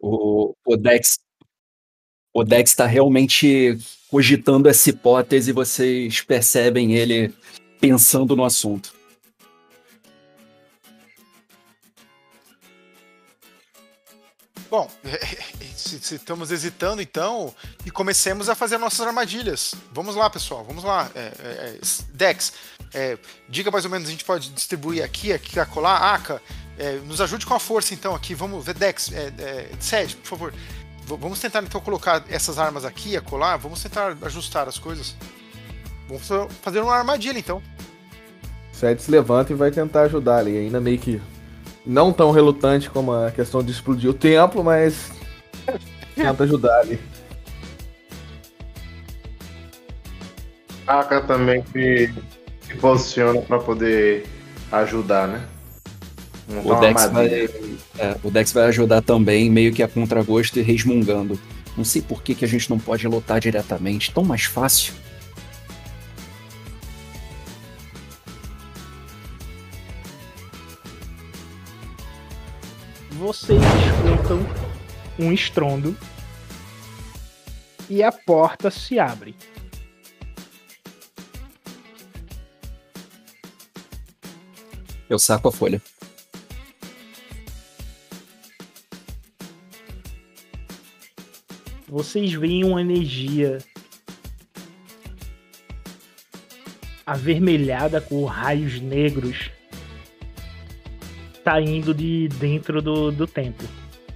O, o Dex. O Dex está realmente cogitando essa hipótese e vocês percebem ele pensando no assunto. Bom, se, estamos hesitando, então, e comecemos a fazer nossas armadilhas. Vamos lá, pessoal, vamos lá. É, é, é Dex, é, diga mais ou menos, a gente pode distribuir aqui, aqui, acolá, Aka, é, nos ajude com a força, então, aqui, vamos ver, Dex, é, é, por favor, v vamos tentar, então, colocar essas armas aqui, acolá, vamos tentar ajustar as coisas. Vamos fazer uma armadilha, então. Sed se levanta e vai tentar ajudar ali, ainda meio que não tão relutante como a questão de explodir o templo, mas tenta ajudar ali. A Aka também se, se posiciona para poder ajudar, né? O Dex, vai, é, o Dex vai ajudar também, meio que a contragosto e resmungando. Não sei por que, que a gente não pode lutar diretamente, tão mais fácil. vocês escutam um estrondo e a porta se abre. Eu saco a folha. Vocês veem uma energia avermelhada com raios negros saindo de dentro do, do templo.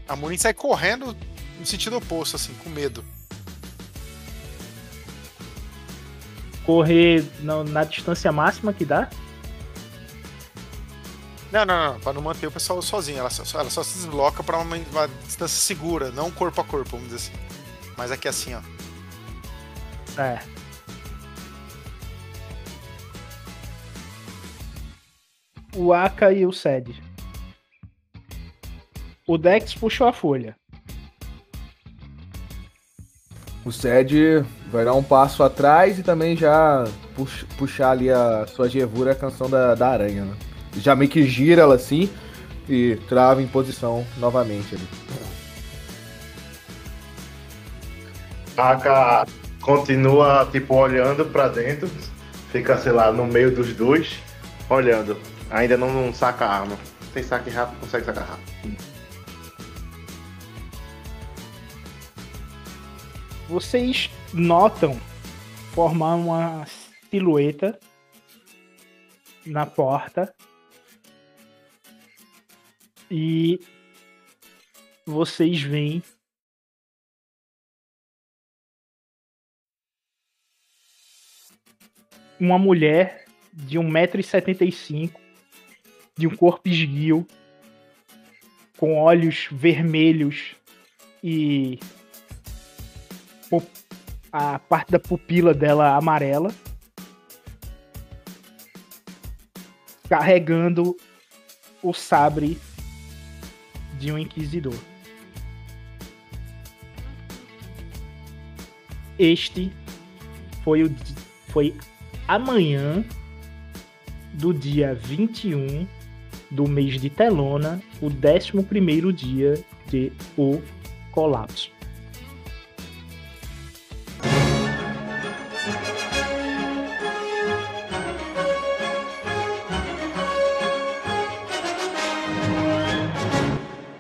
A Munin sai correndo no sentido oposto, assim, com medo. Correr na, na distância máxima que dá? Não, não, não, pra não manter o pessoal sozinho. Ela só, ela só se desloca pra uma, uma distância segura, não corpo a corpo, vamos dizer assim. Mas aqui assim, ó. É. O Aka e o Sed. O Dex puxou a folha. O Sed vai dar um passo atrás e também já pux- puxar ali a sua gevura, a canção da, da aranha, né? Já meio que gira ela assim e trava em posição novamente ali. Aka continua, tipo, olhando pra dentro. Fica, sei lá, no meio dos dois, olhando. Ainda não, não saca a arma. Sem saque rápido, consegue sacar rápido. Vocês notam formar uma silhueta na porta e vocês veem uma mulher de 1,75m, de um corpo esguio, com olhos vermelhos e a parte da pupila dela amarela, carregando o sabre de um inquisidor. Este foi o foi amanhã do dia 21 do mês de Telona, o 11º dia de O Colapso.